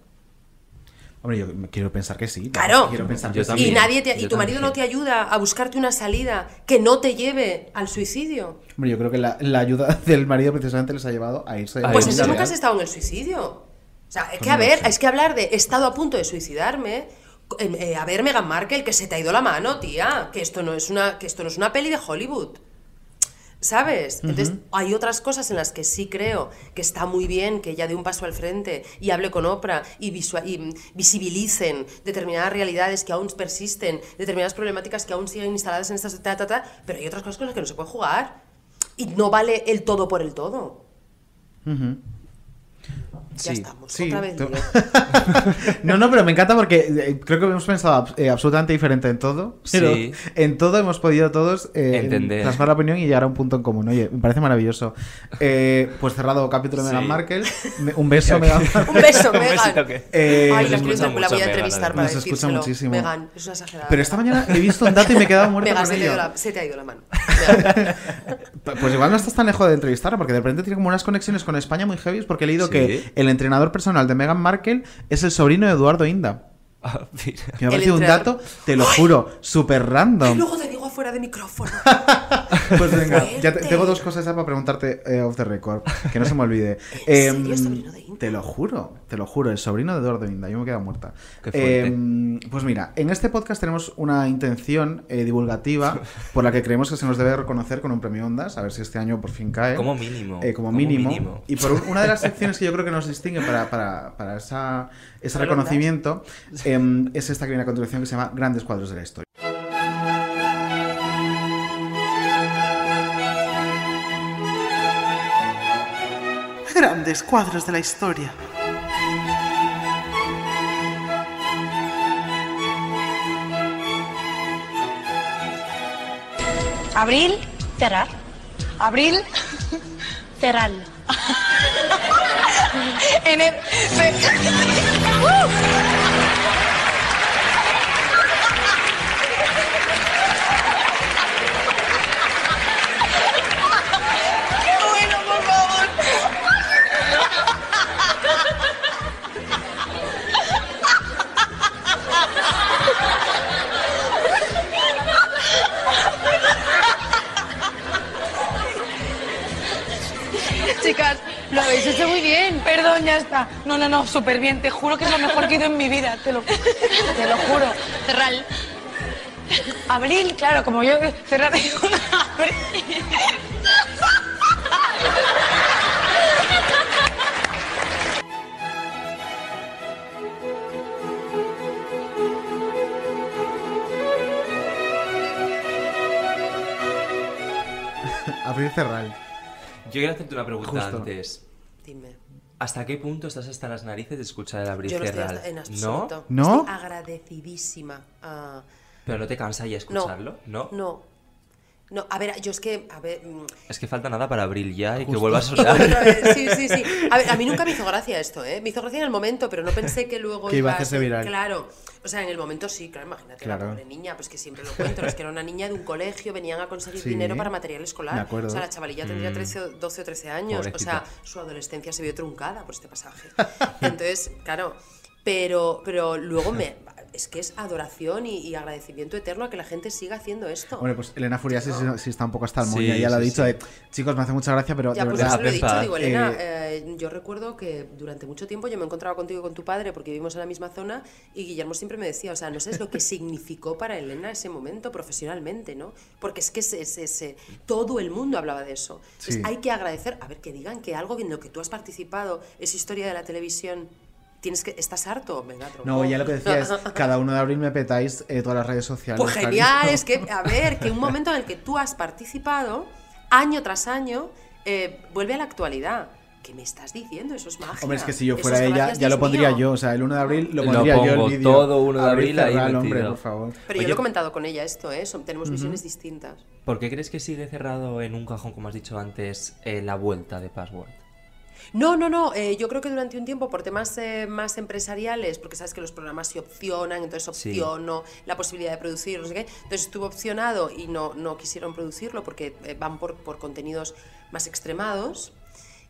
Hombre, yo quiero pensar que sí. Claro. Quiero pensar Yo que también. y nadie te- y tu marido también. no te ayuda a buscarte una salida que no te lleve al suicidio. Hombre, yo creo que la, la ayuda del marido precisamente les ha llevado a irse. Pues entonces nunca has estado en el suicidio. O sea, es Pues que no a ver, es que hablar de he estado a punto de suicidarme. eh, eh, a ver, Meghan Markle, que se te ha ido la mano, tía. Que esto no es una, que esto no es una peli de Hollywood. ¿Sabes? Entonces, hay otras cosas en las que sí creo que está muy bien que ella dé un paso al frente y hable con Oprah y, visibilicen determinadas realidades que aún persisten, determinadas problemáticas que aún siguen instaladas en esta ta, ta, pero hay otras cosas con las que no se puede jugar. Y no vale el todo por el todo. Ujú. Ya Sí, estamos, sí, otra vez. No, no, pero me encanta porque eh, creo que hemos pensado eh, absolutamente diferente en todo. Pero Sí. en todo hemos podido todos eh, Entender. plasmar la opinión y llegar a un punto en común. Oye, me parece maravilloso. Eh, pues cerrado capítulo de Sí. Meghan Markle. Me- un beso, Meghan Un beso, Un Megan. besito que- Eh, Ay, la, quiero- la mucho voy a Megan, entrevistar para Nos escucha muchísimo. Megan, es una exagerada. Pero esta mañana he visto un dato y me he quedado muerto Megan, se te, ha ido la, se te ha ido la mano. Pues igual no estás tan lejos de entrevistarla, porque de repente tiene como unas conexiones con España muy heavy, porque he leído Sí. que el entrenador personal de Meghan Markle es el sobrino de Eduardo Inda. Ah, mira. Que me ha parecido un dato, te lo juro, súper random. Afuera de micrófono. Pues venga, ya te- tengo dos cosas ya para preguntarte eh, off the record, que no se me olvide. ¿En Em, serio, sobrino de Inda? Te lo juro, te lo juro, el sobrino de Eduardo Inda, yo me he quedado muerta. Qué. Em, pues mira, en este podcast tenemos una intención eh, divulgativa por la que creemos que se nos debe reconocer con un premio Ondas, a ver si este año por fin cae. Como mínimo, Eh, como, como mínimo. mínimo. Y por un- una de las secciones que yo creo que nos distingue para, para, para esa, ese ¿Para el reconocimiento em, es esta que viene a continuación que se llama Grandes Cuadros de la Historia. Grandes cuadros de la historia. Abril, cerrar. Abril, cerrarlo. en el... Chicas, lo habéis hecho muy bien. Perdón, ya está. No, no, no, súper bien. Te juro que es lo mejor que he ido en mi vida. Te lo, te lo juro. Cerral. Abril, claro, como yo cerrar abril. Abrir Cerral. Yo quiero hacerte una pregunta Justo. antes. Dime. ¿Hasta qué punto estás hasta las narices de escuchar el abrir Yo no estoy cerrar? hasta- en ¿No? absoluto. ¿No? Estoy agradecidísima. a- ¿Pero no te cansa ya escucharlo? No. No. No, a ver, yo es que, a ver, mm, Es que falta nada para abril ya y que vuelva a sonar. otra vez, sí, sí, sí. A ver, a mí nunca me hizo gracia esto, ¿eh? Me hizo gracia en el momento, pero no pensé que luego Que iba a hacerse viral. Claro. O sea, en el momento sí, claro, imagínate la Claro. pobre niña, pues que siempre lo cuento, es que era una niña de un colegio, venían a conseguir Sí, dinero para material escolar. O sea, la chavalilla tendría Mm. 13 o- 12 o 13 años. O sea, su adolescencia se vio truncada por este pasaje. Entonces, claro, pero, pero luego me... es que es adoración y, y agradecimiento eterno a que la gente siga haciendo esto. Hombre, pues Elena Furias sí, sí está un poco hasta el Sí, moño. ya lo ha sí, dicho. sí. de, Chicos, me hace mucha gracia, pero Ya, de pues verdad. eso lo he dicho, digo, Elena, eh, eh, yo recuerdo que durante mucho tiempo yo me encontraba contigo y con tu padre porque vivimos en la misma zona y Guillermo siempre me decía, o sea, no sé lo que significó para Elena ese momento profesionalmente, ¿no? Porque es que se- se- se- todo el mundo hablaba de eso. Entonces, Sí. hay que agradecer, a ver, que digan que algo en lo que tú has participado es historia de la televisión. Tienes que, ¿Estás harto? Venga, tronco. No, ya lo que decía es, cada 1 de abril me petáis eh, todas las redes sociales. Pues cariño. genial, es que, a ver, que un momento en el que tú has participado, año tras año, eh, vuelve a la actualidad. ¿Qué me estás diciendo? Eso es magia. Hombre, es que si yo fuera es ella, gracias, ya lo Dios pondría mío. yo. O sea, el 1 de abril lo Lo pondría yo pongo el vídeo. todo 1 de Abrir, abril ahí hombre, por favor. Pero Oye, yo lo he comentado con ella esto, ¿eh? Son- tenemos Ujú. visiones distintas. ¿Por qué crees que sigue cerrado en un cajón, como has dicho antes, eh, la vuelta de Password? No, no, no. eh, yo creo que durante un tiempo, por temas eh, más empresariales, porque sabes que los programas se opcionan, entonces Sí. opciono la posibilidad de producir, no sé qué. Entonces estuvo opcionado y no, no quisieron producirlo porque eh, van por, por contenidos más extremados.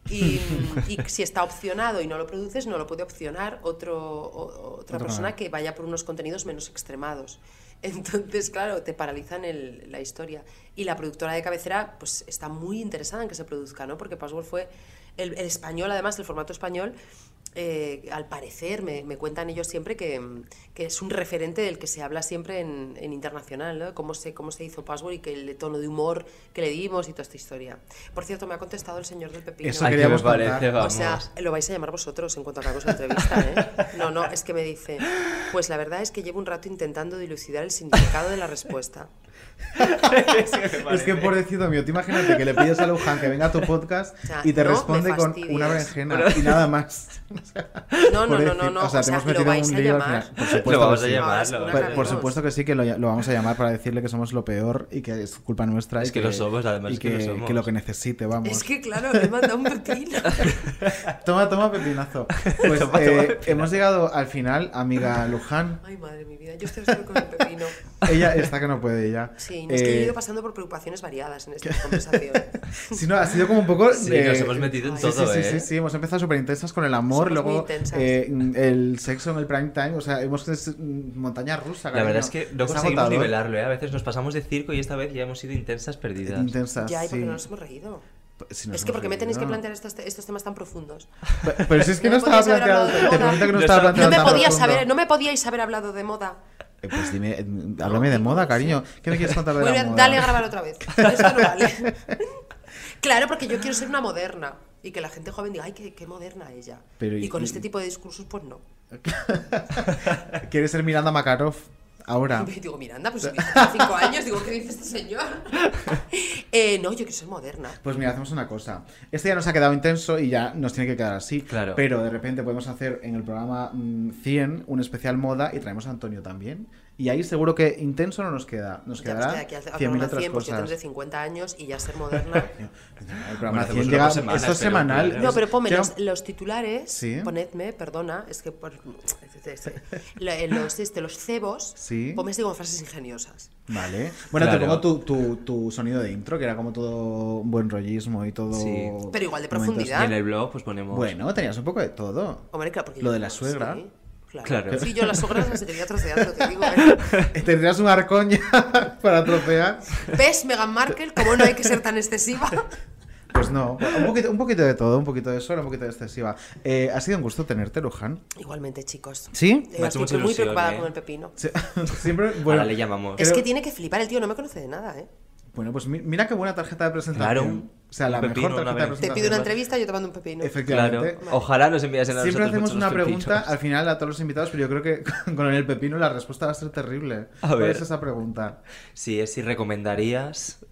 Y, y si está opcionado y no lo produces, no lo puede opcionar otro, o- otra Otro persona que vaya por unos contenidos menos extremados. Entonces, claro, te paralizan el- la historia. Y la productora de cabecera, pues está muy interesada en que se produzca, ¿no? Porque Password fue el, el español, además, el formato español, eh, al parecer, me, me cuentan ellos siempre que, que es un referente del que se habla siempre en, en internacional, ¿no? Cómo se, cómo se hizo Password y que el tono de humor que le dimos y toda esta historia. Por cierto, me ha contestado el señor del Pepino. Eso queríamos ¿qué me parece? contar. O sea, Vamos. lo vais a llamar vosotros en cuanto acabemos la entrevista, ¿eh? No, no, es que me dice, pues la verdad es que llevo un rato intentando dilucidar el significado de la respuesta. Es que pobrecito mío, te imagínate que le pides a Luján que venga a tu podcast O sea, y te no responde con una berenjena y nada más. No, no, no, no, no, O sea, o te sea, hemos lo metido en vais un a lío al llamar. final. Por supuesto Lo vamos que a sí. llamarlo. No, es Por, por supuesto que sí, que lo, lo vamos a llamar para decirle que somos lo peor y que es culpa nuestra. Es y que lo somos, además y es que lo que, somos. que lo que necesite, vamos. Es que claro, le he mandado un pepino. Toma, toma, pepinazo. Pues Toma, toma, eh, pepinazo. hemos llegado al final, amiga Luján. Ay, madre mi vida, yo estoy con el pepino. Ella está que no puede ya. Sí, no es que yo he Eh, ido pasando por preocupaciones variadas en esta conversación. Sí, no, ha sido como un poco. Sí, de- nos hemos metido en sí, todo, sí, sí, ¿eh? sí, sí, hemos empezado súper intensas con el amor, Muy luego eh, el sexo en el prime time, o sea, hemos es montaña rusa. La cariño. verdad es que no Es conseguimos agotador. nivelarlo, ¿eh? A veces nos pasamos de circo y esta vez ya hemos sido intensas perdidas. Intensas, ya, y porque sí. no nos hemos reído. Si es que porque me tenéis que plantear estos, estos temas tan profundos. Pe- Pero si es que no, me estaba planteado, te moda. prometo que no No estaba estaba- No planteado me, profundo. haber, no me podíais haber hablado de moda. Eh, Pues dime, eh, háblame de moda, cariño. ¿Qué me quieres contar de Vuelve la moda? dale a grabar otra vez. Esto no vale. claro, porque yo quiero ser una moderna. Y que la gente joven diga, ay, qué, qué moderna ella. Pero y, y- con y- este tipo de discursos, pues no. ¿Quieres ser Miranda Makarov ahora? Y digo, Miranda, pues cinco años, digo, ¿qué dice este señor? Eh, no, yo quiero ser moderna. Pues mira, hacemos una cosa. Este ya nos ha quedado intenso y ya nos tiene que quedar así. Claro. Pero de repente podemos hacer en el programa mm, 100 un especial moda y traemos a Antonio también. Y ahí seguro que intenso no nos queda. Nos Ya quedará estoy aquí a hacer 100.000 una otras 100, pues yo cosas. tendré 50 años y ya ser moderna. El programa Bueno, 100 hacemos llega- una por semana, esto es semanal. No, pero ponme los, los titulares, Sí. ponedme, perdona, es que por, eh, los, este, los cebos, Sí. ponme así como frases ingeniosas. Vale. Bueno, te pongo tu, tu, tu sonido de intro, que era como todo un buen rollismo y todo. Sí. Pero igual de profundidad. Y en el blog pues ponemos... Bueno, tenías un poco de todo. Hombre, claro, porque Lo de la suegra. sí, claro. Claro. Sí, yo las suegras las seguiría troceando, te digo. ¿eh? Tendrías un arcoña para trocear. ¿Ves, Meghan Markle? Como no hay que ser tan excesiva. Pues no, un poquito, un poquito de todo, un poquito de sol, un poquito de excesiva. Eh, ha sido un gusto tenerte, Luján. Igualmente, chicos. ¿Sí? Eh, Me ha hecho estoy muy ilusión, preocupada ¿eh? con el pepino. Sí, Siempre, bueno, Ahora le llamamos. Es creo- que tiene que flipar el tío, no me conoce de nada, ¿eh? Bueno, pues mi- mira qué buena tarjeta de presentación. Claro, o sea, la pepino, mejor tarjeta de vez. Te presentación. pido una entrevista y yo te mando un pepino. Efectivamente. Claro. Ojalá nos enviasen a Siempre hacemos una pregunta pepinos. al final a todos los invitados, pero yo creo que con el pepino la respuesta va a ser terrible. A ¿Cuál ver. es esa pregunta? Sí, es si recomendarías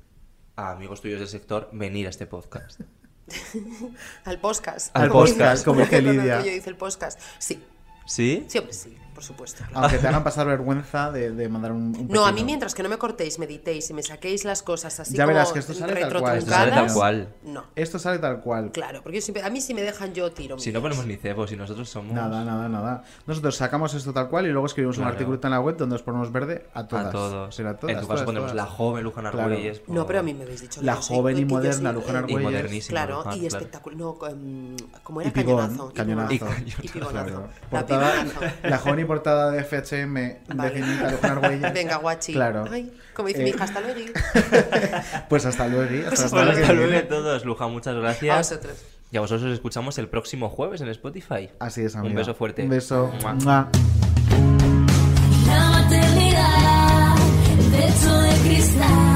a amigos tuyos del sector venir a este podcast. Al podcast. Al podcast, como dice Lidia. yo dice el podcast. Sí, ¿Sí? sí, hombre, sí, por supuesto. claro. Aunque te hagan pasar vergüenza de, de mandar un, un No, a mí mientras que no me cortéis, meditéis y me saquéis las cosas así Ya como verás que esto sale tal cual. Esto sale tal retrotruncadas, cual. No, Esto sale tal cual. claro, porque yo siempre, a mí si me dejan yo tiro. Si no ponemos ni cebo, si nosotros somos... Nada, nada, nada. Nosotros sacamos esto tal cual y luego escribimos un Claro. artículo en la web donde os ponemos verde a todas. A todos. Será todas, en tu todas, caso ponemos todas. la joven Luján Claro. Argüelles. No, pero a mí me habéis dicho La joven y moderna Luján Argüelles. Y modernísima. Claro, y claro. espectacular. No, em, ¿cómo era? Cañonazo. cañonazo. Y pibonazo. La joven y portada de FHM Vale. de Juan Argüelles. Venga, guachi. Claro. Ay, como dice mi Eh, hija, hasta luego. Pues hasta luego. Hasta, que hasta luego a todos, Luja, muchas gracias. A vosotros. Y a vosotros os escuchamos el próximo jueves en Spotify. Así es, amiga. Un beso fuerte. Un beso. Mua. Mua. La maternidad, el techo de cristal.